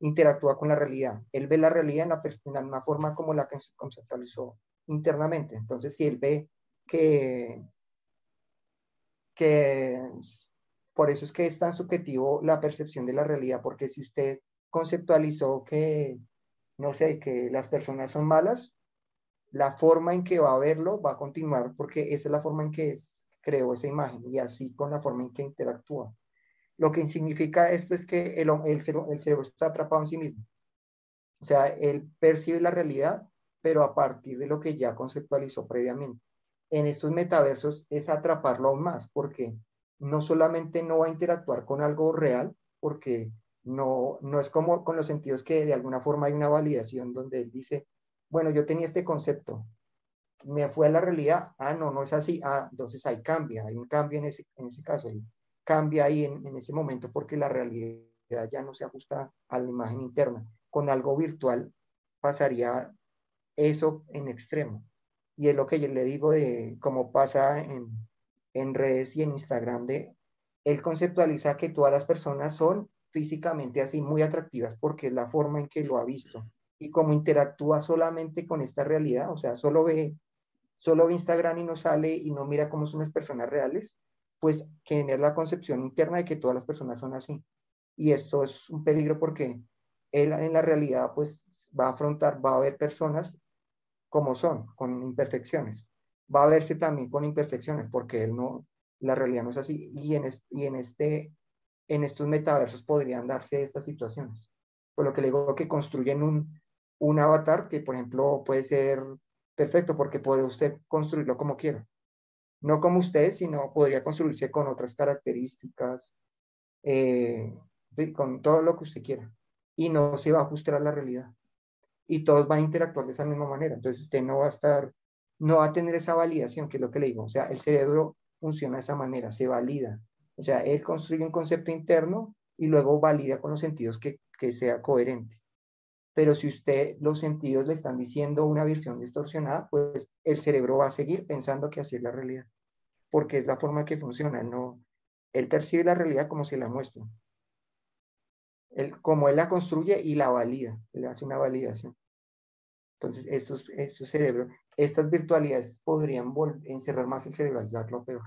S2: interactúa con la realidad. Él ve la realidad en la, misma forma como la que se conceptualizó internamente. Entonces, si él ve que, que por eso es que es tan subjetivo la percepción de la realidad, porque si usted conceptualizó que, no sé, que las personas son malas, la forma en que va a verlo va a continuar, porque esa es la forma en que es, creó esa imagen y así con la forma en que interactúa. Lo que significa esto es que el, el, cerebro, el cerebro está atrapado en sí mismo. O sea, él percibe la realidad, pero a partir de lo que ya conceptualizó previamente. En estos metaversos es atraparlo aún más, porque no solamente no va a interactuar con algo real, porque no, no es como con los sentidos que de alguna forma hay una validación donde él dice, bueno, yo tenía este concepto, me fue a la realidad, ah, no, no es así, ah, entonces ahí cambia, hay un cambio en ese, en ese caso, cambia ahí en, en ese momento porque la realidad ya no se ajusta a la imagen interna. Con algo virtual pasaría eso en extremo. Y es lo que yo le digo de cómo pasa en, en redes y en Instagram, de él conceptualiza que todas las personas son físicamente así muy atractivas porque es la forma en que lo ha visto. Y como interactúa solamente con esta realidad, o sea, solo ve solo ve Instagram y no sale y no mira cómo son las personas reales, pues genera la concepción interna de que todas las personas son así. Y esto es un peligro porque él en la realidad pues va a afrontar, va a ver personas como son, con imperfecciones. Va a verse también con imperfecciones porque él no, la realidad no es así. Y en, y en, este, en estos metaversos podrían darse estas situaciones. Por lo que le digo que construyen un, un avatar que, por ejemplo, puede ser perfecto porque puede usted construirlo como quiera. No como usted, sino podría construirse con otras características, eh, con todo lo que usted quiera. Y no se va a ajustar a la realidad. Y todos van a interactuar de esa misma manera. Entonces usted no va a estar, no va a tener esa validación, que es lo que le digo. O sea, el cerebro funciona de esa manera, se valida. O sea, él construye un concepto interno y luego valida con los sentidos que, que sea coherente. Pero si usted los sentidos le están diciendo una visión distorsionada, pues el cerebro va a seguir pensando que así es la realidad, porque es la forma que funciona. No, él percibe la realidad como se la muestra. Él, como él la construye y la valida, le hace una validación. Entonces, estos, estos cerebros, estas virtualidades podrían encerrar más el cerebro, aislarlo peor.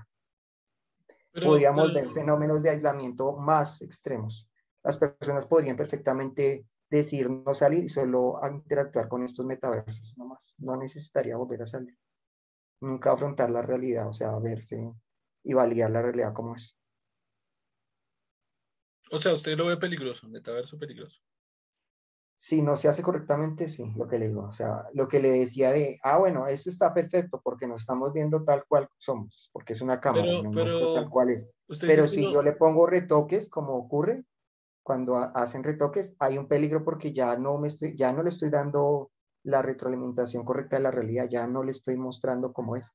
S2: Podríamos ver fenómenos de aislamiento más extremos. Las personas podrían perfectamente decidir no salir y solo interactuar con estos metaversos nomás. No necesitaría volver a salir. Nunca afrontar la realidad, o sea, verse y validar la realidad como es.
S1: O sea, usted lo ve peligroso, metaverso peligroso.
S2: Si no se hace correctamente, sí, lo que le digo. O sea, lo que le decía de, ah, bueno, esto está perfecto porque nos estamos viendo tal cual somos, porque es una cámara,
S1: pero,
S2: tal cual es. Pero si yo le pongo retoques, como ocurre, cuando hacen retoques, hay un peligro porque ya no, me estoy, ya no le estoy dando la retroalimentación correcta de la realidad, ya no le estoy mostrando cómo es.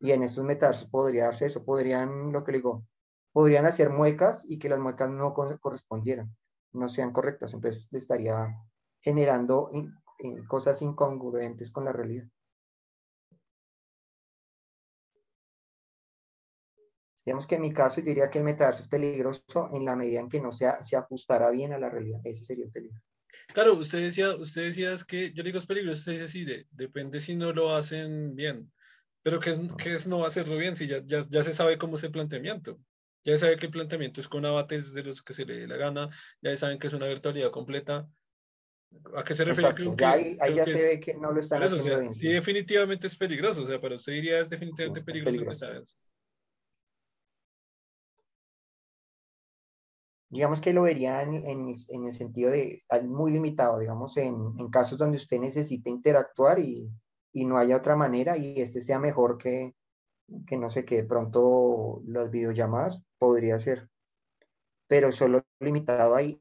S2: Y en estos metaversos podría darse eso, podrían, lo que le digo, podrían hacer muecas y que las muecas no correspondieran, no sean correctas. Entonces le estaría generando cosas incongruentes con la realidad. Digamos que en mi caso yo diría que el metaverso es peligroso en la medida en que no se, se ajustará bien a la realidad. Ese sería el peligro.
S1: Claro, usted decía, usted decía que, yo digo es peligroso, usted dice sí, depende si no lo hacen bien. Pero ¿qué es no, es no hacerlo bien? Si ya, ya, ya, se sabe cómo es el planteamiento. Ya se sabe que el planteamiento es con abates de los que se le dé la gana, ya saben que es una virtualidad completa. ¿A qué se refiere?
S2: ya ahí, ya se ve que no lo están haciendo bien.
S1: Sí, definitivamente es peligroso, o sea, para usted diría es definitivamente peligroso.
S2: digamos que lo vería en, en, el sentido de muy limitado, digamos, en, en casos donde usted necesite interactuar y, y, no haya otra manera y este sea mejor que, que no sé, que de pronto las videollamadas podría ser, pero solo limitado ahí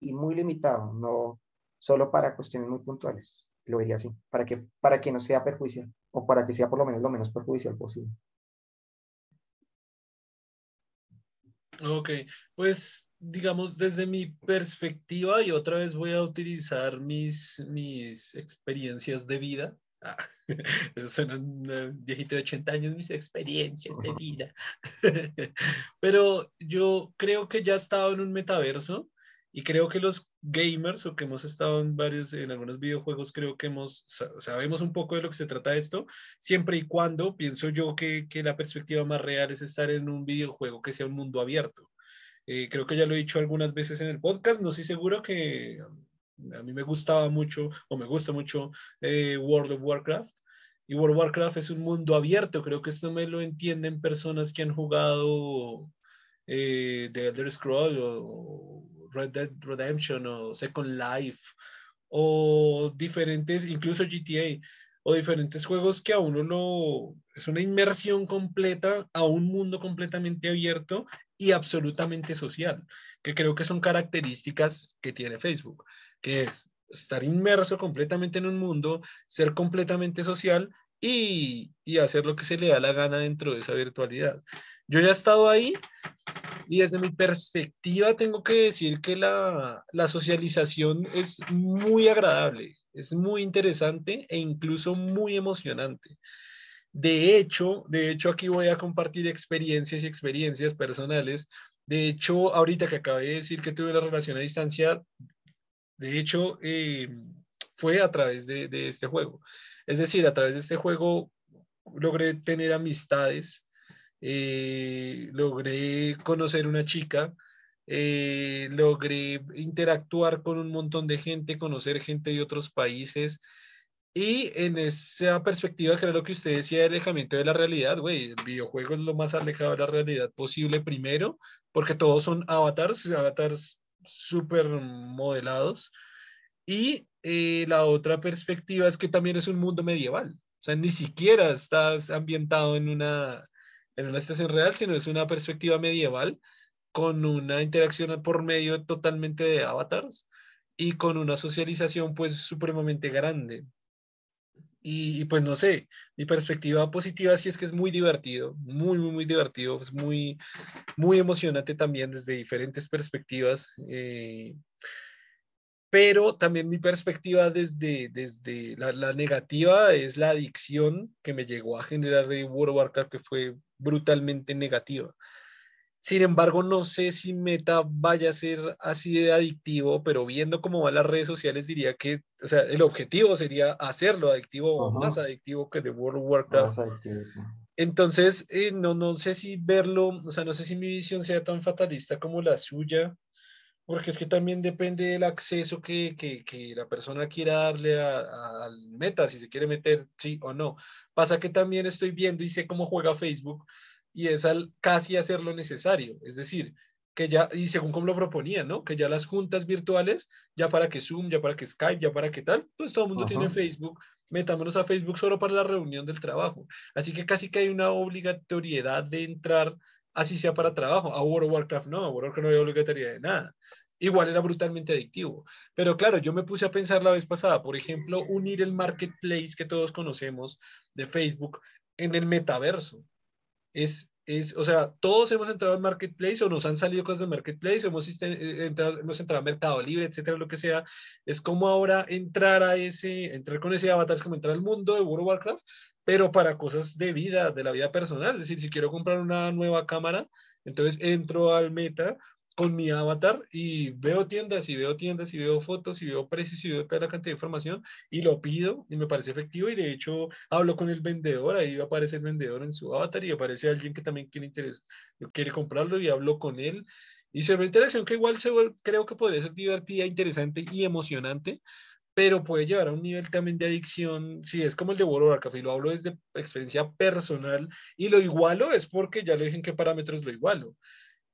S2: y muy limitado, no solo para cuestiones muy puntuales, lo vería así, para que, para que no sea perjudicial o para que sea por lo menos lo menos perjudicial posible.
S1: Ok, pues digamos desde mi perspectiva y otra vez voy a utilizar mis, mis experiencias de vida. Ah, <laughs> eso suena un viejito de 80 años, mis experiencias de vida. <laughs> Pero yo creo que ya he estado en un metaverso y creo que los gamers o que hemos estado en varios, en algunos videojuegos, creo que hemos, sabemos un poco de lo que se trata esto, siempre y cuando pienso yo que, que la perspectiva más real es estar en un videojuego que sea un mundo abierto. Eh, creo que ya lo he dicho algunas veces en el podcast, no estoy seguro que a mí me gustaba mucho o me gusta mucho eh, World of Warcraft. Y World of Warcraft es un mundo abierto, creo que esto me lo entienden personas que han jugado eh, The Elder Scrolls o Red Dead Redemption o Second Life o diferentes, incluso GTA o diferentes juegos que a uno lo es una inmersión completa a un mundo completamente abierto y absolutamente social, que creo que son características que tiene Facebook, que es estar inmerso completamente en un mundo, ser completamente social y, y hacer lo que se le da la gana dentro de esa virtualidad. Yo ya he estado ahí y desde mi perspectiva tengo que decir que la, la, socialización es muy agradable, es muy interesante e incluso muy emocionante. De hecho, de hecho aquí voy a compartir experiencias y experiencias personales. De hecho, ahorita que acabé de decir que tuve una relación a distancia, de hecho, eh, fue a través de, este juego. Es decir, a través de este juego logré tener amistades, eh, logré conocer una chica, eh, logré interactuar con un montón de gente, conocer gente de otros países. Y en esa perspectiva, que que usted decía de alejamiento de la realidad, güey, el videojuego es lo más alejado de la realidad posible primero, porque todos son avatars, avatars súper modelados. Y eh, la otra perspectiva es que también es un mundo medieval. O sea, ni siquiera estás ambientado en una, en una estación real, sino es una perspectiva medieval con una interacción por medio totalmente de avatars y con una socialización pues supremamente grande. Y, pues no sé, mi perspectiva positiva sí es que es muy divertido, muy, muy, muy divertido, es muy, muy emocionante también desde diferentes perspectivas. Eh, pero también mi perspectiva desde, desde la, la, negativa es la adicción que me llegó a generar de World of Warcraft, que fue brutalmente negativa. Sin embargo, no sé si Meta vaya a ser así de adictivo, pero viendo cómo van las redes sociales, diría que, o sea, el objetivo sería hacerlo adictivo o más adictivo que de World of Warcraft. Entonces, eh, no, no sé si verlo, o sea, no sé si mi visión sea tan fatalista como la suya, porque es que también depende del acceso que, que, que la persona quiera darle al meta, si se quiere meter, sí o no. Pasa que también estoy viendo y sé cómo juega Facebook y es al casi hacer lo necesario. Es decir, que ya, y según como lo proponían, ¿no? Que ya las juntas virtuales, ya para que Zoom, ya para que Skype, ya para que tal, pues todo el mundo tiene Facebook, metámonos a Facebook solo para la reunión del trabajo. Así que casi que hay una obligatoriedad de entrar, así sea para trabajo. A World of Warcraft no, a World of Warcraft no hay obligatoriedad de nada. Igual era brutalmente adictivo. Pero claro, yo me puse a pensar la vez pasada, por ejemplo, unir el marketplace que todos conocemos de Facebook en el metaverso es, es, o sea, todos hemos entrado al marketplace o nos han salido cosas del marketplace, hemos eh, entrado, hemos entrado a Mercado Libre, etcétera, lo que sea. Es como ahora entrar a ese, entrar con ese avatar, es como entrar al mundo de World of Warcraft, pero para cosas de vida, de la vida personal. Es decir, si quiero comprar una nueva cámara, entonces entro al meta con mi avatar y veo tiendas y veo tiendas y veo fotos y veo precios y veo toda la cantidad de información y lo pido y me parece efectivo y de hecho hablo con el vendedor, ahí aparece el vendedor en su avatar y aparece alguien que también quiere, interés, quiere comprarlo y hablo con él y se ve interacción que igual se creo que podría ser divertida, interesante y emocionante, pero puede llevar a un nivel también de adicción, si es como el de World y lo hablo desde experiencia personal, y lo igualo es porque ya le dije en qué parámetros lo igualo.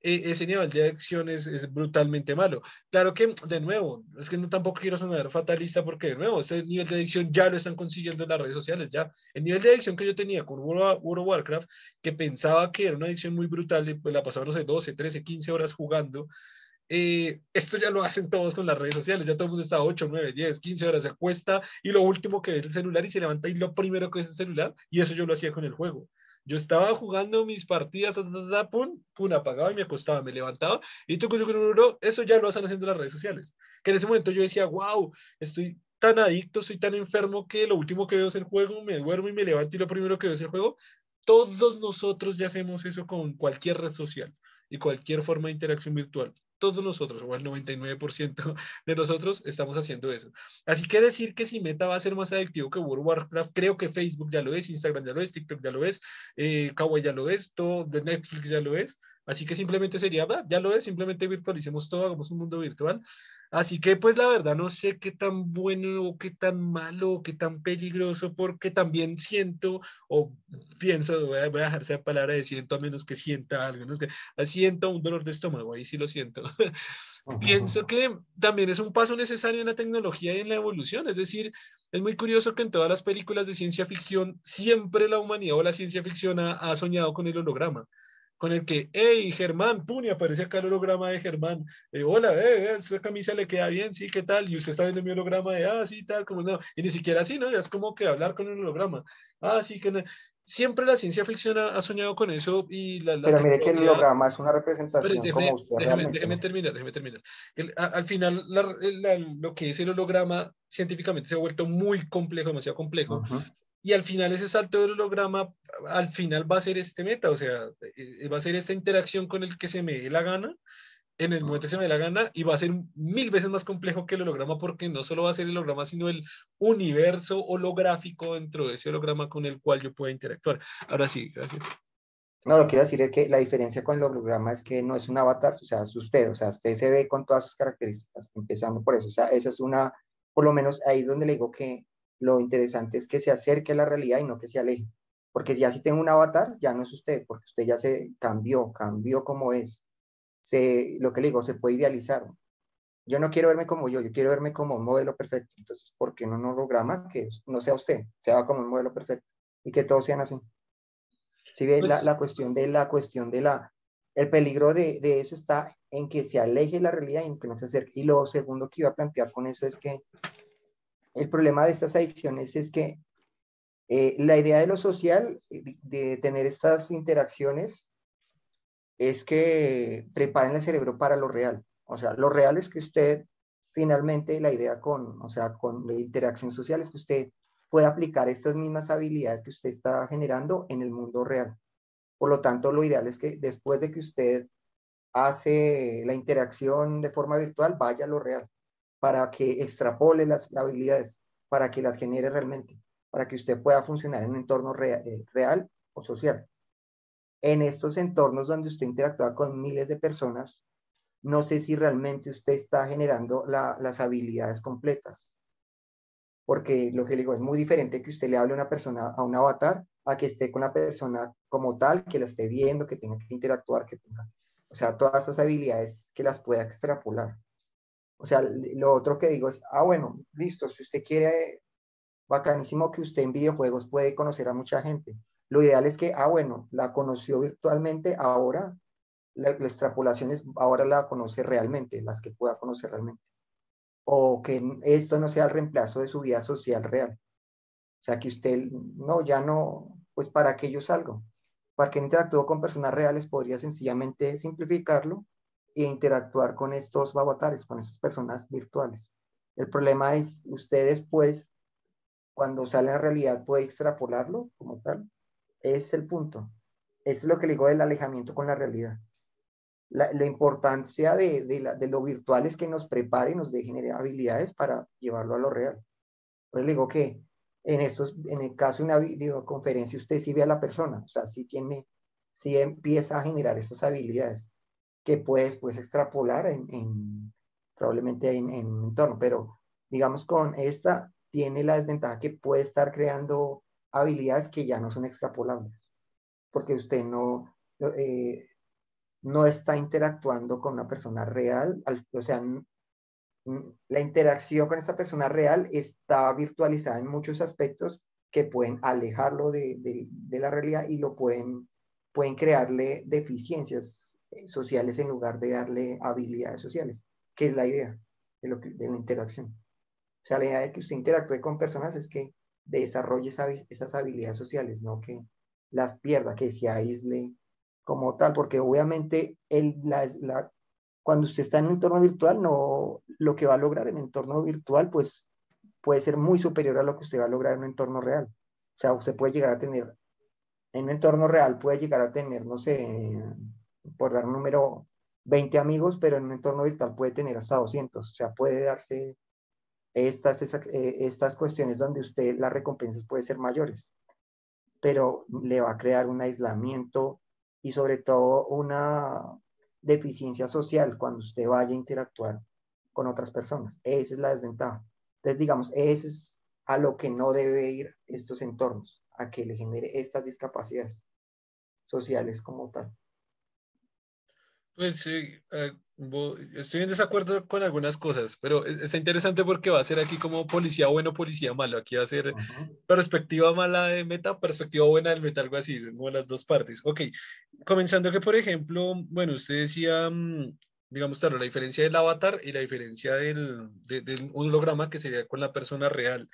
S1: E, ese nivel de adicción es, es, brutalmente malo. Claro que, de nuevo, es que no tampoco quiero sonar fatalista porque, de nuevo, ese nivel de adicción ya lo están consiguiendo en las redes sociales, ya. El nivel de adicción que yo tenía con World of, Warcraft, que pensaba que era una adicción muy brutal, y pues la pasaba, no sé, 12, 13, 15 horas jugando, eh, esto ya lo hacen todos con las redes sociales, ya todo el mundo está 8, 9, 10, 15 horas, se acuesta y lo último que ve es el celular y se levanta y lo primero que es el celular, y eso yo lo hacía con el juego. Yo estaba jugando mis partidas, pum, pum, apagaba y me acostaba, me levantaba y eso ya lo hacen haciendo las redes sociales. Que en ese momento yo decía, wow, estoy tan adicto, estoy tan enfermo que lo último que veo es el juego, me duermo y me levanto y lo primero que veo es el juego. Todos nosotros ya hacemos eso con cualquier red social y cualquier forma de interacción virtual todos nosotros, o el 99% <laughs> de nosotros estamos haciendo eso. Así que decir que si Meta va a ser más adictivo que World of Warcraft, creo que Facebook ya lo es, Instagram ya lo es, TikTok ya lo es, eh, Kawaii ya lo es, todo de Netflix ya lo es. Así que simplemente sería, ya lo es, simplemente virtualicemos todo, hagamos un mundo virtual Así que pues la verdad no sé qué tan bueno o qué tan malo o qué tan peligroso, porque también siento o pienso, voy a, dejar esa palabra de siento a menos que sienta algo, ¿no? que siento un dolor de estómago, ahí sí lo siento. <laughs> Pienso que también es un paso necesario en la tecnología y en la evolución, es decir, es muy curioso que en todas las películas de ciencia ficción siempre la humanidad o la ciencia ficción ha soñado con el holograma con el que, hey, Germán, pum, y aparece acá el holograma de Germán, eh, hola, eh, esa camisa le queda bien, sí, ¿qué tal? Y usted está viendo mi holograma de, ah, sí, tal, como no, y ni siquiera así, ¿no? Ya es como que hablar con el holograma, ah, sí, que no. Siempre la ciencia ficción ha, soñado con eso y la...
S2: Pero mire que el holograma es una representación déjeme, como usted
S1: déjeme, déjeme terminar, déjeme terminar. al final, lo que es el holograma científicamente se ha vuelto muy complejo, demasiado complejo, y al final ese salto del holograma, al final va a ser este meta, o sea, eh, va a ser esta interacción con el que se me dé la gana, en el momento que se me dé la gana y va a ser mil veces más complejo que el holograma porque no solo va a ser el holograma, sino el universo holográfico dentro de ese holograma con el cual yo pueda interactuar. Ahora sí, gracias.
S2: No, lo que quiero decir es que la diferencia con el holograma es que no es un avatar, o sea, es usted, o sea, usted se ve con todas sus características, empezando por eso, o sea, esa es una, por lo menos ahí es donde le digo que lo interesante es que se acerque a la realidad y no que se aleje, porque ya si tengo un avatar, ya no es usted, porque usted ya se cambió, cambió como es, se, lo que le digo, se puede idealizar. Yo no quiero verme como yo, yo quiero verme como un modelo perfecto, entonces, ¿por qué no un holograma que no sea usted, sea como un modelo perfecto y que todos sean así? Si ve la, pues la, cuestión de la cuestión de la, el peligro de, de, eso está en que se aleje la realidad y en que no se acerque. Y lo segundo que iba a plantear con eso es que el problema de estas adicciones es que eh, la idea de lo social, de, de, tener estas interacciones, es que preparen el cerebro para lo real. O sea, lo real es que usted finalmente la idea con, o sea, con la interacción social es que usted puede aplicar estas mismas habilidades que usted está generando en el mundo real. Por lo tanto, lo ideal es que después de que usted hace la interacción de forma virtual, vaya a lo real, para que extrapole las habilidades, para que las genere realmente, para que usted pueda funcionar en un entorno eh, real o social. En estos entornos donde usted interactúa con miles de personas, no sé si realmente usted está generando las habilidades completas porque lo que le digo es muy diferente que usted le hable a una persona, a un avatar, a que esté con la persona como tal, que la esté viendo, que tenga que interactuar, que tenga, o sea, todas estas habilidades que las pueda extrapolar. O sea, lo otro que digo es, ah, bueno, listo, si usted quiere, bacanísimo que usted en videojuegos puede conocer a mucha gente. Lo ideal es que, ah, bueno, la conoció virtualmente, ahora la, la ahora la conoce realmente, las que pueda conocer realmente o que esto no sea el reemplazo de su vida social real. O sea, que usted, no, ya no, pues para qué yo salgo. Para que interactúo con personas reales, podría sencillamente simplificarlo e interactuar con estos avatares, con estas personas virtuales. El problema es, usted después, cuando sale a realidad, puede extrapolarlo como tal. Es el punto. Es lo que le digo del alejamiento con la realidad la, importancia de, de, lo virtual es que nos prepare y nos dé habilidades para llevarlo a lo real. Pues le digo que en, estos, en el caso de una videoconferencia usted sí ve a la persona, o sea, sí tiene, sí empieza a generar estas habilidades que puedes pues extrapolar en, probablemente en, un entorno, pero digamos con esta tiene la desventaja que puede estar creando habilidades que ya no son extrapolables, porque usted no, eh, no está interactuando con una persona real, o sea, la interacción con esa persona real está virtualizada en muchos aspectos que pueden alejarlo de, la realidad y lo pueden, pueden crearle deficiencias sociales en lugar de darle habilidades sociales, que es la idea de, lo de la interacción. O sea, la idea de que usted interactúe con personas es que desarrolle esas habilidades sociales, no que las pierda, que se aísle como tal, porque obviamente el, la, cuando usted está en un entorno virtual, no, lo que va a lograr en un entorno virtual, pues puede ser muy superior a lo que usted va a lograr en un entorno real. O sea, usted puede llegar a tener, en un entorno real puede llegar a tener, no sé, por dar un número, 20 amigos, pero en un entorno virtual puede tener hasta 200. O sea, puede darse estas, eh, estas cuestiones donde usted las recompensas pueden ser mayores, pero le va a crear un aislamiento y sobre todo una deficiencia social cuando usted vaya a interactuar con otras personas. Esa es la desventaja. Entonces, digamos, ese es a lo que no debe ir estos entornos, a que le genere estas discapacidades sociales como tal.
S1: Pues sí, eh, estoy en desacuerdo con algunas cosas, pero está interesante porque va a ser aquí como policía bueno, policía malo. Aquí va a ser perspectiva mala de meta, perspectiva buena del meta, algo así, como las dos partes. Ok, comenzando que, por ejemplo, bueno, usted decía, mm, digamos, claro, la diferencia del avatar y la diferencia del, de, holograma que sería con la persona real.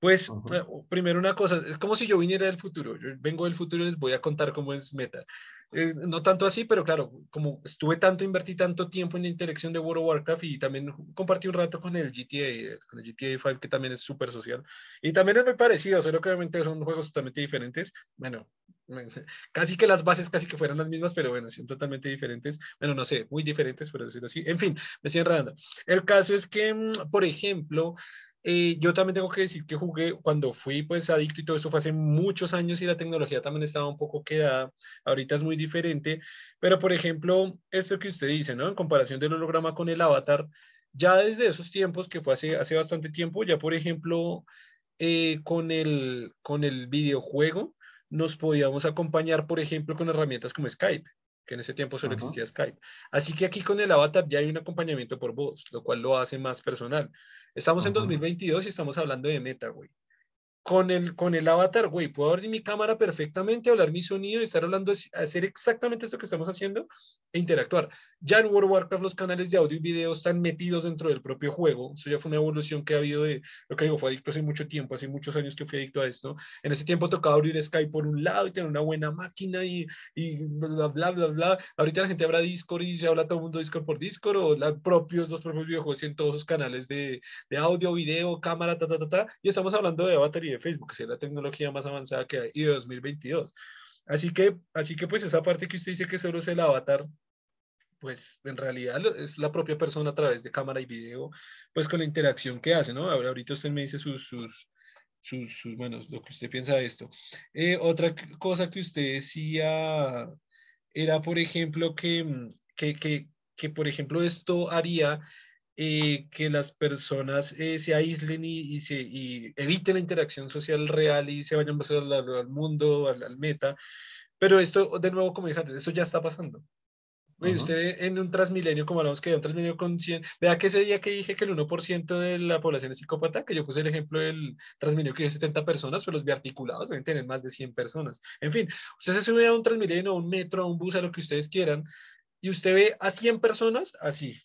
S1: Pues, eh, primero una cosa, es como si yo viniera del futuro. Yo vengo del futuro y les voy a contar cómo es meta. Eh, no tanto así, pero claro, como estuve tanto, invertí tanto tiempo en la interacción de World of Warcraft y también compartí un rato con el GTA, con el GTA 5, que también es súper social. Y también es muy parecido, solo que obviamente son juegos totalmente diferentes. Bueno, <laughs> casi que las bases casi que fueran las mismas, pero bueno, son totalmente diferentes. Bueno, no sé, muy diferentes, por decirlo así. En fin, me estoy enredando. El caso es que, mm, por ejemplo, eh, yo también tengo que decir que jugué cuando fui pues adicto y todo eso fue hace muchos años y la tecnología también estaba un poco quedada. Ahorita es muy diferente, pero por ejemplo, esto que usted dice, ¿no? En comparación del holograma con el avatar, ya desde esos tiempos, que fue hace, hace bastante tiempo, ya por ejemplo, eh, con, el, con el videojuego, nos podíamos acompañar, por ejemplo, con herramientas como Skype, que en ese tiempo solo existía Skype. Así que aquí con el avatar ya hay un acompañamiento por voz, lo cual lo hace más personal. Estamos en 2022 y estamos hablando de meta, güey con el, con el avatar, güey, puedo abrir mi cámara perfectamente, hablar mi sonido y estar hablando, hacer exactamente esto que estamos haciendo e interactuar. Ya en World of Warcraft los canales de audio y video están metidos dentro del propio juego. Eso ya fue una evolución que ha habido de, lo que digo, fue adicto hace mucho tiempo, hace muchos años que fui adicto a esto. En ese tiempo tocaba abrir Skype por un lado y tener una buena máquina y, y bla, bla, bla, bla. Ahorita la gente habla Discord y se habla todo el mundo Discord por Discord o los propios, los propios videojuegos en todos sus canales de, de audio, video, cámara, ta, ta, ta, ta. Y estamos hablando de batería de Facebook, que es la tecnología más avanzada que hay, y de 2022. Así que, así que pues esa parte que usted dice que solo es el avatar, pues en realidad es la propia persona a través de cámara y video, pues con la interacción que hace, ¿no? Ahorita usted me dice sus, sus, sus, bueno, lo que usted piensa de esto. Eh, otra cosa que usted decía era, por ejemplo, que, que, que, que por ejemplo, esto haría eh, que las personas eh, se aíslen y, se, eviten la interacción social real y se vayan al, al mundo, al, meta. Pero esto, de nuevo, como dije antes, eso ya está pasando. Usted en un transmilenio, como hablamos que de un transmilenio con 100, vea que ese día que dije que el 1% de la población es psicópata, que yo puse el ejemplo del transmilenio que tiene 70 personas, pero los biarticulados deben tener más de 100 personas. En fin, usted se sube a un transmilenio, a un metro, a un bus, a lo que ustedes quieran, y usted ve a 100 personas así,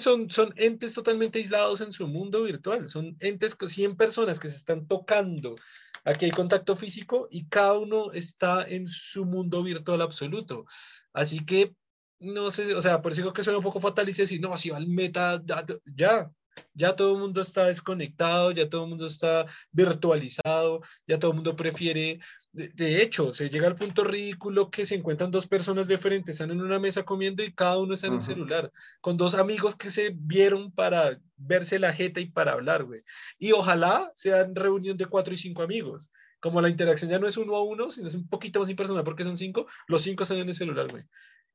S1: son, son entes totalmente aislados en su mundo virtual. Son entes, 100 personas que se están tocando. Aquí hay contacto físico y cada uno está en su mundo virtual absoluto. Así que, no sé, o sea, por eso digo que suena un poco fatal y decir, no, si va al meta, ya, ya todo el mundo está desconectado, ya todo el mundo está virtualizado, ya todo el mundo prefiere de, hecho, se llega al punto ridículo que se encuentran dos personas diferentes, están en una mesa comiendo y cada uno está en el celular, con dos amigos que se vieron para verse la jeta y para hablar, güey. Y ojalá sean reunión de cuatro y cinco amigos. Como la interacción ya no es uno a uno, sino es un poquito más impersonal porque son cinco, los cinco están en el celular, güey.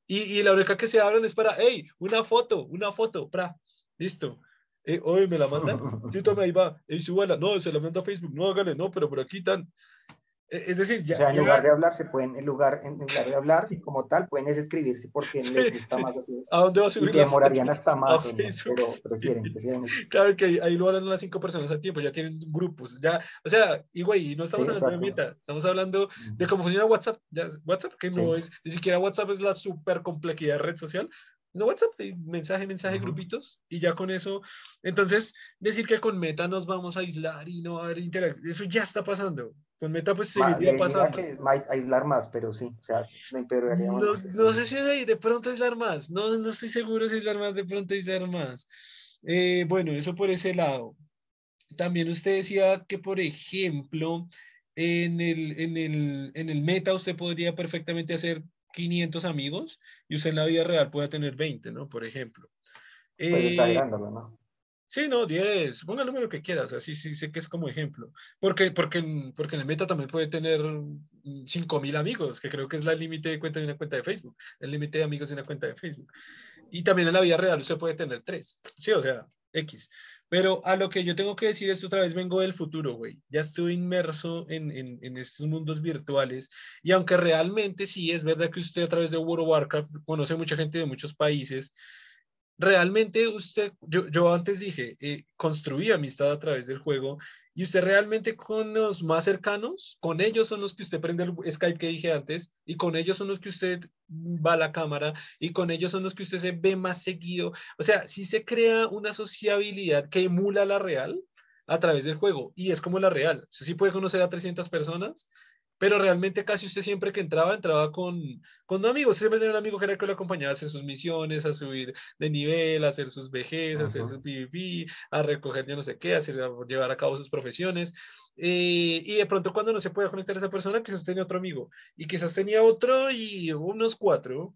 S1: Y, y la única que se abren es para, hey, una foto, una foto, pra, listo. Eh, hoy me la mandan, <laughs> tú tome ahí va, y suela, no, se la manda a Facebook, no hágale, no, pero por aquí están, e, es decir, ya.
S2: O sea, en lugar de hablar, se pueden, en lugar, en lugar de hablar como tal, pueden es escribirse porque les gusta más así.
S1: ¿A dónde vas a
S2: Y se demorarían hasta más, pero prefieren, prefieren. <laughs>
S1: Claro que ahí, lo harán las cinco personas al tiempo, ya tienen grupos, ya, o sea, y güey, no estamos hablando de meta, estamos hablando de cómo funciona WhatsApp, ya, WhatsApp, que no es, ni siquiera WhatsApp es la super complejidad de red social, no WhatsApp, mensaje, mensaje, grupitos, y ya con eso, entonces, decir que con Meta nos vamos a aislar y no va a haber interacción, eso ya está pasando. Con Meta pues seguiría pasando.
S2: que más, aislar más, pero sí, o sea, no empeoraría
S1: no, No sé si de, de pronto aislar más, no, no estoy seguro si aislar más, de pronto aislar más. Eh, bueno, eso por ese lado. También usted decía que, por ejemplo, en el, en el, en el meta usted podría perfectamente hacer 500 amigos y usted en la vida real puede tener 20, ¿no? Por ejemplo.
S2: Pues eh, exagerándolo, ¿no?
S1: Sí, no, 10, ponga el número que quieras, así sí sé que es como ejemplo. Porque, porque, porque en el meta también puede tener 5.000 amigos, que creo que es la límite de cuenta de una cuenta de Facebook, el límite de amigos de una cuenta de Facebook. Y también en la vida real usted puede tener 3, sí, o sea, X. Pero a lo que yo tengo que decir es otra vez vengo del futuro, güey. Ya estoy inmerso en, en, en, estos mundos virtuales. Y aunque realmente sí es verdad que usted a través de World of Warcraft conoce mucha gente de muchos países, realmente usted, yo, yo antes dije, eh, construí amistad a través del juego y usted realmente con los más cercanos, con ellos son los que usted prende el Skype que dije antes y con ellos son los que usted va a la cámara y con ellos son los que usted se ve más seguido. O sea, si se crea una sociabilidad que emula la real a través del juego y es como la real. Usted sí puede conocer a 300 personas pero realmente casi usted siempre que entraba, entraba con, con amigos. Siempre tenía un amigo que era el que lo acompañaba a hacer sus misiones, a subir de nivel, a hacer sus vejez, a hacer su PvP, a recoger yo no sé qué, a, hacer, a llevar a cabo sus profesiones. Eh, y de pronto cuando no se puede conectar a esa persona, quizás tenía otro amigo. Y quizás tenía otro y unos cuatro,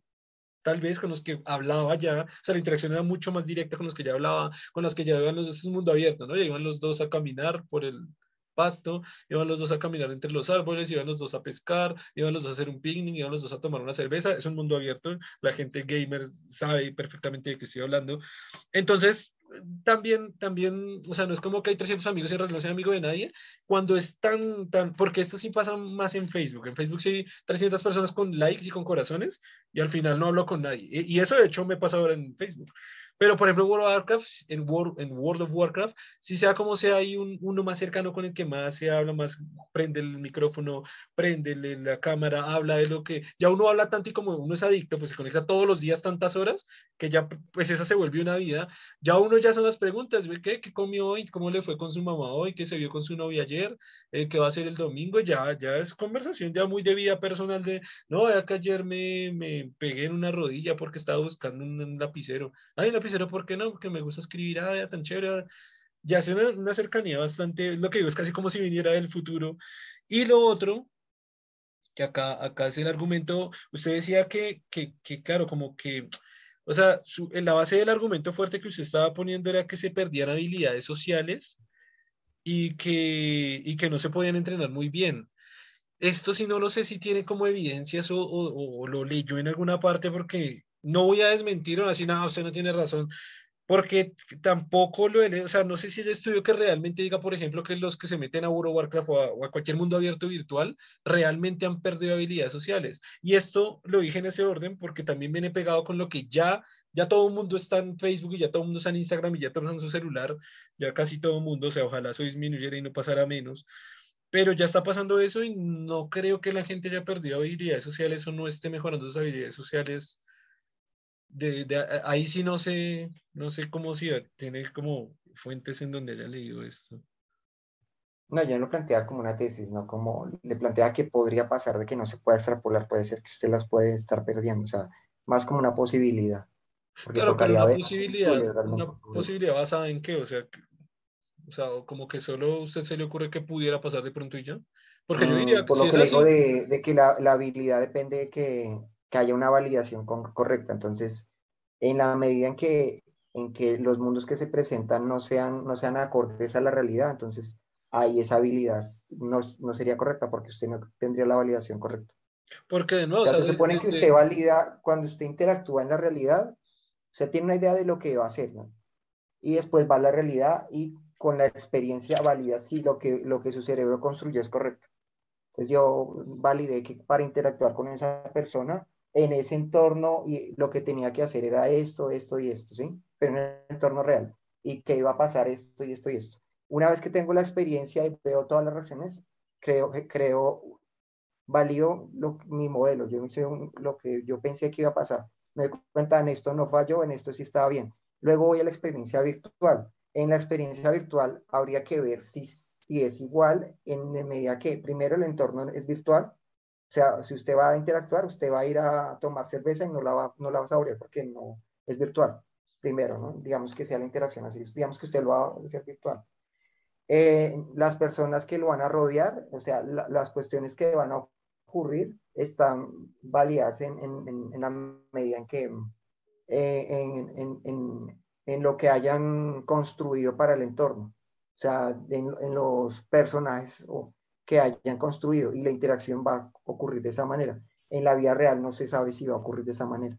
S1: tal vez con los que hablaba ya, o sea, la interacción era mucho más directa con los que ya hablaba, con los que ya iban los dos, es un mundo abierto, ¿no? Ya iban los dos a caminar por el, pasto, iban los dos a caminar entre los árboles, iban los dos a pescar, iban los dos a hacer un picnic, iban los dos a tomar una cerveza. Es un mundo abierto, la gente gamer sabe perfectamente de qué estoy hablando. Entonces, también, también, o sea, no es como que hay 300 amigos y en realidad no soy amigo de nadie, cuando es tan, tan, porque esto sí pasa más en Facebook, en Facebook sí hay 300 personas con likes y con corazones y al final no hablo con nadie. Y, y eso de hecho me pasa ahora en Facebook. Pero, por ejemplo, World of Warcraft, en, en World of Warcraft, si sea como sea, hay un, uno más cercano con el que más se habla, más prende el micrófono, prende la cámara, habla de lo que... Ya uno habla tanto y como uno es adicto, pues se conecta todos los días tantas horas, que ya, pues esa se volvió una vida. Ya uno ya son las preguntas, ¿qué, qué comió hoy? ¿Cómo le fue con su mamá hoy? ¿Qué se vio con su novia ayer? Eh, ¿Qué va a hacer el domingo? Ya, ya es conversación ya muy de vida personal de, no, ya que ayer me, me pegué en una rodilla porque estaba buscando un, lapicero. Ay, un lapicero pero ¿por qué no? Porque me gusta escribir, ah, ya tan chévere. Ya hace una, cercanía bastante, lo que digo es casi como si viniera del futuro. Y lo otro, que acá, acá es el argumento, usted decía que, que, que claro, como que, o sea, en la base del argumento fuerte que usted estaba poniendo era que se perdían habilidades sociales y que, y que no se podían entrenar muy bien. Esto sí no lo sé si tiene como evidencias o, o, o lo leyó en alguna parte porque no voy a desmentir o así, nada, usted no tiene razón, porque tampoco lo o sea, no sé si el estudio que realmente diga, por ejemplo, que los que se meten a World Warcraft o a, cualquier mundo abierto virtual realmente han perdido habilidades sociales. Y esto lo dije en ese orden porque también viene pegado con lo que ya, ya todo el mundo está en Facebook y ya todo el mundo está en Instagram y ya todos en su celular, ya casi todo el mundo, o sea, ojalá eso disminuyera y no pasara menos. Pero ya está pasando eso y no creo que la gente haya perdido habilidades sociales o no esté mejorando sus habilidades sociales de, ahí sí no sé, no sé cómo si tiene como fuentes en donde haya leído esto.
S2: No, yo no plantea como una tesis, no como le plantea que podría pasar de que no se pueda extrapolar, puede ser que usted las puede estar perdiendo, o sea, más como una posibilidad.
S1: claro, pero una posibilidad, una posibilidad basada en qué, o sea, o sea, como que solo a usted se le ocurre que pudiera pasar de pronto y ya. Porque yo diría
S2: mm, que Por lo que le digo de, de, que la, la habilidad depende de que que haya una validación correcta. Entonces, en la medida en que, en que los mundos que se presentan no sean, no sean acordes a la realidad, entonces ahí esa habilidad no, no sería correcta porque usted no tendría la validación correcta.
S1: Porque de nuevo...
S2: se supone que usted valida, cuando usted interactúa en la realidad, usted tiene una idea de lo que va a hacer, ¿no? Y después va a la realidad y con la experiencia valida si lo que, lo que su cerebro construyó es correcto. Entonces yo validé que para interactuar con esa persona en ese entorno y lo que tenía que hacer era esto, esto y esto, ¿sí? Pero en el entorno real. Y que iba a pasar esto y esto y esto. Una vez que tengo la experiencia y veo todas las reacciones, creo que creo, valido mi modelo. Yo hice lo que yo pensé que iba a pasar. Me doy cuenta, en esto no falló, en esto sí estaba bien. Luego voy a la experiencia virtual. En la experiencia virtual habría que ver si, si es igual en medida que primero el entorno es virtual o sea, si usted va a interactuar, usted va a ir a tomar cerveza y no la va, no la va a saborear porque no es virtual. Primero. Digamos que sea la interacción así, digamos que usted lo va a hacer virtual. Eh, las personas que lo van a rodear, o sea, las cuestiones que van a ocurrir están válidas en, en, en la medida en que eh, en, lo que hayan construido para el entorno. O sea, en, los personajes o que hayan construido y la interacción va a ocurrir de esa manera. En la vida real no se sabe si va a ocurrir de esa manera,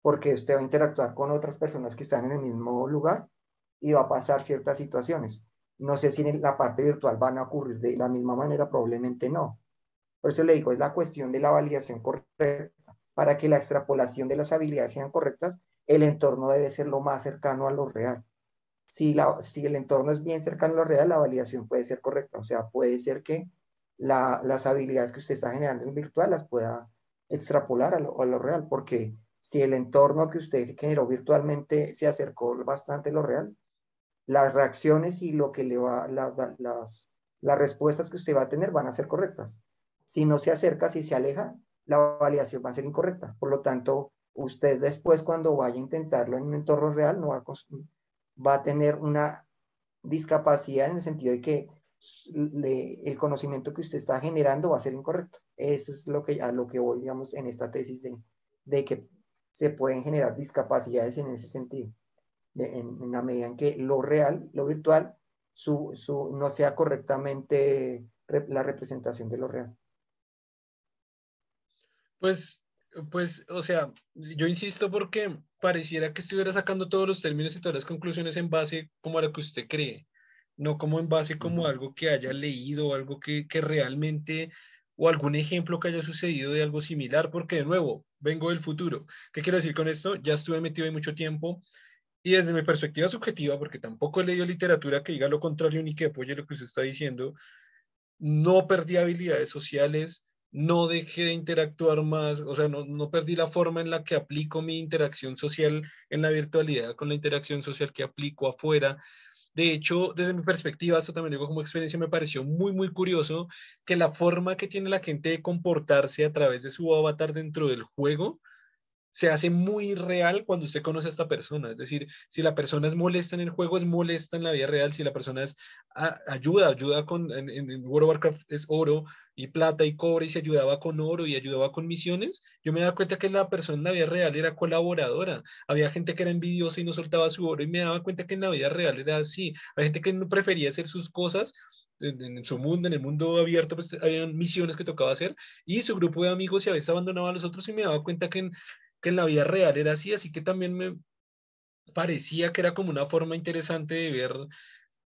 S2: porque usted va a interactuar con otras personas que están en el mismo lugar y va a pasar ciertas situaciones. No sé si en la parte virtual van a ocurrir de la misma manera, probablemente no. Por eso le digo, es la cuestión de la validación correcta. Para que la extrapolación de las habilidades sean correctas, el entorno debe ser lo más cercano a lo real. Si, la, si el entorno es bien cercano a lo real, la validación puede ser correcta. O sea, puede ser que las habilidades que usted está generando en virtual las pueda extrapolar a lo, real, porque si el entorno que usted generó virtualmente se acercó bastante a lo real, las reacciones y lo que le va, las, las respuestas que usted va a tener van a ser correctas. si no se acerca, si se aleja, la validación va a ser incorrecta. Por lo tanto, usted después cuando vaya a intentarlo en un entorno real, no va va a tener una discapacidad en el sentido de que el conocimiento que usted está generando va a ser incorrecto. Eso es lo que, a lo que voy, digamos, en esta tesis de, de que se pueden generar discapacidades en ese sentido, en, la medida en que lo real, lo virtual, su, su, no sea correctamente la representación de lo real.
S1: Pues, pues, o sea, yo insisto porque pareciera que estuviera sacando todos los términos y todas las conclusiones en base como a lo que usted cree, no como en base como algo que haya leído, algo que, que realmente, o algún ejemplo que haya sucedido de algo similar, porque de nuevo, vengo del futuro. ¿Qué quiero decir con esto? Ya estuve metido ahí mucho tiempo y desde mi perspectiva subjetiva, porque tampoco he leído literatura que diga lo contrario ni que apoye lo que usted está diciendo, no perdí habilidades sociales, no dejé de interactuar más, o sea, no, no, perdí la forma en la que aplico mi interacción social en la virtualidad con la interacción social que aplico afuera. De hecho, desde mi perspectiva, esto también digo como experiencia, me pareció muy, muy curioso que la forma que tiene la gente de comportarse a través de su avatar dentro del juego se hace muy real cuando usted conoce a esta persona. Es decir, si la persona es molesta en el juego, es molesta en la vida real. Si la persona es ayuda, ayuda con, en, en, World of Warcraft es oro y plata y cobre y se ayudaba con oro y ayudaba con misiones, yo me daba cuenta que la persona en la vida real era colaboradora. Había gente que era envidiosa y no soltaba su oro y me daba cuenta que en la vida real era así. Hay gente que no prefería hacer sus cosas en, su mundo, en el mundo abierto, pues había misiones que tocaba hacer y su grupo de amigos y a veces abandonaba a los otros y me daba cuenta que en, que en la vida real era así, así que también me parecía que era como una forma interesante de ver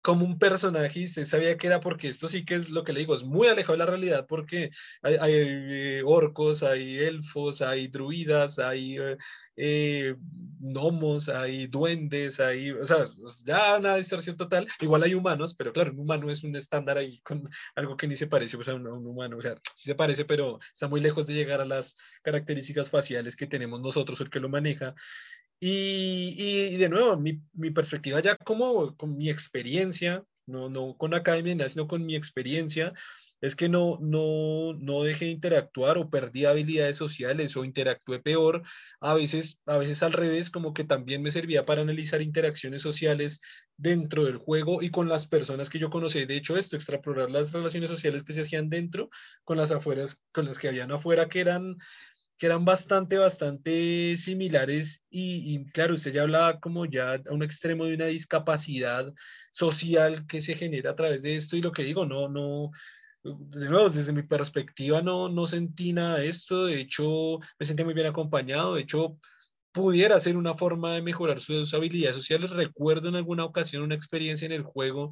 S1: como un personaje y usted sabía que era porque esto sí que es lo que le digo, es muy alejado de la realidad porque hay, eh, orcos, hay elfos, hay druidas, hay eh, eh, gnomos, hay duendes, hay, o sea, ya una distorsión total. Igual hay humanos, pero claro, un humano es un estándar ahí con algo que ni se parece pues, a, un, humano, o sea, sí se parece, pero está muy lejos de llegar a las características faciales que tenemos nosotros, el que lo maneja. Y, de nuevo, mi, mi, perspectiva ya como con mi experiencia, no, no con academia, sino con mi experiencia, es que no, no, no dejé de interactuar o perdí habilidades sociales o interactué peor. A veces, a veces al revés, como que también me servía para analizar interacciones sociales dentro del juego y con las personas que yo conocí. De hecho, esto, extrapolar las relaciones sociales que se hacían dentro con las afueras, con las que habían afuera, que eran que eran bastante, bastante similares y, claro, usted ya hablaba como ya a un extremo de una discapacidad social que se genera a través de esto y lo que digo, no, no, de nuevo, desde mi perspectiva no, no sentí nada de esto, de hecho me sentí muy bien acompañado, de hecho pudiera ser una forma de mejorar sus habilidades sociales. Recuerdo en alguna ocasión una experiencia en el juego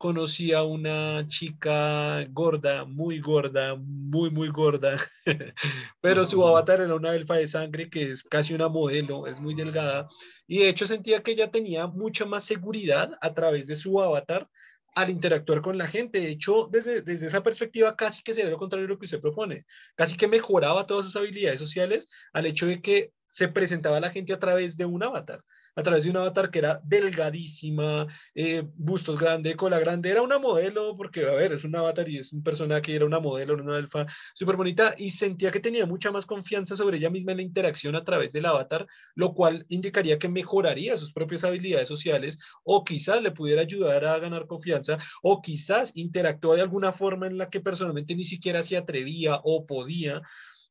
S1: conocí a una chica gorda, muy gorda, muy, muy gorda, <laughs> pero su avatar era una elfa de sangre que es casi una modelo, es muy delgada, y de hecho sentía que ella tenía mucha más seguridad a través de su avatar al interactuar con la gente. De hecho, desde, desde esa perspectiva, casi que sería lo contrario de lo que usted propone. Casi que mejoraba todas sus habilidades sociales al hecho de que se presentaba a la gente a través de un avatar a través de un avatar que era delgadísima, eh, bustos grande, cola grande, era una modelo, porque, a ver, es un avatar y es un personaje, era una modelo, una alfa súper bonita, y sentía que tenía mucha más confianza sobre ella misma en la interacción a través del avatar, lo cual indicaría que mejoraría sus propias habilidades sociales, o quizás le pudiera ayudar a ganar confianza, o quizás interactúa de alguna forma en la que personalmente ni siquiera se atrevía o podía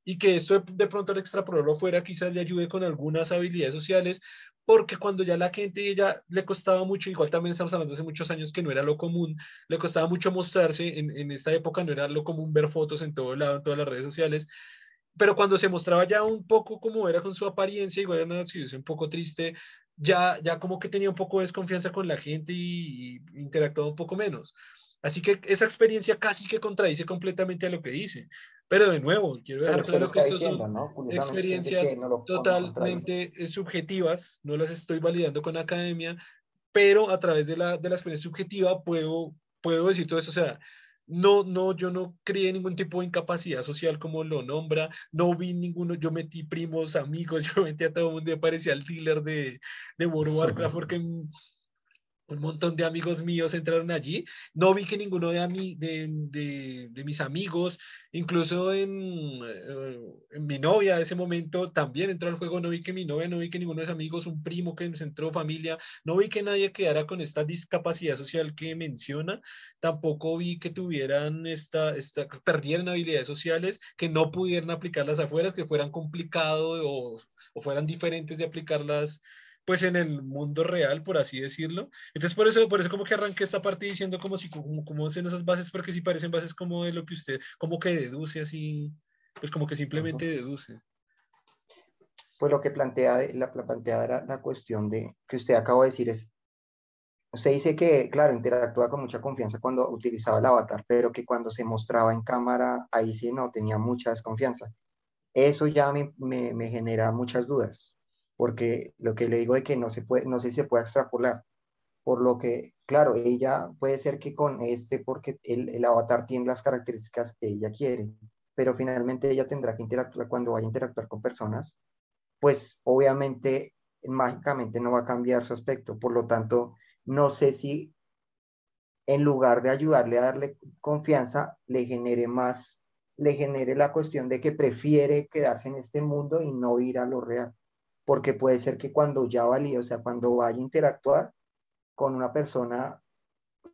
S1: y que esto de, pronto al extrapolarlo fuera quizás le ayude con algunas habilidades sociales, porque cuando ya la gente ya le costaba mucho, igual también estamos hablando hace muchos años que no era lo común, le costaba mucho mostrarse, en, en esta época no era lo común ver fotos en todo lado, en todas las redes sociales, pero cuando se mostraba ya un poco como era con su apariencia, igual era una situación un poco triste, ya, ya como que tenía un poco de desconfianza con la gente y, y interactuaba un poco menos. Así que esa experiencia casi que contradice completamente a lo que dice. Pero de nuevo, quiero dejar claro que son experiencias totalmente subjetivas, no las estoy validando con academia, pero a través de la, de la experiencia subjetiva puedo, puedo decir todo eso. O sea, no, no, yo no creé ningún tipo de incapacidad social como lo nombra, no vi ninguno, yo metí primos, amigos, <laughs> yo metí a todo el mundo, parecía el dealer de, de World of Warcraft, <laughs> porque un montón de amigos míos entraron allí. No vi que ninguno de, de, de, mis amigos, incluso en, eh, en, mi novia de ese momento, también entró al juego. No vi que mi novia, no vi que ninguno de mis amigos, un primo que entró, familia, no vi que nadie quedara con esta discapacidad social que menciona. Tampoco vi que tuvieran esta, esta perdieran habilidades sociales, que no pudieran aplicarlas afuera, que fueran complicado o, o fueran diferentes de aplicarlas pues en el mundo real, por así decirlo. Entonces por eso, por eso como que arranqué esta parte diciendo como si, como, esas bases, porque sí parecen bases como de lo que usted, como que deduce así, pues como que simplemente deduce.
S2: Pues lo que plantea, la, plantea era la cuestión de, que usted acaba de decir es, usted dice que, claro, interactúa con mucha confianza cuando utilizaba el avatar, pero que cuando se mostraba en cámara, ahí sí no, tenía mucha desconfianza. Eso ya me, me, me genera muchas dudas porque lo que le digo es que no, se puede, no sé si se puede extrapolar, por lo que, claro, ella puede ser que con este, porque el, el avatar tiene las características que ella quiere, pero finalmente ella tendrá que interactuar cuando vaya a interactuar con personas, pues obviamente mágicamente no va a cambiar su aspecto, por lo tanto, no sé si en lugar de ayudarle a darle confianza, le genere más, le genere la cuestión de que prefiere quedarse en este mundo y no ir a lo real porque puede ser que cuando ya valide, o sea, cuando vaya a interactuar con una persona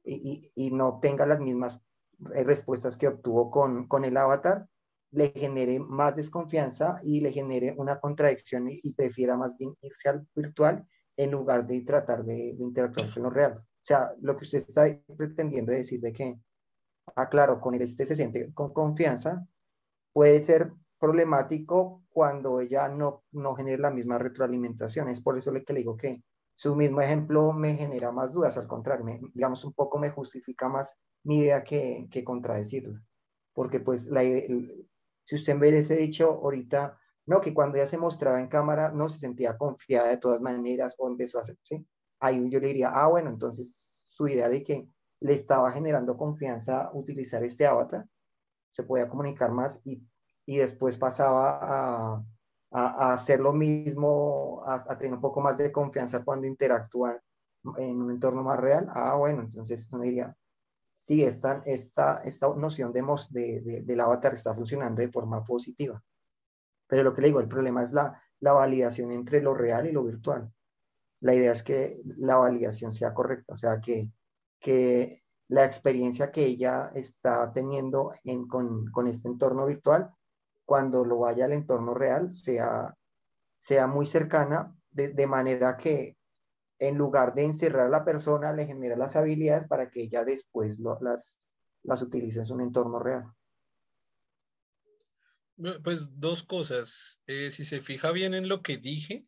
S2: y, y, no tenga las mismas respuestas que obtuvo con, con, el avatar, le genere más desconfianza y le genere una contradicción y, prefiera más bien irse al virtual en lugar de tratar de, de, interactuar con lo real. O sea, lo que usted está pretendiendo decir de que, ah, claro, con este se siente con confianza, puede ser problemático cuando ella no, no genera la misma retroalimentación. Es por eso que le digo que su mismo ejemplo me genera más dudas, al contrario, digamos, un poco me justifica más mi idea que, que contradecirla. Porque pues la, si usted ve ese dicho ahorita, no, que cuando ella se mostraba en cámara no se sentía confiada de todas maneras o empezó a hacer, ¿sí? Ahí yo le diría, ah, bueno, entonces su idea de que le estaba generando confianza utilizar este avatar, se podía comunicar más y y después pasaba a, a, hacer lo mismo, a, tener un poco más de confianza cuando interactúan en un entorno más real, ah, bueno, entonces uno diría, sí, esta, esta, esta noción de, de, del avatar está funcionando de forma positiva. Pero lo que le digo, el problema es la, la validación entre lo real y lo virtual. La idea es que la validación sea correcta, o sea, que, que la experiencia que ella está teniendo en, con, con, este entorno virtual cuando lo vaya al entorno real sea, sea muy cercana, de, manera que en lugar de encerrar a la persona, le genera las habilidades para que ella después las, las utilice en su entorno real.
S1: Pues dos cosas. Eh, si se fija bien en lo que dije,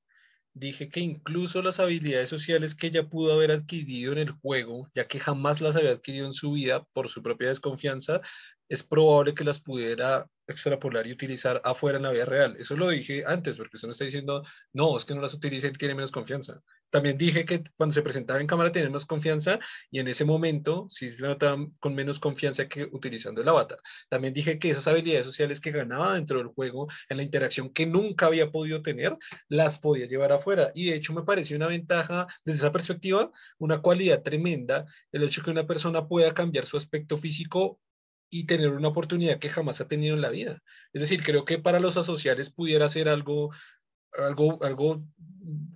S1: dije que incluso las habilidades sociales que ella pudo haber adquirido en el juego, ya que jamás las había adquirido en su vida por su propia desconfianza, es probable que las pudiera extrapolar y utilizar afuera en la vida real. Eso lo dije antes, porque usted no está diciendo, no, es que no las utilice y tiene menos confianza. También dije que cuando se presentaba en cámara tenía más confianza y en ese momento sí se notaba con menos confianza que utilizando el avatar. También dije que esas habilidades sociales que ganaba dentro del juego, en la interacción que nunca había podido tener, las podía llevar afuera. Y de hecho me pareció una ventaja desde esa perspectiva, una cualidad tremenda, el hecho que una persona pueda cambiar su aspecto físico y tener una oportunidad que jamás ha tenido en la vida. Es decir, creo que para los asociales pudiera ser algo, algo, algo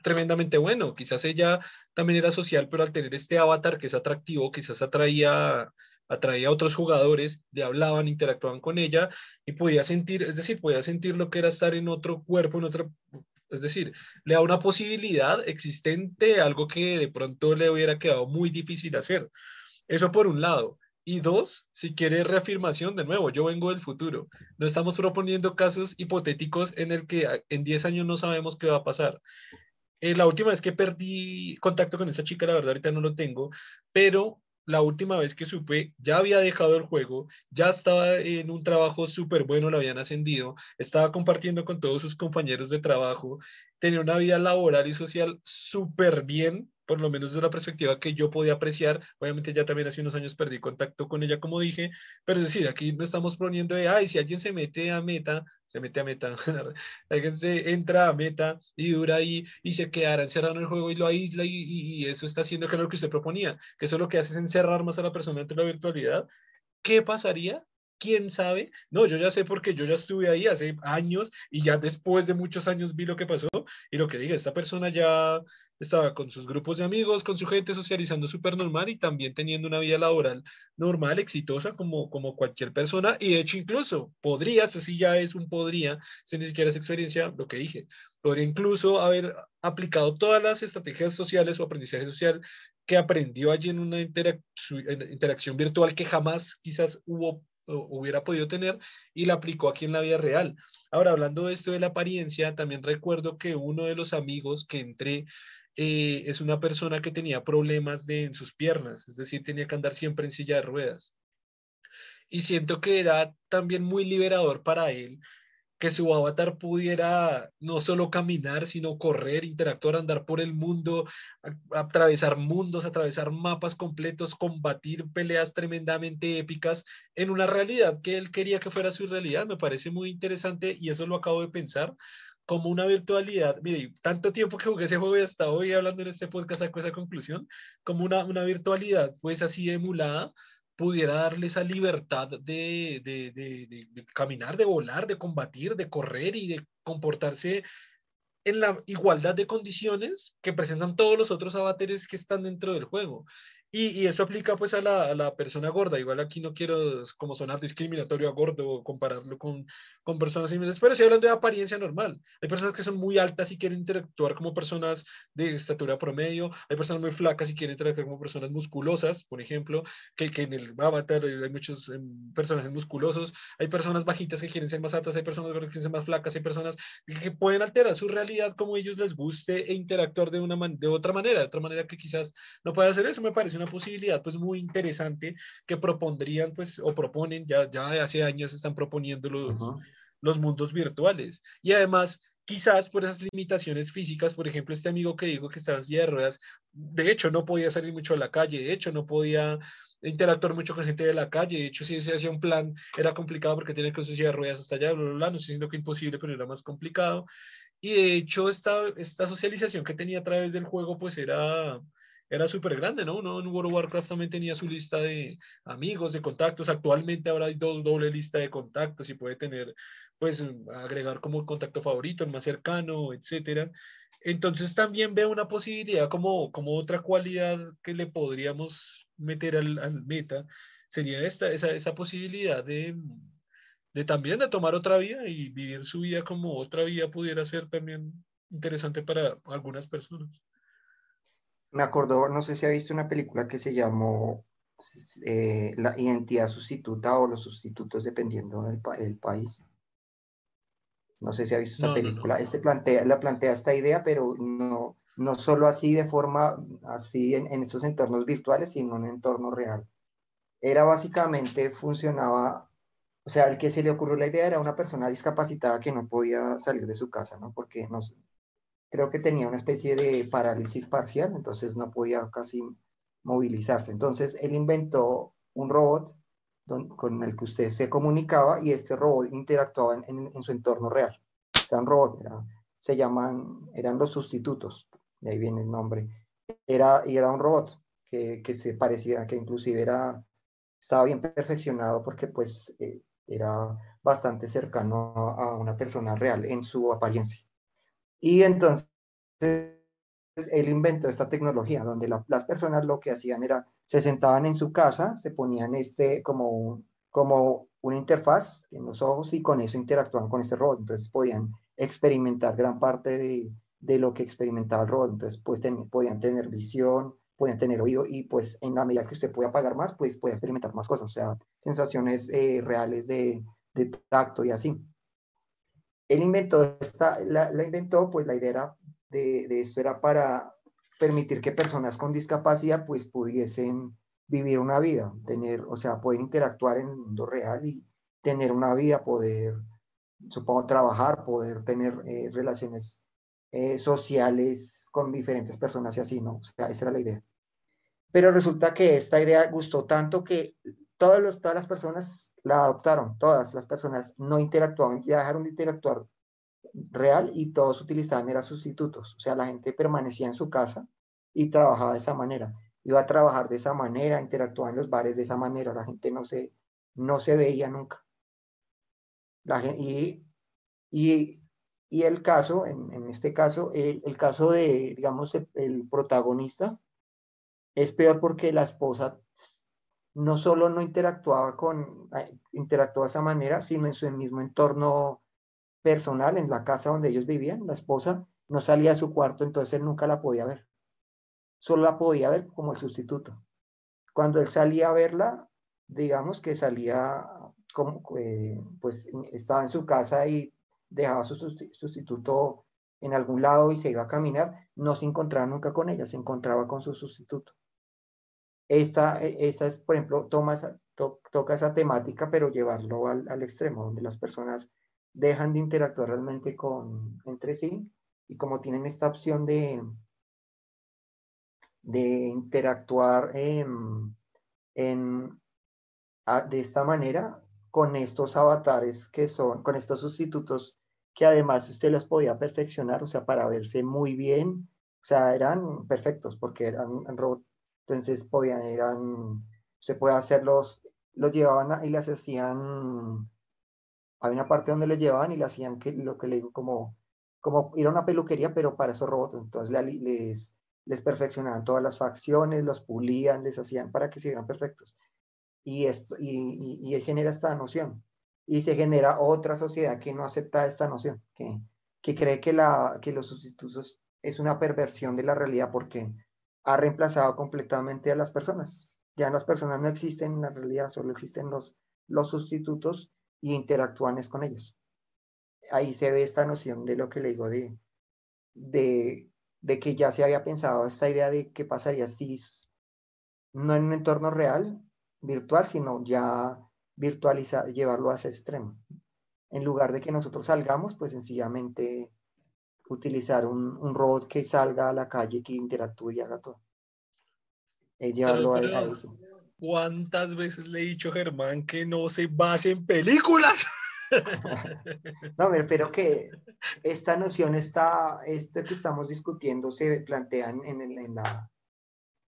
S1: tremendamente bueno. Quizás ella también era social, pero al tener este avatar que es atractivo, quizás atraía, atraía a otros jugadores, le hablaban, interactuaban con ella y podía sentir, es decir, podía sentir lo que era estar en otro cuerpo, en otra, es decir, le da una posibilidad existente, algo que de pronto le hubiera quedado muy difícil hacer. Eso por un lado. Y dos, si quiere reafirmación, de nuevo, yo vengo del futuro. No estamos proponiendo casos hipotéticos en el que en 10 años no sabemos qué va a pasar. Eh, la última vez que perdí contacto con esa chica, la verdad ahorita no lo tengo, pero la última vez que supe, ya había dejado el juego, ya estaba en un trabajo súper bueno, lo habían ascendido, estaba compartiendo con todos sus compañeros de trabajo, tenía una vida laboral y social súper bien, por lo menos de una perspectiva que yo podía apreciar. Obviamente ya también hace unos años perdí contacto con ella, como dije, pero es decir, aquí no estamos poniendo de, ay, si alguien se mete a meta, se mete a meta, <laughs> alguien se entra a meta y dura ahí y se quedará encerrado en el juego y lo aísla y, y, eso está haciendo que lo que usted proponía, que eso lo que hace es encerrar más a la persona entre la virtualidad. ¿Qué pasaría ¿Quién sabe? No, yo ya sé porque yo ya estuve ahí hace años y ya después de muchos años vi lo que pasó y lo que diga, esta persona ya estaba con sus grupos de amigos, con su gente socializando súper normal y también teniendo una vida laboral normal, exitosa como, como cualquier persona y de hecho incluso podría, eso ya es un podría, si ni siquiera es experiencia, lo que dije, podría incluso haber aplicado todas las estrategias sociales o aprendizaje social que aprendió allí en una interacción virtual que jamás quizás hubo hubiera podido tener y la aplicó aquí en la vida real. Ahora, hablando de esto de la apariencia, también recuerdo que uno de los amigos que entré eh, es una persona que tenía problemas de, en sus piernas, es decir, tenía que andar siempre en silla de ruedas. Y siento que era también muy liberador para él que su avatar pudiera no solo caminar, sino correr, interactuar, andar por el mundo, atravesar mundos, atravesar mapas completos, combatir peleas tremendamente épicas en una realidad que él quería que fuera su realidad. Me parece muy interesante y eso lo acabo de pensar como una virtualidad. Mire, tanto tiempo que jugué ese juego y hasta hoy hablando en este podcast saco esa conclusión, como una, una virtualidad pues así emulada pudiera darle esa libertad de, de, de, de, caminar, de volar, de combatir, de correr y de comportarse en la igualdad de condiciones que presentan todos los otros avatares que están dentro del juego. Y, y, eso aplica pues a la, a la, persona gorda. Igual aquí no quiero como sonar discriminatorio a gordo o compararlo con, con personas similares, pero estoy hablando de apariencia normal. Hay personas que son muy altas y quieren interactuar como personas de estatura promedio. Hay personas muy flacas y quieren interactuar como personas musculosas, por ejemplo, que, que en el avatar hay muchos em, personajes musculosos. Hay personas bajitas que quieren ser más altas, hay personas que quieren ser más flacas, hay personas que, pueden alterar su realidad como ellos les guste e interactuar de, una de otra manera, de otra manera que quizás no pueda hacer eso. Me parece una posibilidad pues muy interesante que propondrían pues o proponen, ya, ya de hace años están proponiendo los, los mundos virtuales. Y además, quizás por esas limitaciones físicas, por ejemplo, este amigo que dijo que estaba en silla de ruedas, de hecho no podía salir mucho a la calle, de hecho no podía interactuar mucho con gente de la calle, de hecho si se hacía un plan era complicado porque tenía que usar silla de ruedas hasta allá, bla, bla, bla, no estoy diciendo que imposible, pero era más complicado. Y de hecho esta, esta socialización que tenía a través del juego pues era era súper grande, ¿no? Uno en World of Warcraft también tenía su lista de amigos, de contactos. Actualmente ahora hay dos doble lista de contactos y puede tener, pues, agregar como contacto favorito, el más cercano, etcétera. Entonces también veo una posibilidad como, como otra cualidad que le podríamos meter al, al meta, sería esta, esa, esa posibilidad de, de también de tomar otra vida y vivir su vida como otra vida pudiera ser también interesante para algunas personas
S2: me acordó, no sé si ha visto una película que se llamó eh, La identidad sustituta o los sustitutos dependiendo del país. No sé si ha visto esa película. Este plantea, la plantea esta idea, pero no, no solo así de forma, así en, en estos entornos virtuales, sino en un entorno real. Era básicamente, funcionaba, o sea, el que se le ocurrió la idea era una persona discapacitada que no podía salir de su casa, ¿no? Porque no, creo que tenía una especie de parálisis parcial, entonces no podía casi movilizarse. Entonces él inventó un robot con el que usted se comunicaba y este robot interactuaba en, su entorno real. Era un robot, se llaman, eran los sustitutos, de ahí viene el nombre. Era, y era un robot que, que se parecía, que inclusive era, estaba bien perfeccionado porque pues eh, era bastante cercano a una persona real en su apariencia. Y entonces él inventó esta tecnología donde las personas lo que hacían era, se sentaban en su casa, se ponían este como, un, como una interfaz en los ojos y con eso interactuaban con este robot. Entonces podían experimentar gran parte de, de lo que experimentaba el robot. Entonces pues podían tener visión, podían tener oído y pues en la medida que usted pueda pagar más, pues puede experimentar más cosas, o sea, sensaciones eh, reales de, de tacto y así él inventó esta, la, inventó, pues la idea de, de, esto era para permitir que personas con discapacidad pues pudiesen vivir una vida, tener, o sea, poder interactuar en el mundo real y tener una vida, poder, supongo, trabajar, poder tener eh, relaciones eh, sociales con diferentes personas y así, ¿no? O sea, esa era la idea. Pero resulta que esta idea gustó tanto que todos los, todas las personas la adoptaron, todas las personas no interactuaban, ya dejaron de interactuar real y todos utilizaban eran sustitutos. O sea, la gente permanecía en su casa y trabajaba de esa manera. Iba a trabajar de esa manera, interactuaba en los bares de esa manera. La gente no se, no se veía nunca. Y, y, y, el caso, en, en este caso, el, el, caso de, digamos, el protagonista es peor porque la esposa no solo no interactuaba con, interactuaba de esa manera, sino en su mismo entorno personal, en la casa donde ellos vivían, la esposa no salía de su cuarto, entonces él nunca la podía ver. Solo la podía ver como el sustituto. Cuando él salía a verla, digamos que salía como, eh, pues estaba en su casa y dejaba su sustituto en algún lado y se iba a caminar, no se encontraba nunca con ella, se encontraba con su sustituto. Esta, e, esa es, por ejemplo, toma toca esa temática, pero llevarlo al, al, extremo, donde las personas dejan de interactuar realmente con, entre sí y como tienen esta opción de, de interactuar en, en, de esta manera con estos avatares que son, con estos sustitutos que además usted los podía perfeccionar, o sea, para verse muy bien, o sea, eran perfectos porque eran robots entonces podían, eran, se puede hacerlos, los llevaban y les hacían, hay una parte donde los llevaban y le hacían que, lo que le digo como, como ir a una peluquería, pero para esos robots, entonces les, les perfeccionaban todas las facciones, los pulían, les hacían para que se vieran perfectos. Y, esto, y, y, y genera esta noción. Y se genera otra sociedad que no acepta esta noción, que, que cree que, la, que los sustitutos es una perversión de la realidad porque ha reemplazado completamente a las personas. Ya las personas no existen en la realidad, solo existen los, los sustitutos y interactúan con ellos. Ahí se ve esta noción de lo que le digo de, de, de que ya se había pensado esta idea de qué pasaría si no en un entorno real, virtual, sino ya virtualizar, llevarlo a ese extremo. En lugar de que nosotros salgamos, pues sencillamente utilizar un, un, robot que salga a la calle, que interactúe y haga todo. Es llevarlo pero, pero, a, eso.
S1: ¿Cuántas veces le he dicho a Germán que no se base en películas? <laughs>
S2: no, pero que esta noción está, este que estamos discutiendo se plantea en, en, en, la,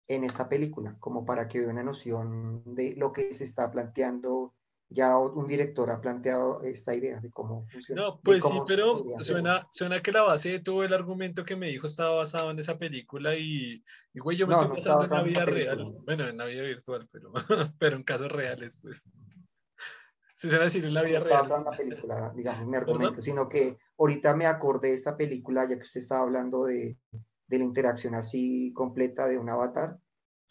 S2: en esta película, como para que vea una noción de lo que se está planteando ya un director ha planteado esta idea de cómo funciona.
S1: No, pues sí, pero suena, suena que la base de todo el argumento que me dijo estaba basado en esa película y, y güey, yo me estoy basando en la vida real. Bueno, en la vida virtual, pero, <laughs> pero en casos reales, pues. Se suena decir en la vida no real.
S2: basado en la película, digamos, mi argumento, sino que ahorita me acordé de esta película, ya que usted estaba hablando de, de la interacción así completa de un avatar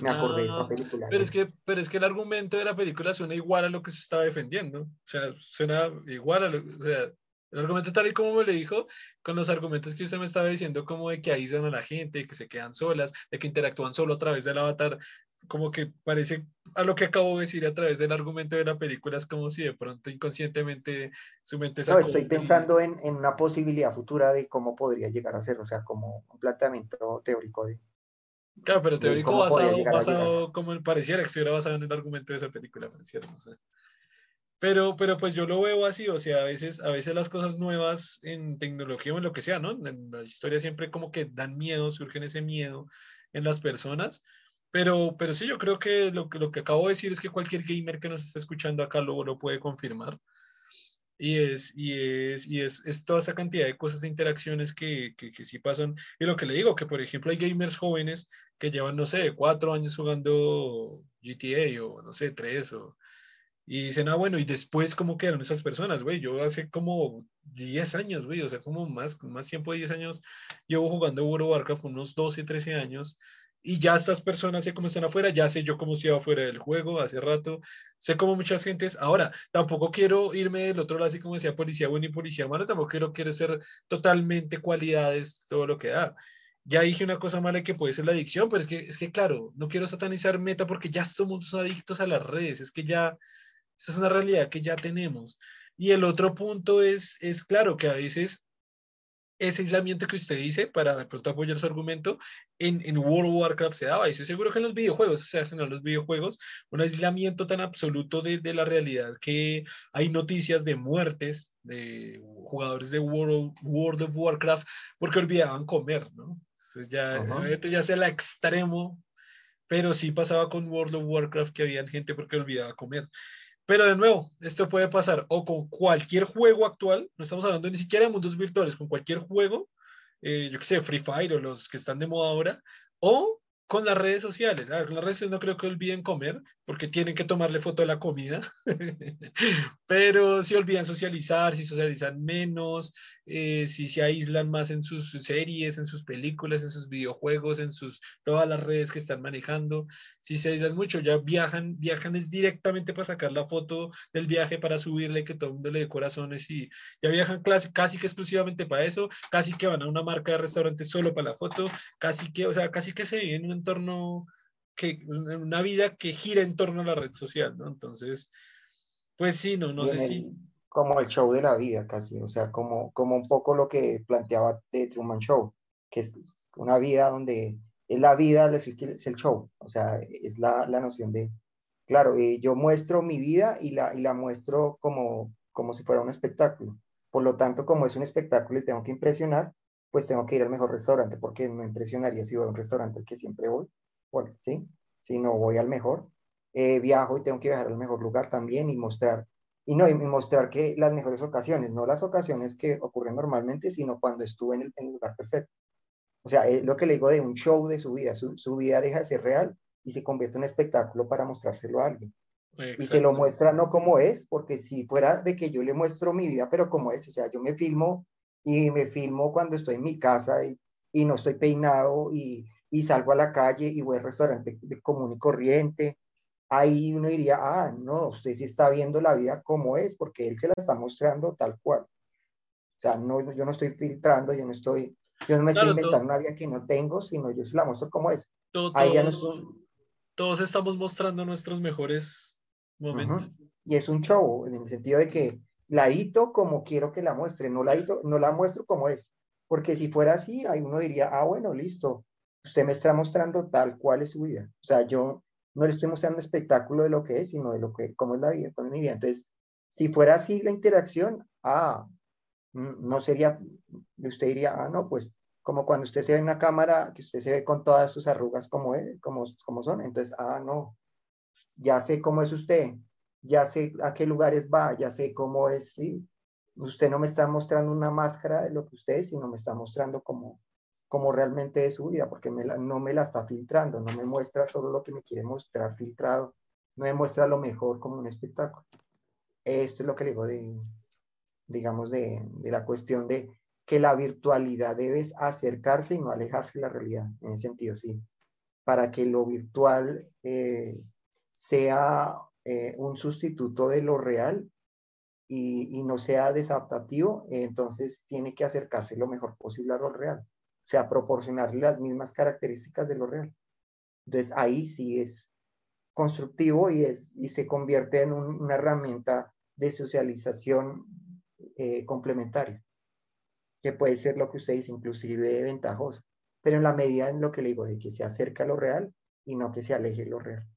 S2: me acordé de esta ah, película.
S1: Pero es, que, pero es que el argumento de la película suena igual a lo que se estaba defendiendo. O sea, suena igual a lo o sea, el argumento tal y como me lo dijo, con los argumentos que usted me estaba diciendo, como de que aíslan a la gente, que se quedan solas, de que interactúan solo a través del avatar, como que parece a lo que acabo de decir a través del argumento de la película, es como si de pronto inconscientemente su mente...
S2: No, estoy pensando en, en una posibilidad futura de cómo podría llegar a ser, o sea, como un planteamiento teórico de,
S1: Claro, pero teórico basado, basado como pareciera que estuviera basado en el argumento de esa película, pareciera, no sé. Pero, pero pues yo lo veo así, o sea, a veces, a veces las cosas nuevas en tecnología o en lo que sea, ¿no? En la historia siempre como que dan miedo, surgen ese miedo en las personas. Pero, pero sí, yo creo que lo, que lo que acabo de decir es que cualquier gamer que nos esté escuchando acá luego lo puede confirmar. Y es, y es, y es, es toda esa cantidad de cosas, de interacciones que, que, que, sí pasan. Y lo que le digo, que por ejemplo hay gamers jóvenes que llevan, no sé, cuatro años jugando GTA o no sé, tres o... Y dicen, ah, bueno, y después, ¿cómo quedaron esas personas, güey? Yo hace como 10 años, güey, o sea, como más, más tiempo de 10 años, llevo jugando World of Warcraft unos 12, 13 años, y ya estas personas sé cómo están afuera, ya sé yo cómo se iba afuera del juego hace rato, sé cómo muchas gentes, ahora, tampoco quiero irme del otro lado así como decía policía bueno y policía malo, tampoco quiero, quiero ser totalmente cualidades, todo lo que da. Ya dije una cosa mala que puede ser la adicción, pero es que, es que claro, no quiero satanizar meta porque ya somos adictos a las redes, es que ya, esa es una realidad que ya tenemos. Y el otro punto es, es claro, que a veces ese aislamiento que usted dice, para de pronto apoyar su argumento, en, en World of Warcraft se daba. Y estoy seguro que en los videojuegos, o sea, en los videojuegos, un aislamiento tan absoluto de, de la realidad que hay noticias de muertes de jugadores de World of, World of Warcraft porque olvidaban comer, ¿no? Eso ya, uh ya sea el extremo, pero sí pasaba con World of Warcraft que había gente porque olvidaba comer. Pero de nuevo, esto puede pasar o con cualquier juego actual, no estamos hablando ni siquiera de mundos virtuales, con cualquier juego, eh, yo que sé, Free Fire o los que están de moda ahora, o con las redes sociales. A ver, las redes no creo que olviden comer porque tienen que tomarle foto de la comida, <laughs> pero si olvidan socializar, si socializan menos, eh, si se aíslan más en sus series, en sus películas, en sus videojuegos, en sus todas las redes que están manejando, si se aíslan mucho, ya viajan, viajan es directamente para sacar la foto del viaje, para subirle, que todo el mundo le dé corazones y ya viajan casi, casi que exclusivamente para eso, casi que van a una marca de restaurante solo para la foto, casi que, o sea, casi que se viven entorno que, una vida que gira en torno a la red social, ¿no? Entonces, pues sí, no, no sé si
S2: como el show de la vida casi, o sea, como, como un poco lo que planteaba The Truman Show, que es una vida donde es la vida, es el, show, o sea, es la, la noción de, claro, eh, yo muestro mi vida y la, y la muestro como, como si fuera un espectáculo. Por lo tanto, como es un espectáculo y tengo que impresionar, pues tengo que ir al mejor restaurante, porque no impresionaría si voy a un restaurante al que siempre voy, bueno, ¿sí? Si no voy al mejor, eh, viajo y tengo que viajar al mejor lugar también y mostrar y no, y mostrar que las mejores ocasiones, no las ocasiones que ocurren normalmente, sino cuando estuve en el, lugar perfecto. O sea, es lo que le digo de un show de su vida, su, su, vida deja de ser real y se convierte en un espectáculo para mostrárselo a alguien. Y se lo muestra no como es, porque si fuera de que yo le muestro mi vida, pero como es, o sea, yo me filmo y me filmo cuando estoy en mi casa y, y no estoy peinado y, y salgo a la calle y voy al restaurante de común y corriente ahí uno diría, ah, no, usted sí está viendo la vida como es, porque él se la está mostrando tal cual. O sea, no, yo no estoy filtrando, yo no estoy, yo no me estoy inventando una vida que no tengo, sino yo se la muestro como es.
S1: ahí ya no Todos estamos mostrando nuestros mejores momentos.
S2: Y es un show, en el sentido de que la hito como quiero que la muestre, no la, no la muestro como es. Porque si fuera así, ahí uno diría, ah, bueno, listo, usted me está mostrando tal cual es su vida. O sea, yo, no le estoy mostrando espectáculo de lo que es, sino de lo que, cómo es la vida, con mi vida. Entonces, si fuera así la interacción, ah, no sería, usted diría, ah, no, pues como cuando usted se ve en una cámara, que usted se ve con todas sus arrugas como, como, como son, entonces, ah, no, ya sé cómo es usted, ya sé a qué lugares va, ya sé cómo es, sí. Usted no me está mostrando una máscara de lo que usted es, sino me está mostrando como, como realmente es su vida, porque no me la está filtrando, no me muestra solo lo que me quiere mostrar filtrado, no me muestra lo mejor como un espectáculo. Esto es lo que le digo de, digamos, de, de la cuestión de que la virtualidad debe acercarse y no alejarse de la realidad, en ese sentido, sí. Para que lo virtual eh, sea eh, un sustituto de lo real y, no sea desadaptativo, entonces tiene que acercarse lo mejor posible a lo real. O sea, proporcionarle las mismas características de lo real. Entonces ahí sí es constructivo y, es, y se convierte en una herramienta de socialización eh, complementaria, que puede ser lo que usted dice, inclusive ventajosa, pero en la medida en lo que le digo, de que se acerca a lo real y no que se aleje de lo real.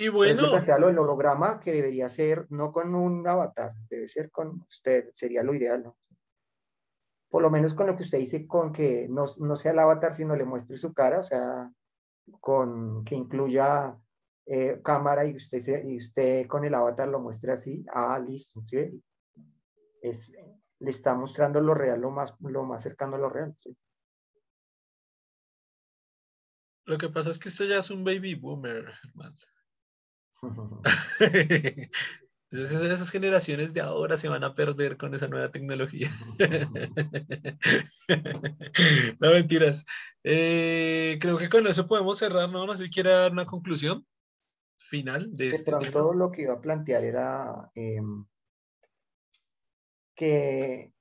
S1: Y bueno.
S2: El holograma que debería ser no con un avatar, debe ser con usted, sería lo ideal, ¿no? por lo menos con lo que usted dice, con que no, no sea el avatar, sino le muestre su cara, o sea, con que incluya eh, cámara y usted, y usted con el avatar lo muestre así, ah, listo, ¿sí? Es, le está mostrando lo real, lo más, lo más cercano a lo real. ¿sí?
S1: Lo que pasa es que usted ya es un baby boomer, hermano. <laughs> esas generaciones de ahora se van a perder con esa nueva tecnología. <laughs> no mentiras. Eh, creo que con eso podemos cerrar, ¿no? No sé si quiere dar una conclusión final de, este
S2: Todo lo que iba a plantear era em, que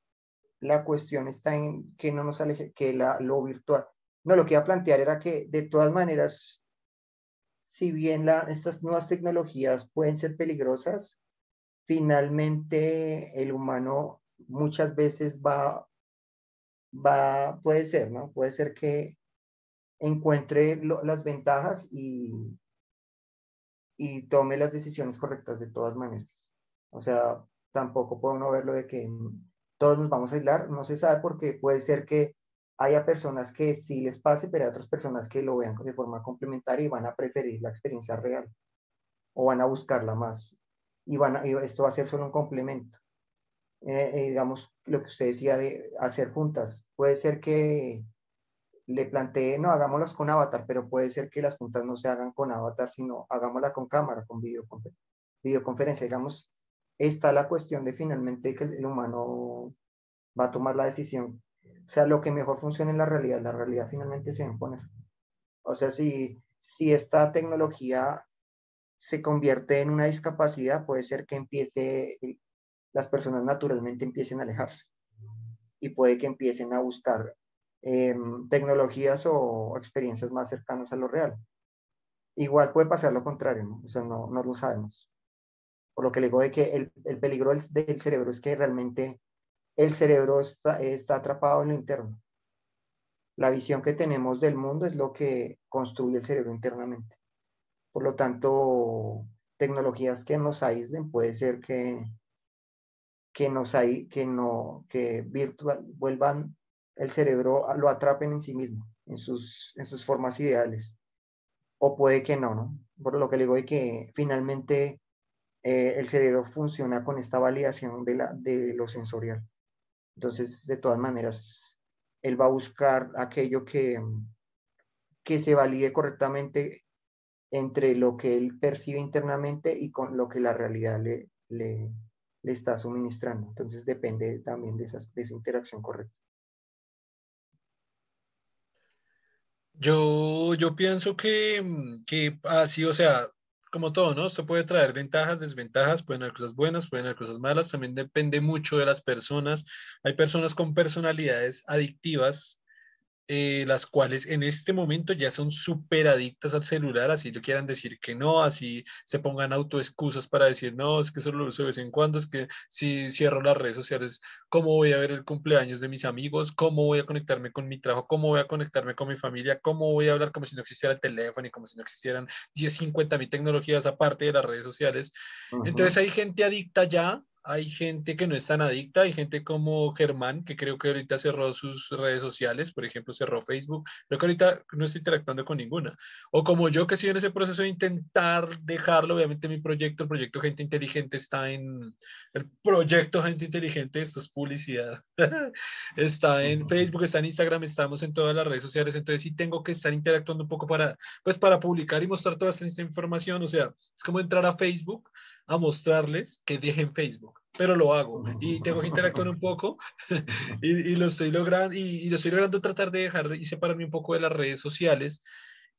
S2: la cuestión está en que no nos aleje, que la, lo virtual. No, lo que iba a plantear era que de todas maneras, si bien la, estas nuevas tecnologías pueden ser peligrosas, finalmente el humano muchas veces va, va, puede ser, ¿no? Puede ser que encuentre las ventajas y, y tome las decisiones correctas de todas maneras. O sea, tampoco puedo no verlo de que todos nos vamos a aislar, no se sabe porque puede ser que haya personas que sí les pase, pero hay otras personas que lo vean de forma complementaria y van a preferir la experiencia real o van a buscarla más y, van a, esto va a ser solo un complemento. Eh, eh, digamos, lo que usted decía de hacer juntas, puede ser que le plantee, no, hagámoslas con avatar, pero puede ser que las juntas no se hagan con avatar, sino hagámosla con cámara, con videoconferencia. Digamos, está la cuestión de finalmente que el humano va a tomar la decisión. O sea, lo que mejor funciona en la realidad, la realidad finalmente se imponer. O sea, si, si esta tecnología se convierte en una discapacidad, puede ser que empiece, las personas naturalmente empiecen a alejarse y puede que empiecen a buscar em, tecnologías o experiencias más cercanas a lo real. Igual puede pasar lo contrario, ¿no? O no, no lo sabemos. Por lo que le digo de que el, el peligro del, del, cerebro es que realmente el cerebro está, está atrapado en lo interno. La visión que tenemos del mundo es lo que construye el cerebro internamente. Por lo tanto, tecnologías que nos aíslen puede ser que, que nos hay, que no, que virtual vuelvan el cerebro, lo atrapen en sí mismo, en sus, en sus formas ideales. O puede que no, ¿no? Por lo que le digo de que finalmente eh, el cerebro funciona con esta validación de, la, de lo sensorial. Entonces, de todas maneras, él va a buscar aquello que, que se valide correctamente entre lo que él percibe internamente y con lo que la realidad le, le, está suministrando. Entonces depende también de, esa interacción correcta.
S1: Yo, yo pienso que, que así, o sea, como todo, ¿no? Esto puede traer ventajas, desventajas, pueden haber cosas buenas, pueden haber cosas malas, también depende mucho de las personas. Hay personas con personalidades adictivas eh, las cuales en este momento ya son súper adictas al celular, así lo quieran decir que no, así se pongan autoexcusas para decir, no, es que solo lo uso de vez en cuando, es que si cierro las redes sociales, ¿cómo voy a ver el cumpleaños de mis amigos? ¿Cómo voy a conectarme con mi trabajo? ¿Cómo voy a conectarme con mi familia? ¿Cómo voy a hablar como si no existiera el teléfono y como si no existieran 10, 50 mil tecnologías aparte de las redes sociales? Entonces hay gente adicta ya hay gente que no es tan adicta, hay gente como Germán, que creo que ahorita cerró sus redes sociales, por ejemplo, cerró Facebook, creo que ahorita no está interactuando con ninguna. O como yo que estoy en ese proceso de intentar dejarlo, obviamente mi proyecto, el proyecto Gente Inteligente está en, el proyecto Gente Inteligente, esto es publicidad, <laughs> está en Facebook, está en Instagram, estamos en todas las redes sociales, entonces sí tengo que estar interactuando un poco para, pues para publicar y mostrar toda esta información, o sea, es como entrar a Facebook a mostrarles que dejen Facebook, pero lo hago y tengo que interactuar un poco <laughs> y, lo estoy logrando y, lo estoy logrando tratar de dejar y separarme un poco de las redes sociales.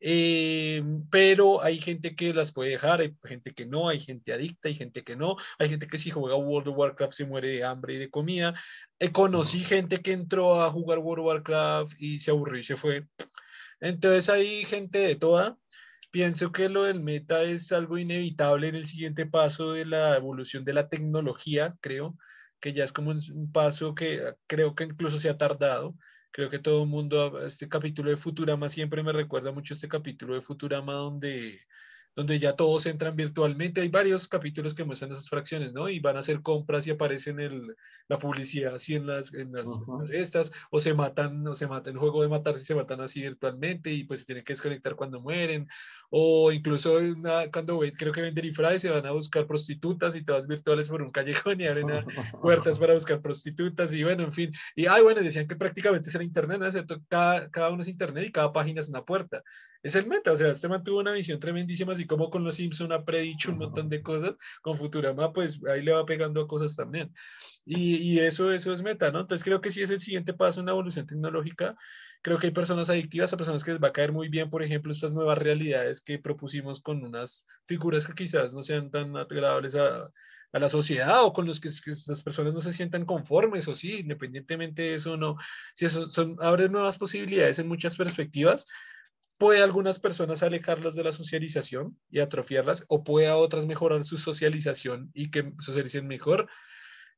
S1: Eh, pero hay gente que las puede dejar, hay gente que no, hay gente adicta, hay gente que no, hay gente que si juega World of Warcraft se muere de hambre y de comida. Eh, conocí gente que entró a jugar World of Warcraft y se aburrió y se fue. Entonces hay gente de toda pienso que lo del meta es algo inevitable en el siguiente paso de la evolución de la tecnología, creo, que ya es como un paso que creo que incluso se ha tardado. Creo que todo el mundo, este capítulo de Futurama siempre me recuerda mucho este capítulo de Futurama donde donde ya todos entran virtualmente. Hay varios capítulos que muestran esas fracciones, ¿no? Y van a hacer compras y aparecen el, la publicidad así en las, en las, estas, o se matan, o se matan, el juego de matarse se matan así virtualmente y pues se tienen que desconectar cuando mueren, o incluso cuando creo que venden y se van a buscar prostitutas y todas virtuales por un callejón y abren puertas para buscar prostitutas y bueno, en fin. Y ay, bueno, decían que prácticamente era internet, ¿no? Cada, cada uno es internet y cada página es una puerta es el meta, o sea, este mantuvo una visión tremendísima, así como con los Simpson ha predicho un montón de cosas, con Futurama, pues ahí le va pegando a cosas también. Y, y, eso, eso es meta, ¿no? Entonces creo que sí es el siguiente paso en la evolución tecnológica. Creo que hay personas adictivas, a personas que les va a caer muy bien, por ejemplo, estas nuevas realidades que propusimos con unas figuras que quizás no sean tan agradables a, a la sociedad o con los que, que personas no se sientan conformes o sí, independientemente de eso no, si eso son, abre nuevas posibilidades en muchas perspectivas, puede a algunas personas alejarlas de la socialización y atrofiarlas, o puede a otras mejorar su socialización y que socialicen mejor.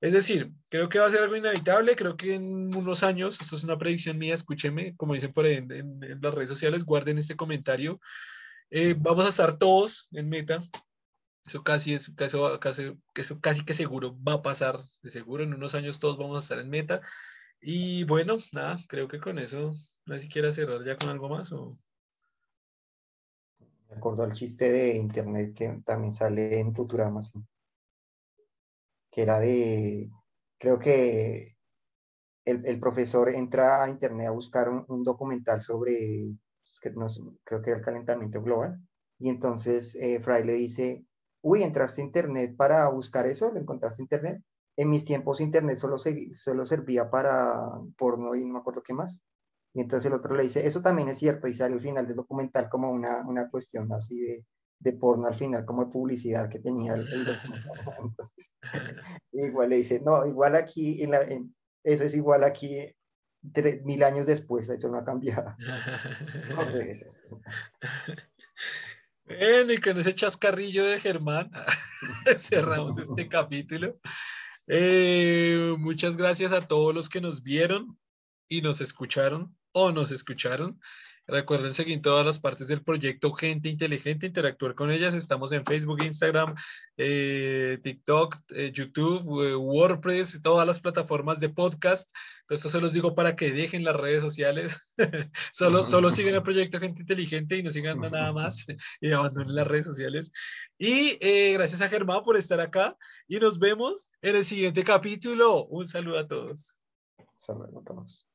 S1: Es decir, creo que va a ser algo inevitable, creo que en unos años, esto es una predicción mía, escúcheme, como dicen por ahí en, las redes sociales, guarden este comentario, eh, vamos a estar todos en meta, eso casi es, casi, casi, eso casi que seguro va a pasar, de seguro en unos años todos vamos a estar en meta, y bueno, nada, creo que con eso, no sé si quiera cerrar ya con algo más o...
S2: Acuerdo el chiste de internet que también sale en Futurama, que era de, creo que el, profesor entra a internet a buscar un, documental sobre, no creo que era el calentamiento global, y entonces eh, Fry le dice, uy, entraste a internet para buscar eso, lo encontraste internet. En mis tiempos internet solo, solo servía para porno y no me acuerdo qué más. Y entonces el otro le dice, eso también es cierto, y sale al final del documental como una, una cuestión así de, de porno al final, como de publicidad que tenía el, documental. <laughs> <laughs> igual le dice, no, igual aquí, en la, eso es igual aquí mil años después, eso no ha cambiado. <laughs> No sé,
S1: Bueno, y con ese chascarrillo de Germán cerramos este capítulo. Eh, muchas gracias a todos los que nos vieron y nos escucharon o nos escucharon. Recuerden seguir todas las partes del proyecto Gente Inteligente, interactuar con ellas. Estamos en Facebook, Instagram, eh, TikTok, eh, YouTube, eh, WordPress, todas las plataformas de podcast. Esto se los digo para que dejen las redes sociales. <laughs> solo, solo sigan el proyecto Gente Inteligente y no sigan nada más y abandonen las redes sociales. Y gracias a Germán por estar acá y nos vemos en el siguiente capítulo. Un saludo a todos.
S2: Saludos a todos.